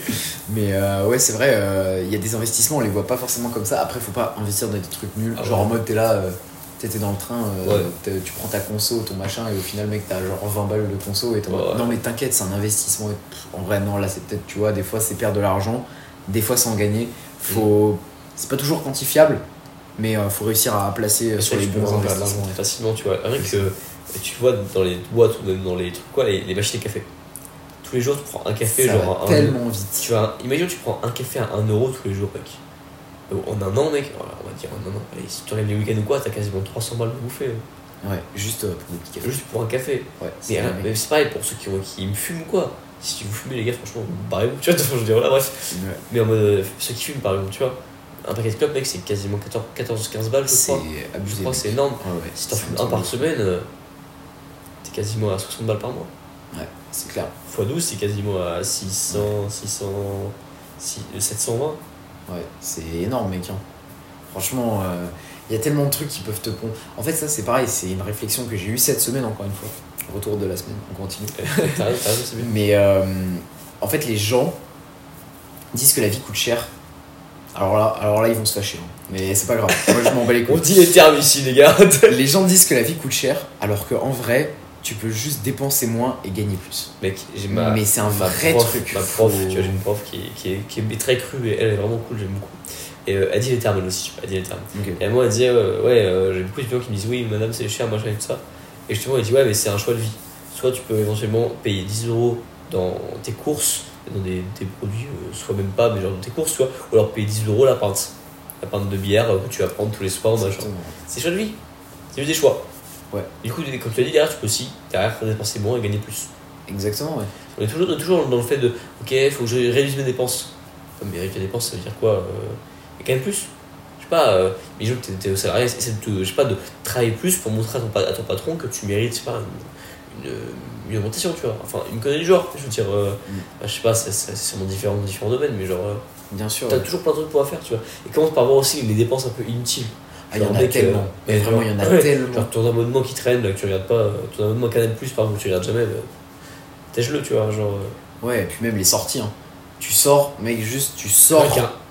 Mais euh, ouais, c'est vrai, euh, il y a des investissements, on les voit pas forcément comme ça. Après, faut pas investir dans des trucs nuls. Ah genre ouais. en mode, t'es là, euh, t'es dans le train, euh, Ouais. tu prends ta conso, ton machin, et au final, mec, t'as genre 20 balles de conso. Et t'es Ouais. Non, mais t'inquiète, c'est un investissement. En vrai, non, là, c'est peut-être, tu vois, des fois, c'est perdre de l'argent, des fois, en gagner. Faut... C'est pas toujours quantifiable, mais euh, faut réussir à placer euh, sur les bons investissements. facilement, tu vois. Rien que tu vois dans les boîtes ou même dans les trucs, quoi, les, les machines à café. Tous les jours, tu prends un café, Ça genre va un, tellement vite. Tu vois, imagine tu prends un café à 1 euro tous les jours, mec. Euh, En un an, mec, on va dire en un an. Allez, si tu regardes les week-ends ou quoi, t'as quasiment 300 balles de bouffer. hein. Ouais, juste pour des petits cafés. Juste pour un café. Ouais, Mais, c'est pareil pour ceux qui, qui me fument ou quoi. Si vous fumez, les gars, franchement, barrez-vous, tu vois. Je veux dire, voilà, bref. Ouais. Mais en mode, euh, ceux qui fument, par exemple, tu vois, un paquet de clopes, mec, c'est quasiment 14-15 balles, je crois. Je crois que c'est énorme. Ouais, ouais, Si t'en fumes un par semaine, euh, t'es quasiment à 60 balles par mois. Ouais, c'est clair. x 12, c'est quasiment à 600, 600, six- 720. Ouais, c'est énorme, mec. hein. Franchement, euh, il y a tellement de trucs qui peuvent te pondre. En fait, ça, c'est pareil, c'est une réflexion que j'ai eue cette semaine, encore une fois. Retour de la semaine, on continue. Mais euh, en fait, les gens disent que la vie coûte cher. Alors là, alors là ils vont se fâcher. hein. Mais c'est pas grave. Moi, je m'en bats les On couilles. dit les termes ici, les gars. Les gens disent que la vie coûte cher, alors qu'en vrai, tu peux juste dépenser moins et gagner plus. Mec, j'ai ma. Mais c'est un ma vrai prof, truc. Ma prof, tu vois, j'ai une prof qui est, qui, est, qui est très crue et elle est vraiment cool, j'aime beaucoup. Et euh, elle dit les termes, elle aussi, elle dit les termes. Ok. Et moi, elle disait, euh, ouais, j'ai beaucoup d'étudiants qui me disent, oui, madame, c'est cher, machin et tout ça. Et justement, elle dit, ouais, mais c'est un choix de vie. Soit tu peux éventuellement payer 10 euros dans tes courses, dans des, des produits, euh, soit même pas, mais genre dans tes courses, vois, ou alors payer 10 euros la pinte. La pinte de bière euh, que tu vas prendre tous les soirs, machin. C'est choix de vie. C'est juste des choix. Ouais. Du coup, comme tu as dit, derrière, tu peux aussi derrière dépenser moins et gagner plus. Exactement, ouais. On est toujours, on est toujours dans le fait de ok, il faut que je réduise mes dépenses. Mais réduire mes dépenses, ça veut dire quoi euh, Gagner plus sais pas, euh, mais je que tu es, au salarié, essaie de, je sais pas, de travailler plus pour montrer à ton, pa- à ton patron que tu mérites, je sais pas, une, augmentation, tu vois. Enfin, une connerie du genre, je veux dire, euh, Mm. bah, je sais pas, c'est sûrement différent dans différents domaines, mais genre, euh, Bien sûr. t'as ouais. toujours plein de trucs pour faire, tu vois. Et commence par voir aussi les dépenses un peu inutiles. Ah, il y en a mec, tellement. euh, Mais vraiment, il y en a ouais, tellement. Genre ton abonnement qui traîne, là, que tu regardes pas, euh, ton abonnement Canal Plus par exemple, que tu regardes jamais, bah, tèche-le, tu vois. Genre, euh, Ouais, et puis même les sorties. hein. Tu sors, mec, juste tu sors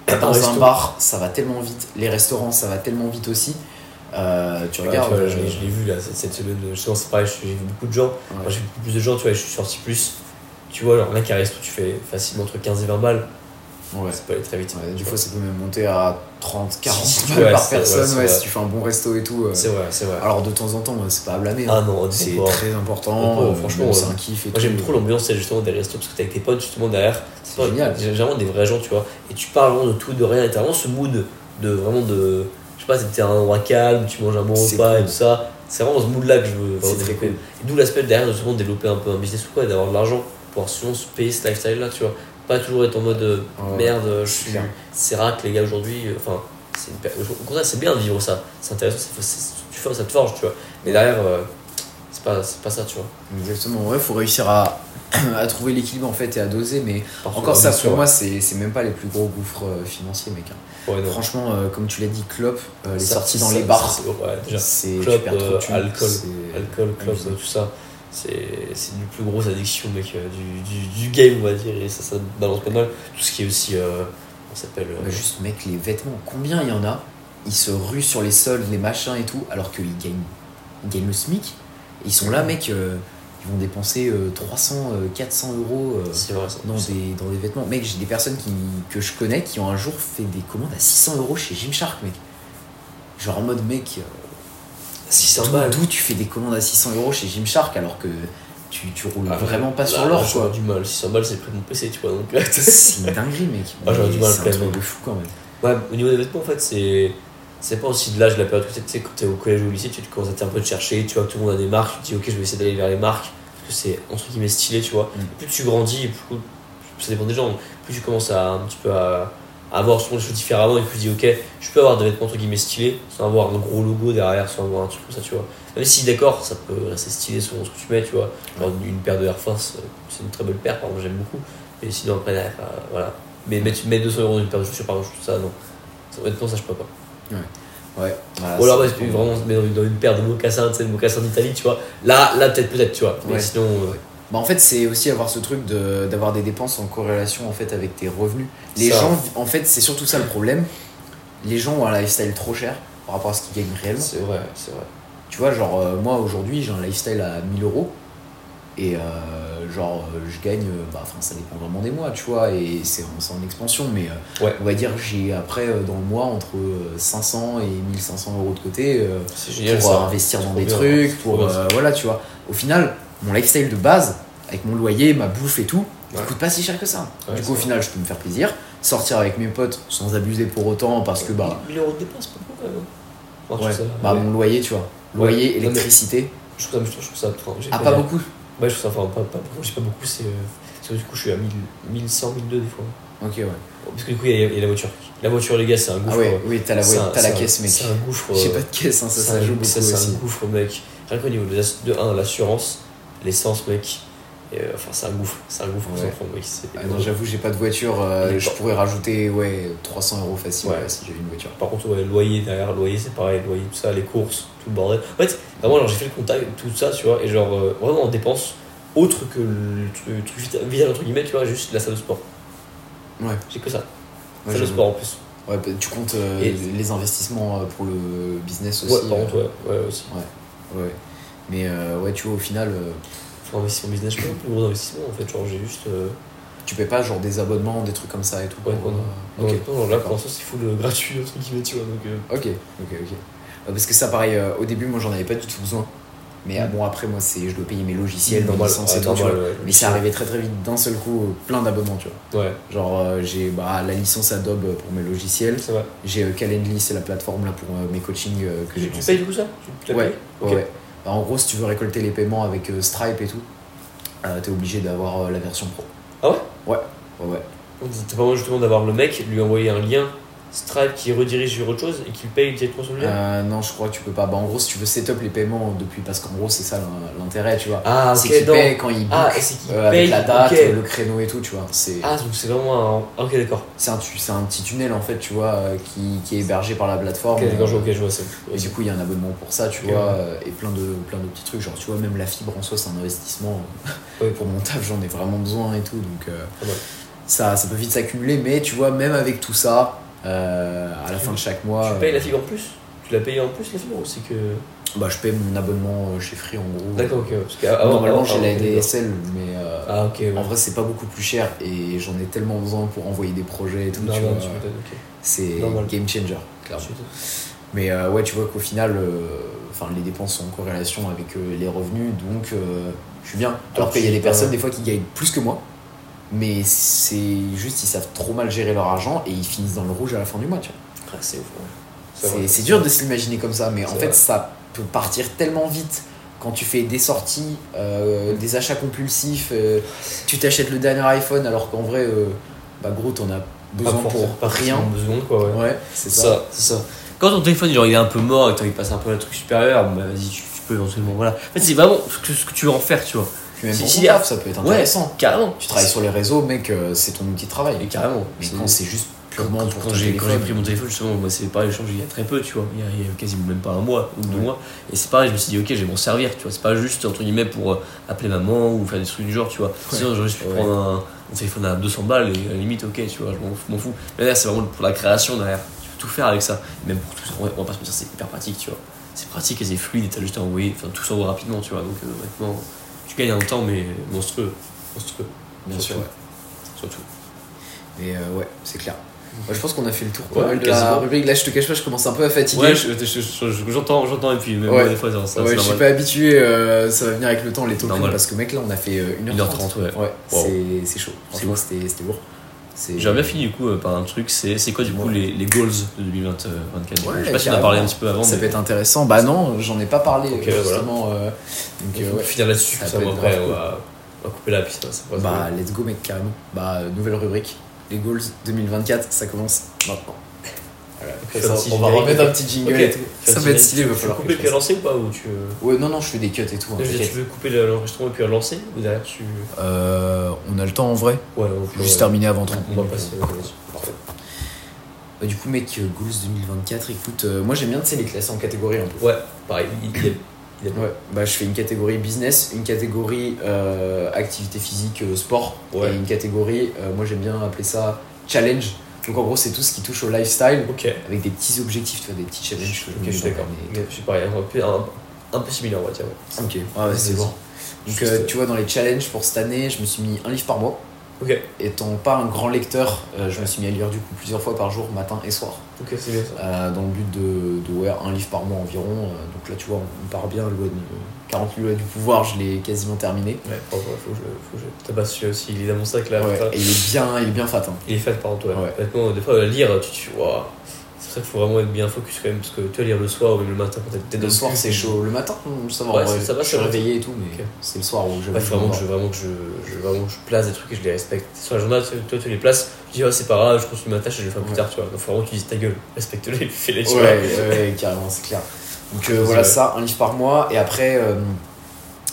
un- dans un resto. bar, ça va tellement vite. Les restaurants, ça va tellement vite aussi. Euh, tu Ouais, regardes. tu vois, je euh, l'ai- je l'ai vu là cette, cette semaine, justement c'est pareil, j'ai vu beaucoup de gens, Ouais. J'ai vu beaucoup plus de gens, tu vois, je suis sorti plus. Tu vois, alors là, qui resto, tu fais facilement entre 15 et 20 balles, ouais. ça peut aller très vite. Ouais, des fois, ça peut même monter à 30, 40 Si, balles par personne, ouais, si tu fais un bon resto et tout. euh. C'est vrai, c'est vrai. Alors, de temps en temps, euh, c'est pas à blâmer. ah hein. non, C'est très important. Euh, franchement, même c'est un kiff et Moi j'aime trop l'ambiance justement des restos parce que t'es avec tes potes justement derrière. C'est génial. J'ai vraiment des vrais gens, tu vois. Et tu parles vraiment de tout, de rien. Et t'as vraiment ce mood de vraiment de. Je sais pas, t'es un endroit calme, tu manges un bon repas cool. et tout ça. C'est vraiment ce mood là que je veux C'est très cool. D'où l'aspect derrière de justement développer un peu un business ou quoi, d'avoir de l'argent pour souvent se payer ce lifestyle là, tu vois. Pas toujours être en mode euh, merde, je c'est suis. C'est rare que les gars aujourd'hui. euh, Enfin, c'est une per- au contraire, c'est bien de vivre ça. C'est intéressant, tu fais, ça te forge, tu vois. Mais derrière, euh, c'est pas, pas ça, tu vois. Exactement, ouais, faut réussir à, à trouver l'équilibre en fait et à doser, mais Parfois, encore ça pour moi, c'est même pas les plus gros gouffres euh, financiers, mec. hein. ouais. Franchement, euh, comme tu l'as dit, clope, euh, les Ça- sorties dans ça- les bars, c'est- ouais, Clope, euh, alcool, Alcool, clope, tout ça, c'est c'est une plus grosse addiction, mec, euh, du, du, du game, on va dire, et ça, ça balance pas mal. Tout ce qui est aussi, euh, on s'appelle. euh, Bah, juste, mec, les vêtements, combien il y en a? Ils se ruent sur les soldes, les machins et tout, alors qu'ils gagnent, ils gagnent le SMIC. Et ils sont là, mec, euh, ils vont dépenser euh, 300, euh, 400 euros vrai, dans, des, dans des vêtements. Mec, j'ai des personnes qui, que je connais qui ont un jour fait des commandes à 600 euros chez Gymshark, mec. Genre en mode, mec, 600 d'où- balles. d'où tu fais des commandes à 600 euros chez Gymshark alors que tu, tu roules Ah, vraiment pas là, sur l'or, quoi. du mal, 600 balles, c'est le prix de mon PC, tu vois, donc. C'est une dinguerie, mec. Ah, j'aurais du mal c'est un truc de fou quand même. Ouais, au niveau des vêtements, en fait, c'est. C'est pas aussi de l'âge, de la période que tu sais, quand t'es au collège ou au lycée, tu commences à un peu te chercher, tu vois que tout le monde a des marques, tu te dis ok, je vais essayer d'aller vers les marques, parce que c'est entre guillemets stylé, tu vois. Mm. Plus tu grandis, plus, ça dépend des gens, plus tu commences à un petit peu à, à voir souvent les choses différemment, et puis te dis ok, je peux avoir des vêtements entre guillemets stylés, sans avoir un gros logo derrière, sans avoir un truc comme ça, tu vois. Même si d'accord, ça peut rester stylé selon ce que tu mets, tu vois. Genre une paire de Air Force, euh, c'est une très belle paire, par exemple, j'aime beaucoup. Et sinon après, derrière, euh, voilà. Mais mettre, mettre 200 euros dans une paire de chaussures, par exemple, tout ça, non. Honnêtement, ça, je peux pas. Ouais. Voilà, Ou alors, ouais, peux vraiment mettre dans une, dans une paire de mocassins, tu sais, de mocassins d'Italie, tu vois. Là, là peut-être, peut-être, tu vois. Mais Ouais. sinon, euh, Bah, en fait, c'est aussi avoir ce truc de- d'avoir des dépenses en corrélation en fait avec tes revenus. Les Ça. gens, en fait, c'est surtout ça le problème. Les gens ont un lifestyle trop cher par rapport à ce qu'ils gagnent réellement. c'est vrai, c'est vrai. Tu vois, genre, euh, moi aujourd'hui, j'ai un lifestyle à 1000 euros. Et euh, genre, euh, je gagne, bah, enfin, ça dépend vraiment des mois, tu vois, et c'est en, c'est en expansion, mais euh, Ouais. on va dire, j'ai après dans le mois entre euh, 500 et 1500 euros de côté génial, pour euh, investir dans des bien, trucs, pour voilà, tu vois. Au final, mon lifestyle de base, avec mon loyer, ma bouffe et tout, Ouais. coûte pas si cher que ça. Ouais, du coup, au vrai. final, je peux me faire plaisir, sortir avec mes potes sans abuser pour autant, parce que bah, 1000 euros de dépenses, pas beaucoup quand même. Ouais, ça- bah ouais. mon loyer, tu vois, loyer, électricité, Je trouve ça, je trouve ça. ah pas beaucoup. Ouais, je trouve ça, enfin, pas, pas beaucoup, j'ai pas beaucoup, c'est. euh, du coup, je suis à 1000, 1100, 1002 des fois. Ok, ouais. Parce que du coup, il y, a- il y a la voiture. La voiture, les gars, c'est un gouffre. Ah ouais, oui, t'as la, un- t'as la caisse, mec. C'est un gouffre. J'ai euh, pas de caisse, hein, ça, c'est ça un- joue beaucoup ça, c'est un gouffre, mec. Rien qu'au niveau de de 1, l'assurance, l'essence, mec. Et, euh, enfin, c'est un gouffre. C'est un gouffre Ouais. enfants, mec. Ah non, j'avoue, j'ai pas de voiture, euh, je pas- pourrais rajouter ouais, 300 euros facile Ouais. ouais, si j'avais une voiture. Par contre, ouais, loyer derrière, loyer, c'est pareil, loyer, tout ça, les courses, tout le bordel. En fait, vraiment, genre, j'ai fait le contact, tout ça, tu vois, et genre, euh, vraiment, on dépense autre que le truc, truc vita- vital, entre guillemets, tu vois, juste la salle de sport. Ouais. J'ai que ça. Salle de sport en plus. Ouais, bah, tu comptes euh, Et- les investissements euh, pour le business aussi. Ouais, par euh, contre, ouais, ouais, ouais. Mais euh, ouais, tu vois, au final, euh, Faut investir en business, je fais plus gros investissement, en fait, genre, j'ai juste. euh, tu payes pas genre des abonnements, des trucs comme ça et tout. Ouais, pour, non, là, pour l'instant, c'est full gratuit, entre guillemets, tu vois, donc. ok, ok, ok. Parce que ça, pareil, euh, au début, moi, j'en avais pas du tout besoin. Mais Mm. bon, après, moi, c'est, je dois payer mes logiciels, mes licences et tout, tu normal, vois. ouais, Mais c'est arrivé très très vite d'un seul coup, euh, plein d'abonnements, tu vois. Ouais, Genre, euh, j'ai bah, la licence Adobe pour mes logiciels. J'ai Calendly, c'est la plateforme là pour mes coachings que Tu, j'ai tu payes du coup ça? Tu, Ouais, ouais. Bah, en gros, si tu veux récolter les paiements avec euh, Stripe et tout, euh, t'es obligé d'avoir euh, la version pro. Ah ouais? Ouais, ouais, ouais. T'as pas moyen justement d'avoir le mec, lui envoyer un lien Stripe qui redirige sur autre chose et qui paye directement sur le lien Euh, non, je crois que tu peux pas. Bah, en gros, si tu veux setup les paiements depuis, parce qu'en gros, c'est ça l'in- l'intérêt, tu vois. Ah, c'est paye quand il book, Ah, qu'il euh, avec la date, le créneau et tout, tu vois. Ah, donc c'est vraiment un. Ah, ok, d'accord. c'est un, un petit tunnel en fait, tu vois, euh, qui, qui est hébergé par la plateforme. Ok, d'accord, je Euh, vois, ok, je vois ça. Et du coup, il y a un abonnement pour ça, tu vois, euh, et plein de, plein de petits trucs. Genre, tu vois, même la fibre en soi, c'est un investissement. Ouais. pour mon taf, j'en ai vraiment besoin et tout. Donc, euh, mal. ça, ça peut vite s'accumuler. Mais tu vois, même avec tout ça, à la fin de chaque mois, Tu payes euh, la fibre en plus Tu l'as payé en plus la fibre ou c'est que. bah, je paye mon abonnement euh, chez Free en gros. D'accord, ok. Parce que, ah, Normalement, ah, j'ai ah, la DSL, mais euh. Ah, ok, ouais. en vrai, c'est pas beaucoup plus cher et j'en ai tellement besoin pour envoyer des projets et tout. Non, tu vois. c'est Normal. game changer, clairement. Mais euh, ouais, tu vois qu'au final, euh, les dépenses sont en corrélation avec euh, les revenus, donc euh, je suis bien. Alors qu'il y a des personnes, euh, des fois, qui gagnent plus que moi, mais c'est juste, ils savent trop mal gérer leur argent et ils finissent dans le rouge à la fin du mois, tu vois. Ah, c'est ouf, ouais. C'est vrai. c'est dur de s'imaginer comme ça, mais en fait, vrai. ça peut partir tellement vite quand tu fais des sorties, euh, des achats compulsifs, euh, tu t'achètes le dernier iPhone alors qu'en vrai, euh, bah gros, t'en as besoin Pas pour pas rien. besoin, quoi, ouais. Ouais, c'est ça. ça, c'est ça. Quand ton téléphone genre, il est un peu mort et que t'as envie de passer un peu à un truc supérieur, bah vas-y, tu, tu peux éventuellement. Voilà. En fait, c'est vraiment ce que, ce que tu veux en faire, tu vois. Puis même Si- pour si- taf, ça peut être Ouais, intéressant. carrément. Tu travailles sur les réseaux, mec, euh, c'est ton outil de travail. Et carrément. Mais quand c'est juste purement quand- pour quand j'ai quand j'ai téléphone, pris mon téléphone, justement, moi, c'est pareil, j'ai changé il y a très peu, tu vois. Il y a, il y a quasiment même pas un mois ou deux Ouais. mois. Et c'est pareil, je me suis dit, ok, je vais m'en servir, tu vois. C'est pas juste, entre guillemets, pour euh, appeler maman ou faire des trucs du genre, tu vois. Sinon, j'aurais juste pu Ouais. prendre un, un téléphone à 200 balles et à la limite, ok, tu vois, je m'en fous-. Mais là, c'est vraiment pour la création derrière. Tu peux tout faire avec ça. Même pour tout ça, on va- on va pas se mentir, c'est hyper pratique, tu vois. C'est pratique et c'est fluide et t'as juste à envoyer, enfin, tout s'envoie rapidement, tu vois. Donc, euh, honnêtement, tu gagnes un temps, mais monstrueux. Monstrueux. bien sûr, surtout. ouais. Surtout. Mais euh, ouais, c'est clair. Moi, je pense qu'on a fait le tour pas Ouais, mal de la rubrique. Là, je te cache pas, je commence un peu à fatiguer. Ouais, je- je- je- je- j'entends, j'entends, et puis même Ouais. des fois, ça, Ouais, je suis pas habitué, euh, ça va venir avec le temps, les tokens, parce que mec, là, on a fait euh, 1h30. 1h30, ouais. Wow. c'est- chaud. Franchement, c'était lourd. J'aurais bien fini du coup euh, par un truc, c'est quoi du coup les, les goals de 2024 du coup? Ouais, Je sais pas si on a carrément. parlé un petit peu avant. Ça mais peut être intéressant. Bah non, j'en ai pas parlé Ok, justement. euh, donc, il euh, faut ouais. finir là-dessus, Ça ça, être après on va, on va couper la piste. hein, Bah, let's go, mec, carrément. Bah, nouvelle rubrique. Les goals 2024, ça commence maintenant. Voilà, ça, on va remettre un petit jingle et tout. Ça va être stylé, il va Tu veux falloir couper puis relancer ou pas ou tu... veux- Ouais, non, non, je fais des cuts et tout. hein, Je dire, tu veux couper l'enregistrement et puis relancer ou derrière tu. Euh, on a le temps en vrai. Ouais, on peut Juste ouais. terminer avant 30 On va minutes. passer euh. Parfait. Bah, du coup, mec, euh, goals 2024, écoute, euh, moi j'aime bien tu sais, les classer en catégories un peu. Ouais, pareil, il il est. Il est Ouais, bah je fais une catégorie business, une catégorie euh, activité physique, euh, sport, Ouais. et une catégorie, euh, moi j'aime bien appeler ça challenge. Donc en gros, c'est tout ce qui touche au lifestyle avec des petits objectifs, tu vois, des petits challenges. ok, je suis d'accord. Je suis pareil, un peu, un, peu similaire, on va dire. ouais. Ok, ouais, c'est bon. Donc euh, tu vois, dans les challenges pour cette année, je me suis mis un livre par mois. Ok, Étant pas un grand lecteur, euh, je me suis mis à lire du coup plusieurs fois par jour, matin et soir. ok, c'est bien ça. Euh, dans le but de, de ouais, un livre par mois environ. Euh, donc là, tu vois, on part bien. Le loi de- 40 000 lois du pouvoir, je l'ai quasiment terminé. Ouais, faut, faut, faut que je, faut tabasse aussi. Il est dans mon sac là. Ouais, et il est bien, il est bien fat. hein. Il est fait par contre, ouais. Ouais. Honnêtement, des fois, lire, tu te dis. Ça qu'il faut vraiment être bien focus quand même. Parce que tu vas lire le soir ou même le matin quand t'es Le soir, c'est chaud. Le matin, hum, ça va. Ouais, ça va, je suis réveillé et tout, mais c'est le soir où je Ouais, faut vraiment que je, vraiment que je, je, vraiment que je place des trucs et je les respecte. Sur la journée, tu- toi, tu les places, tu dis, oh, c'est pas grave, je continue ma tâche et je le ferai plus Ouais. tard, tu vois. Donc, faut vraiment que tu dises ta gueule, respecte-les, fais-les, tu Ouais, vois. ouais, carrément, c'est clair. Donc euh, voilà ça, un livre par mois. Et après, euh,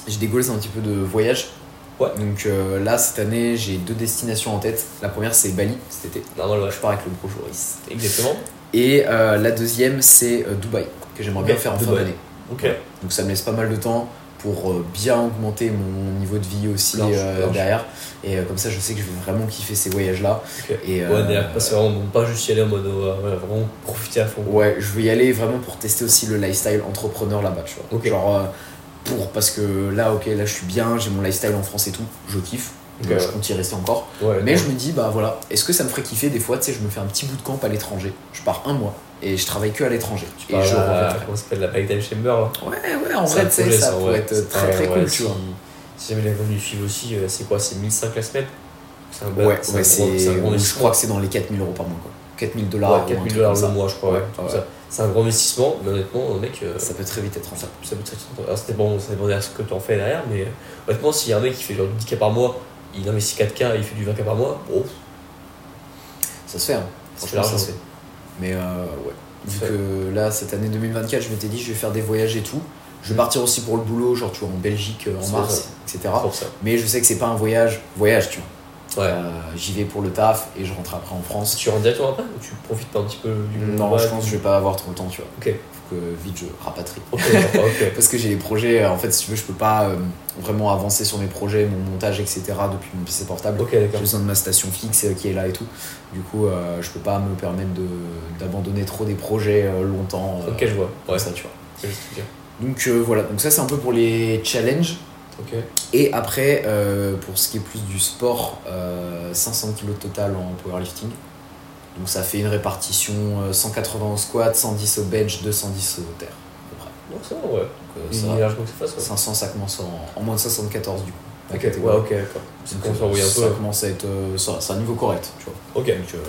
j'ai des goals un petit peu de voyage. Ouais. Donc euh, là, cette année, j'ai deux destinations en tête. La première, c'est Bali cet été. Normal, ouais. Je pars avec le gros Joris. Exactement. Et euh, la deuxième, c'est euh, Dubaï, que j'aimerais bien faire en fin d'année. Donc ça me laisse pas mal de temps pour euh, bien augmenter mon niveau de vie aussi Large, euh, large. derrière. Et euh, comme ça, je sais que je vais vraiment kiffer ces voyages-là. Ok. Et, Ouais, euh, d'ailleurs, c'est vraiment bon, pas juste y aller en mode, ouais, vraiment profiter à fond. Ouais, je veux y aller vraiment pour tester aussi le lifestyle entrepreneur là-bas, tu vois. Genre, pour, parce que là, ok, là je suis bien, j'ai mon lifestyle en France et tout, je kiffe, Euh, je compte y rester encore. Mais je me dis, bah voilà, est-ce que ça me ferait kiffer des fois, tu sais, je me fais un petit bout de camp à l'étranger, je pars un mois et je travaille que à l'étranger. Tu Et je reviendrai. Comment ça s'appelle la Time Chamber là? Ouais, ouais, en vrai, tu sais, ça pourrait être très très cool, tu vois. Si jamais les revenus suivent aussi, euh, c'est quoi C'est 1005 la semaine? C'est un, Ouais, ouais, c'est. Je crois que c'est dans les 4000 euros par mois, quoi. 4000 dollars. Ouais, 4000 dollars le mois, je crois. Ouais, C'est un gros investissement, mais honnêtement, mec. Euh, ça peut très vite être rentable. Ça, peut très vite Alors, ça dépend, ça dépend de ce que tu en fais derrière, mais honnêtement, s'il y a un mec qui fait genre 10K par mois, il investit 4K, il fait du 20K par mois, bon. Ça se fait, hein. Franchement, ça se fait. Mais euh, ouais. Vu que là, cette année 2024, je m'étais dit, je vais faire des voyages et tout. Je vais mm. partir aussi pour le boulot, genre tu vois, en Belgique euh, en mars, etc. Mais je sais que c'est pas un voyage, voyage, tu vois. Ouais. Euh, j'y vais pour le taf et je rentre après en France. Tu rentres directement après ou tu profites pas un petit peu du Non, je pense que je vais pas avoir trop le temps, tu vois. Ok. Que vite je rapatrie. Parce que j'ai des projets, en fait, si tu veux, je peux pas euh, vraiment avancer sur mes projets, mon montage, etc. depuis mon PC portable. j'ai besoin de ma station fixe qui est là et tout. Du coup, je peux pas me permettre d'abandonner trop des projets longtemps. ok, je vois. Ouais. ça, tu vois. Donc voilà, donc ça c'est un peu pour les challenges. Et après, euh, pour ce qui est plus du sport, 500 euh, kg total en powerlifting. Donc ça fait une répartition 180 euh, au squat, 110 au bench, 210 au terre. À peu près. ouais. Donc, ça, 500, ça commence en, moins de 74 du coup. Ok, ouais, ok, d'accord. Ça, commence à être. c'est un niveau correct, tu vois. Ok. Donc,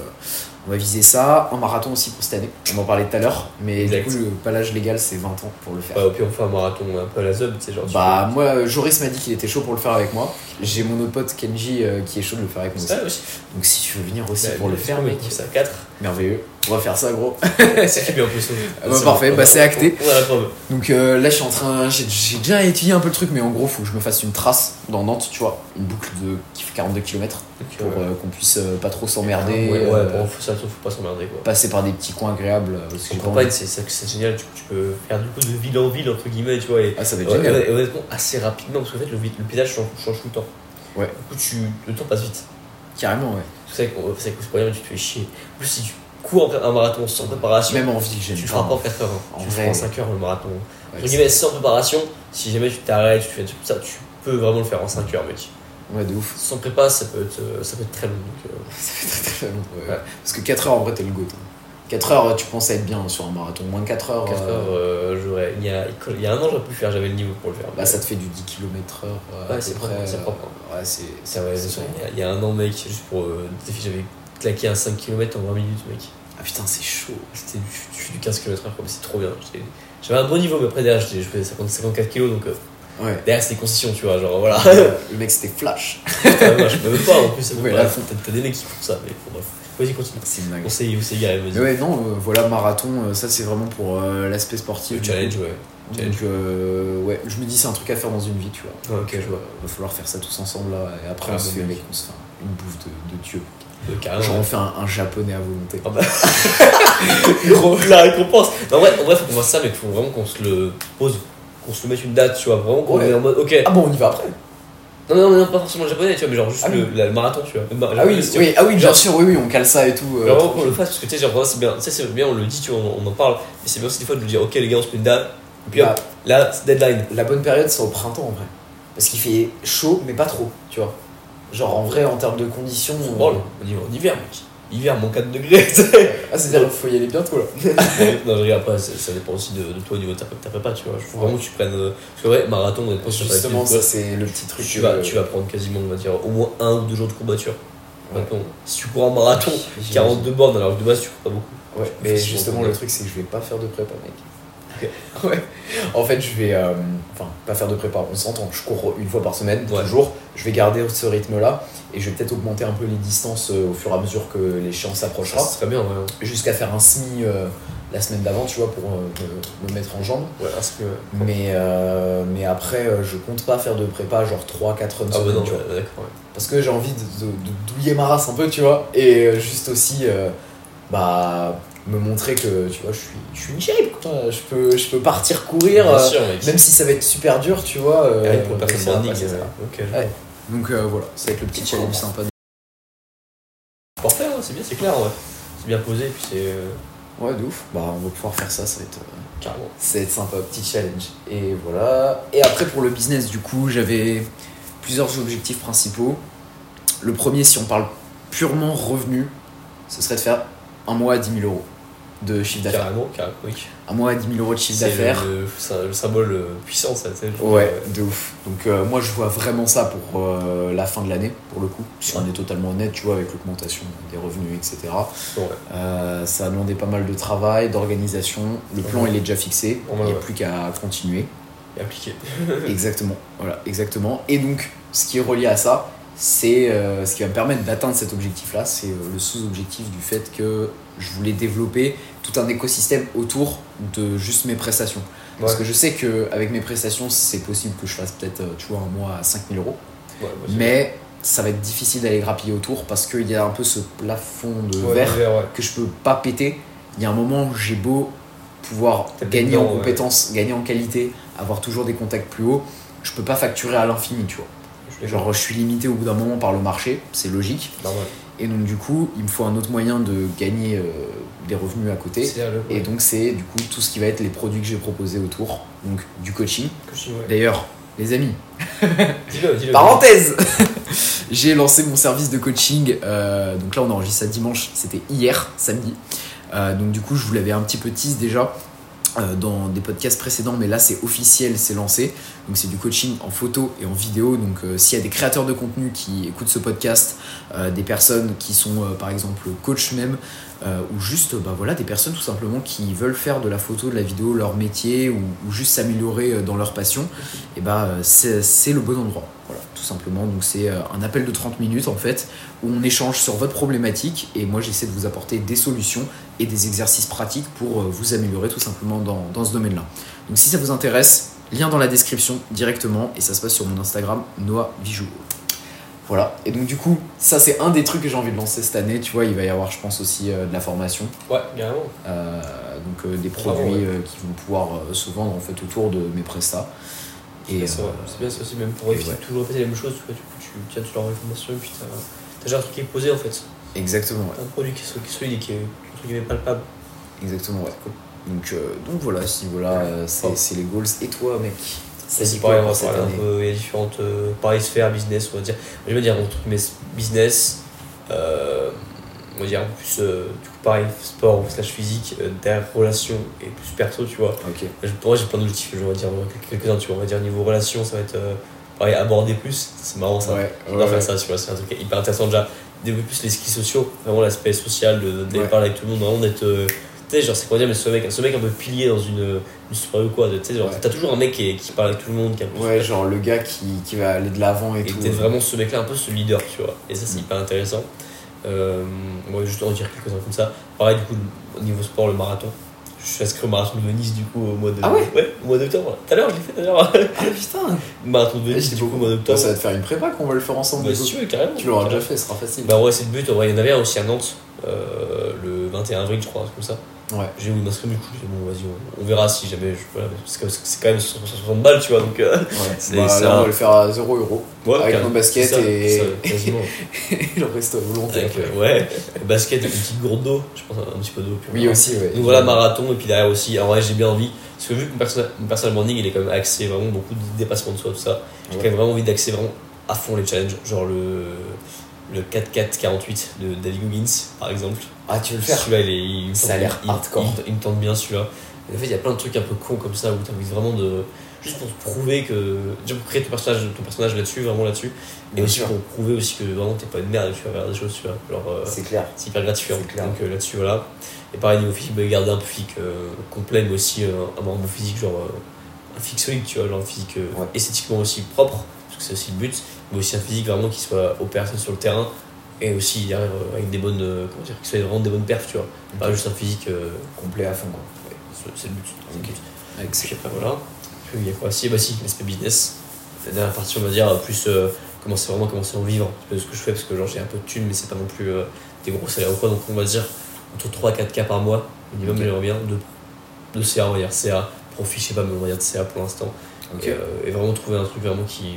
on va viser ça. Un marathon aussi pour cette année. On en parlait tout à l'heure. Mais du coup, le palage légal, c'est 20 ans pour le faire. Ouais, puis on fait un marathon un peu à la zone, sais, genre. Bah, moi, Joris m'a dit qu'il était chaud pour le faire avec moi. J'ai mon autre pote Kenji euh, qui est chaud de le faire avec moi aussi. Donc, si tu veux venir aussi bah, pour le faire, mec. C'est à 4. Merveilleux. On va faire ça, gros. c'est bien en plus. Ah bah, parfait, bah, c'est acté. Donc euh, là, je suis en train. J'ai déjà étudié un peu le truc, mais en gros, faut que je me fasse une trace dans Nantes, tu vois. Une boucle de qui fait 42 km pour euh, qu'on puisse pas trop s'emmerder. Ouais, ouais, faut, ça, faut pas s'emmerder passer par des petits coins agréables. En campagne, c'est génial, tu, peux faire du coup de ville en ville, entre guillemets, tu vois. Et, ah, ça va être génial. honnêtement, assez rapidement, parce qu'en fait, le, le paysage change, change, tout le temps. Ouais. Du coup, tu, le temps passe vite. Carrément, ouais. C'est vrai que c'est pour rien, tu te fais chier. En plus, si tu cours un marathon sans préparation, même en ville, Tu feras pas en 4 heures. Hein. En tu feras en 5 heures le marathon. Entre guillemets, sans préparation, si jamais tu t'arrêtes, tu fais tout ça, tu peux vraiment le faire en 5 heures, mec. Ouais, de ouf. Sans prépa, ça peut être, euh, ça peut être très long. Donc, euh. ça peut être très très long, ouais. Parce que 4 heures, en vrai, t'es le goût. 4 heures, tu pensais être bien sur un marathon. Moins de 4 heures. 4 heures, euh, j'aurais. Il, y a, il y a un an, j'aurais pu faire, j'avais le niveau pour le faire. Bah, ça te fait du 10 km/h. ouais, c'est propre. C'est propre. Ouais, c'est. il, y a un an, mec, juste pour. Euh, j'avais claqué un 5 km en 20 minutes, mec. Ah putain, c'est chaud. C'était du, du 15 km/h, mais c'est trop bien. J'avais un bon niveau, mais après, derrière, je faisais 54 kg, donc. Ouais. Derrière, c'était concession, tu vois, genre voilà. le mec, c'était flash. Putain, moi, je peux même pas en plus. Ouais, T'as des mecs qui font ça, mais bon, bref. Vas-y, continue. C'est une dingue. On s'est garé, vas-y. Ouais, non, euh, voilà, marathon, euh, ça c'est vraiment pour euh, l'aspect sportif. Le challenge, ouais. Donc, ouais, je me dis, c'est un truc à faire dans une vie, tu vois. ok, je vois. Va falloir faire ça tous ensemble là, et après, on, se fait, on se fait une bouffe de, de Dieu. Genre on fait un, japonais à volonté. Ah bah. la récompense. Non, vrai, en vrai, faut qu'on fasse ça, mais il faut vraiment qu'on se le pose, qu'on se le mette une date, tu vois. Vraiment qu'on est en mode, ok. Ah bon, on y va après. Non, non, non, pas forcément le japonais, tu vois, mais genre juste ah le, le, marathon, tu vois. ah oui, oui, ah oui, bien sûr, oui, oui, on cale ça et tout. Euh, vraiment qu'on le fasse, parce que tu sais, genre, c'est bien, c'est bien, on le dit, tu vois, on, en parle, mais c'est bien aussi des fois de lui dire, ok, les gars, on se met une date, et puis hop, là, c'est deadline. La bonne période, c'est au printemps, en vrai. Parce qu'il fait chaud, mais pas trop, tu vois. Genre, en vrai, en termes de conditions. On branle, en hiver, mec hiver, moins 4 degrés. ah, c'est-à-dire qu'il faut y aller bientôt là. non, je regarde pas, ça dépend aussi de, de, toi au niveau de ta, ta prépa, tu vois. Il faut vraiment que tu prennes. Euh, parce que, ouais, marathon, honnêtement, Justement, ça, c'est le petit truc. Tu, vas, tu vas prendre quasiment, on va dire, au moins un ou deux jours de courbature. Maintenant, si tu cours un marathon, 42 bornes, alors que de base, tu cours pas beaucoup. Ouais, mais justement, le truc, c'est que je vais pas faire de prépa, mec. Ouais. En fait, je vais. Euh, enfin, pas faire de prépa, on s'entend. Je cours une fois par semaine, toujours. Je vais garder ce rythme-là et je vais peut-être augmenter un peu les distances euh, au fur et à mesure que l'échéance s'approchera. Très bien, Jusqu'à faire un semi euh, la semaine d'avant, tu vois, pour me, mettre en jambe. Ouais, parce que... mais, mais après, je compte pas faire de prépa genre 3-4 runs ah, bah non, Parce que j'ai envie de, douiller ma race un peu, tu vois. Et juste aussi, bah me montrer que tu vois je suis je suis une shape je peux je peux partir courir euh, même si ça va être super dur tu vois euh, pour donc euh, voilà ça va être le petit challenge sympa. Parfait c'est bien c'est clair ouais. c'est bien posé et puis c'est euh, ouais de ouf. Bah on va pouvoir faire ça ça va être carrément. ça va être sympa petit challenge. Et voilà. Et après pour le business du coup j'avais plusieurs objectifs principaux. Le premier si on parle purement revenu ce serait de faire un mois à 10 000 euros de chiffre d'affaires. Carrément, carrément, oui. Un mois à 10 000 euros de chiffre C'est d'affaires. le, le- le symbole euh, puissant, ça, tu sais. Ouais, de ouf. Donc euh, moi je vois vraiment ça pour euh, la fin de l'année, pour le coup. Si on est totalement honnête, tu vois, avec l'augmentation des revenus, etc. Ouais. Euh, ça a demandé pas mal de travail, d'organisation. Le plan Ouais. il est déjà fixé, il n'y a plus qu'à continuer. Et appliqué. exactement, voilà, exactement. Et donc ce qui est relié à ça, c'est euh, ce qui va me permettre d'atteindre cet objectif-là, c'est euh, le sous-objectif du fait que je voulais développer tout un écosystème autour de juste mes prestations. Parce que je sais qu'avec mes prestations, c'est possible que je fasse peut-être, euh, tu vois, un mois à 5000 euros. Ouais, c'est- Mais ça va être difficile d'aller grappiller autour parce qu'il y a un peu ce plafond de Ouais, verre que je peux pas péter. Il y a un moment où j'ai beau pouvoir gagner en dedans, compétences, gagner en qualité, avoir toujours des contacts plus hauts, je peux pas facturer à l'infini, tu vois. Je suis Genre, je suis limité au bout d'un moment par le marché, c'est logique. normal. Et donc, du coup, il me faut un autre moyen de gagner euh, des revenus à côté. Et donc, c'est du coup tout ce qui va être les produits que j'ai proposés autour, donc du coaching. coaching, ouais. D'ailleurs, les amis, Dis-le, dis-le. Parenthèse J'ai lancé mon service de coaching. euh, donc là, on enregistre ça dimanche. C'était hier, samedi. Euh, donc du coup, je vous l'avais un petit peu tease déjà dans des podcasts précédents, mais là, c'est officiel, c'est lancé. Donc c'est du coaching en photo et en vidéo. Donc euh, s'il y a des créateurs de contenu qui écoutent ce podcast, euh, des personnes qui sont euh, par exemple coach même, euh, ou juste bah, voilà, des personnes tout simplement qui veulent faire de la photo, de la vidéo leur métier, ou, ou juste s'améliorer euh, dans leur passion, et bah euh, c'est le bon endroit. Voilà, tout simplement. Donc c'est euh, un appel de 30 minutes en fait, où on échange sur votre problématique, et moi j'essaie de vous apporter des solutions et des exercices pratiques pour euh, vous améliorer tout simplement dans, dans ce domaine-là. Donc si ça vous intéresse, lien dans la description directement, et ça se passe sur mon Instagram, Noah Vijou. Voilà, et donc du coup, ça c'est un des trucs que j'ai envie de lancer cette année, tu vois, il va y avoir je pense aussi euh, de la formation, Ouais, carrément. euh, donc euh, des produits ouais. qui vont pouvoir se vendre en fait autour de mes prestats. Et c'est euh, c'est bien, c'est aussi même pour éviter ouais. de toujours répéter la même chose. Tu, vois, coup, tu tiens toutes leurs informations et puis t'as t'as déjà un truc qui est posé en fait. exactement, ouais. Un produit qui est solide et qui est entre guillemets palpable. Exactement, ouais. Donc, euh, donc voilà, si voilà, euh, c'est Oh. les goals. Et toi, mec? Ça C'est dit pareil, on va cette parler un peu, il y a différentes euh, pareil, sphères, business, on va dire. Je vais dire entre guillemets business, euh, on va dire plus euh, du coup pareil, sport slash physique, euh, derrière relations et plus perso, tu vois. Je- Pour moi, j'ai plein d'objectifs, je vais dire quelques-uns, tu vois. On va dire niveau relations, ça va être euh, pareil, aborder plus, c'est marrant ça. Ouais, ouais, faire ouais. ça, tu vois, c'est un truc hyper intéressant déjà. Développer plus les skills sociaux, vraiment l'aspect social, de- Ouais. parler avec tout le monde, vraiment d'être. euh, tu sais, genre, c'est quoi dire, mais ce mec, ce mec un peu pilier dans une, une soirée ou quoi. Tu sais, genre, Ouais. t'as toujours un mec qui, qui parle avec tout le monde, qui a Ouais, genre le gars qui, qui va aller de l'avant et, et tout. t'es vraiment ce mec-là, un peu ce leader, tu vois. Et ça, c'est Mm. hyper intéressant. Euh, on va juste en dire quelques-uns comme ça. Pareil, du coup, au niveau sport, le marathon. Je suis inscrit au marathon de Venise, du coup, au mois de. Ah ouais au mois d'octobre. Tout à l'heure, je l'ai fait tout à l'heure. Ah putain marathon de Ouais, Venise, du coup, au beaucoup. mois Bah, d'octobre. Ça va te faire une prépa qu'on va le faire ensemble. Bah, si tu veux, carrément. tu l'auras déjà fait, ce sera facile. Bah ouais, c'est le but. Ouais, il y en avait aussi à Nantes, euh, le 21 avril, je crois, comme ça. Ouais. J'ai voulu m'inscrire du coup, bon, vas-y, on, on verra si jamais. Je, voilà, parce que c'est quand même 160 balles, tu vois, donc. euh, Ouais. C'est- Bah, c'est là, un- on va le faire à 0 euros. ouais, Avec carrément, nos baskets ça, et- ça, quasiment. Et le reste volontaire. Avec, euh, ouais, basket, une petite gourde d'eau, je pense un petit peu d'eau. Oui, voilà. aussi, ouais. Donc voilà, marathon, et puis derrière aussi, alors ouais, j'ai bien envie, parce que vu que mon personal, mon personal branding, il est quand même axé vraiment beaucoup de dépassement de soi, tout ça, j'ai quand même vraiment envie d'axer vraiment à fond les challenges, genre le, le 4-4-48 de David Goggins, par exemple. Ah, tu veux le faire Celui-là, il, est- il me Ça a l'air hardcore. Il, il me tente bien celui-là. En fait, il y a plein de trucs un peu cons comme ça où tu as envie vraiment de. Juste pour te prouver que. Déjà pour créer ton personnage, ton personnage là-dessus, vraiment là-dessus. Bien aussi sûr. pour prouver aussi que vraiment t'es pas une merde tu vas faire des choses, tu vois. Euh, C'est clair. c'est hyper gratifiant. Clair. Donc euh, là-dessus, voilà. Et pareil, niveau physique, bah, garder un physique euh, complet, mais aussi euh, un bon physique, genre euh, un physique solide, tu vois, genre un physique Ouais. esthétiquement aussi propre, parce que c'est aussi le but, mais aussi un physique vraiment qui soit opérationnel sur le terrain et aussi derrière euh, avec des bonnes, euh, comment dire, soit vraiment des bonnes perfs, tu vois. Pas juste un physique, euh, Complet à fond, quoi. ouais, c'est- le but. Avec Puis après, voilà. Puis il y a quoi? Si, bah si, l'aspect business. La dernière partie, on va dire, plus euh, commencer vraiment commencer à en vivre. C'est ce que je fais parce que genre j'ai un peu de thunes, mais c'est pas non plus euh, des gros salaires ou quoi. Donc on va dire entre 3 4 K par mois, minimum, Ok. j'aimerais bien. De, de CA, on va dire CA. Profit, je sais pas, mais on va dire de CA pour l'instant. Et, euh, et vraiment trouver un truc vraiment qui.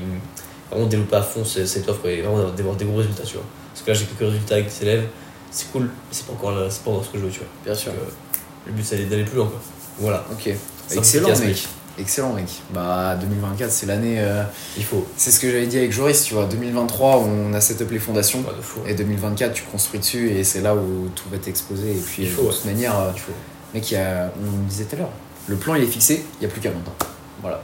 Vraiment développer à fond cette offre et vraiment d'avoir des gros résultats, tu vois. Que là, j'ai quelques résultats avec des élèves, c'est cool, mais c'est pas encore là, c'est pas encore ce que je veux, tu vois. Bien sûr. Donc, euh, le but, c'est d'aller plus loin, quoi. Voilà. Ok. Excellent, mec. Excellent, mec. Bah, 2024, c'est l'année. euh, Il faut. C'est ce que j'avais dit avec Joris, tu vois. 2023, on a set up les fondations. Ouais, fou. Et 2024, tu construis dessus et c'est là où tout va t'exploser. Et puis, Il faut, de ouais. toute manière, Il faut. Mec, il y a- on disait tout à l'heure, le plan il est fixé, il n'y a plus qu'à maintenant. Voilà.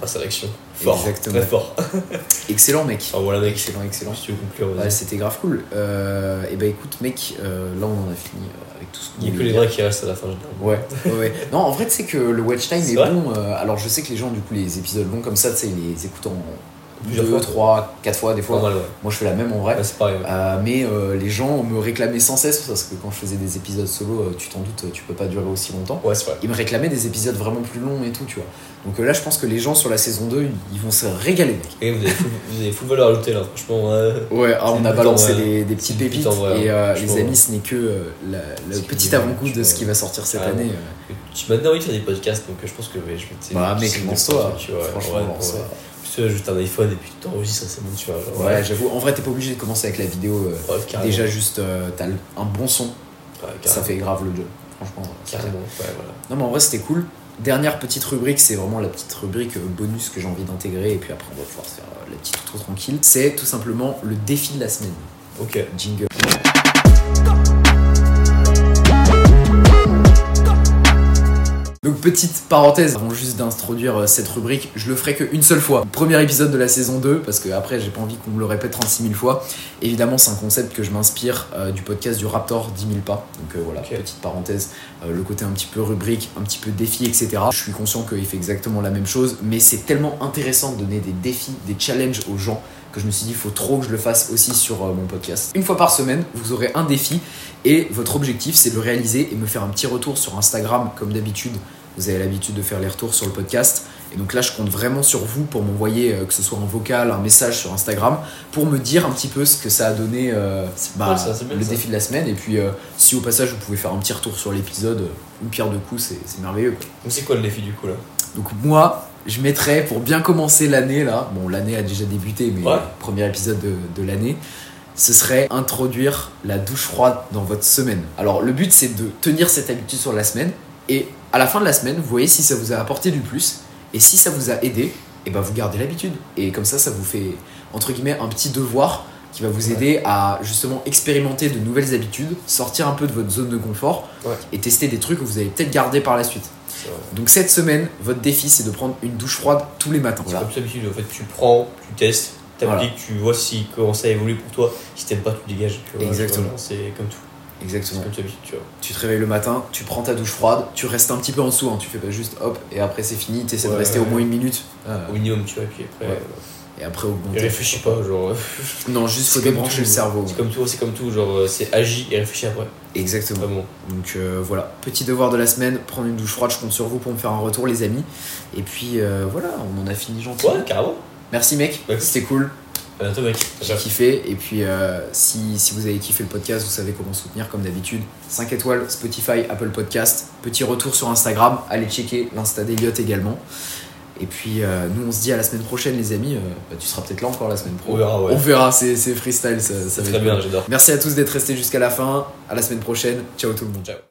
Passe à l'action. Fort. Exactement. Très fort. Excellent, mec. Ah voilà, mec. Excellent, excellent. Si tu veux conclure, Ouais, c'était grave cool. Euh, et bah écoute, mec, euh, là on en a fini euh, avec tout ce qu'on Il n'y a que les vrais qui restent à la fin. Ouais, ouais, ouais. Non, en vrai, tu sais que le watch time est bon. euh, alors, je sais que les gens, du coup, les épisodes longs comme ça, tu sais, ils les écoutent en Plusieurs 2, fois. 3, 4 fois, des fois. Ouais. Moi, je fais la même en vrai. Ouais, pareil. ouais. Euh, mais euh, les gens me réclamaient sans cesse, parce que quand je faisais des épisodes solo, euh, tu t'en doutes, tu peux pas durer aussi longtemps. Vrai. Ils me réclamaient des épisodes vraiment plus longs et tout, tu vois. Donc euh, là, je pense que les gens sur la saison 2, ils vont se régaler, mec. Et vous avez full, vous avez full valeur ajoutée là, franchement. ouais. Ah, on a balancé en vrai. des, des petites pépites. vrai, et les amis, ce n'est que le petit avant-goût de ce qui va sortir cette Ah, année. Tu m'as donné envie de faire des podcasts, donc je pense que je vais te Bah, mec, lance-toi. Franchement, lance-toi. Tu vois, juste un iPhone et puis tu t'enregistres, c'est bon, tu vois. genre, Ouais, j'avoue. En vrai, t'es pas obligé de commencer avec la vidéo. euh, Ouais, déjà, juste, euh, t'as un bon son, Ouais, ça fait grave le jeu. Franchement, Carrément, ouais, voilà. Non, mais en vrai, c'était cool. Dernière petite rubrique, c'est vraiment la petite rubrique euh, bonus que j'ai envie d'intégrer. Et puis après, on va pouvoir se faire la petite outro tranquille. C'est tout simplement le défi de la semaine. Ok. Jingle. Petite parenthèse, avant juste d'introduire euh, cette rubrique, je le ferai qu'une seule fois. Premier épisode de la saison 2, parce que après j'ai pas envie qu'on me le répète 36 000 fois. Évidemment c'est un concept que je m'inspire euh, du podcast du Raptor 10 000 pas. Donc euh, voilà, petite parenthèse, euh, le côté un petit peu rubrique, un petit peu défi, etc. Je suis conscient qu'il fait exactement la même chose, mais c'est tellement intéressant de donner des défis, des challenges aux gens que je me suis dit il faut trop que je le fasse aussi sur mon podcast. Une fois par semaine, vous aurez un défi et votre objectif c'est de le réaliser et me faire un petit retour sur Instagram comme d'habitude. Vous avez l'habitude de faire les retours sur le podcast. Et donc là, je compte vraiment sur vous pour m'envoyer, euh, que ce soit un vocal, un message sur Instagram, pour me dire un petit peu ce que ça a donné euh, bah, ça, bien, le défi de la semaine. Et puis, euh, si au passage, vous pouvez faire un petit retour sur l'épisode, une pierre deux coups, c'est c'est merveilleux. quoi. Donc c'est quoi le défi du coup là? Donc moi, je mettrais pour bien commencer l'année là, bon l'année a déjà débuté, mais Ouais. premier épisode de, de l'année, ce serait introduire la douche froide dans votre semaine. Alors le but c'est de tenir cette habitude sur la semaine et à la fin de la semaine, vous voyez si ça vous a apporté du plus et si ça vous a aidé, et ben vous gardez l'habitude et comme ça ça vous fait entre guillemets un petit devoir qui va vous Ouais. aider à justement expérimenter de nouvelles habitudes, sortir un peu de votre zone de confort Ouais. et tester des trucs que vous allez peut-être garder par la suite. Donc cette semaine, votre défi c'est de prendre une douche froide tous les matins. C'est Voilà. comme d'habitude, en fait, tu prends, tu testes, t'appliques, tu vois si comment ça évolue pour toi. Si t'aimes pas, tu dégages. Exactement. C'est comme tout. Exactement. comme tu vois. Tu te réveilles le matin, tu prends ta douche froide, tu restes un petit peu en dessous, hein, tu fais pas juste hop et après c'est fini, tu essaies de rester ouais, au moins une minute euh, Au minimum, tu vois, et puis après. Ouais. euh, et après Et réfléchis pas, genre. Non, juste faut débrancher tout. le cerveau. C'est comme tout, c'est comme tout, genre euh, c'est agis et réfléchis après. Exactement. Vraiment. Donc euh, voilà, petit devoir de la semaine, prendre une douche froide, je compte sur vous pour me faire un retour les amis. Et puis euh, voilà, on en a fini gentiment. Ouais, carrément. Merci mec, Ouais. c'était cool. À bientôt, mec. J'ai kiffé. Et puis, euh, si, si vous avez kiffé le podcast, vous savez comment soutenir, comme d'habitude. 5 étoiles, Spotify, Apple Podcast. Petit retour sur Instagram. Allez checker l'Insta d'Eliott également. Et puis, euh, nous, on se dit à la semaine prochaine, les amis. Euh, bah, tu seras peut-être là encore la semaine pro. On verra, ouais. On verra, c'est c'est freestyle. Ça, ça très bien, j'adore. Merci à tous d'être restés jusqu'à la fin. À la semaine prochaine. Ciao tout le monde. Ciao.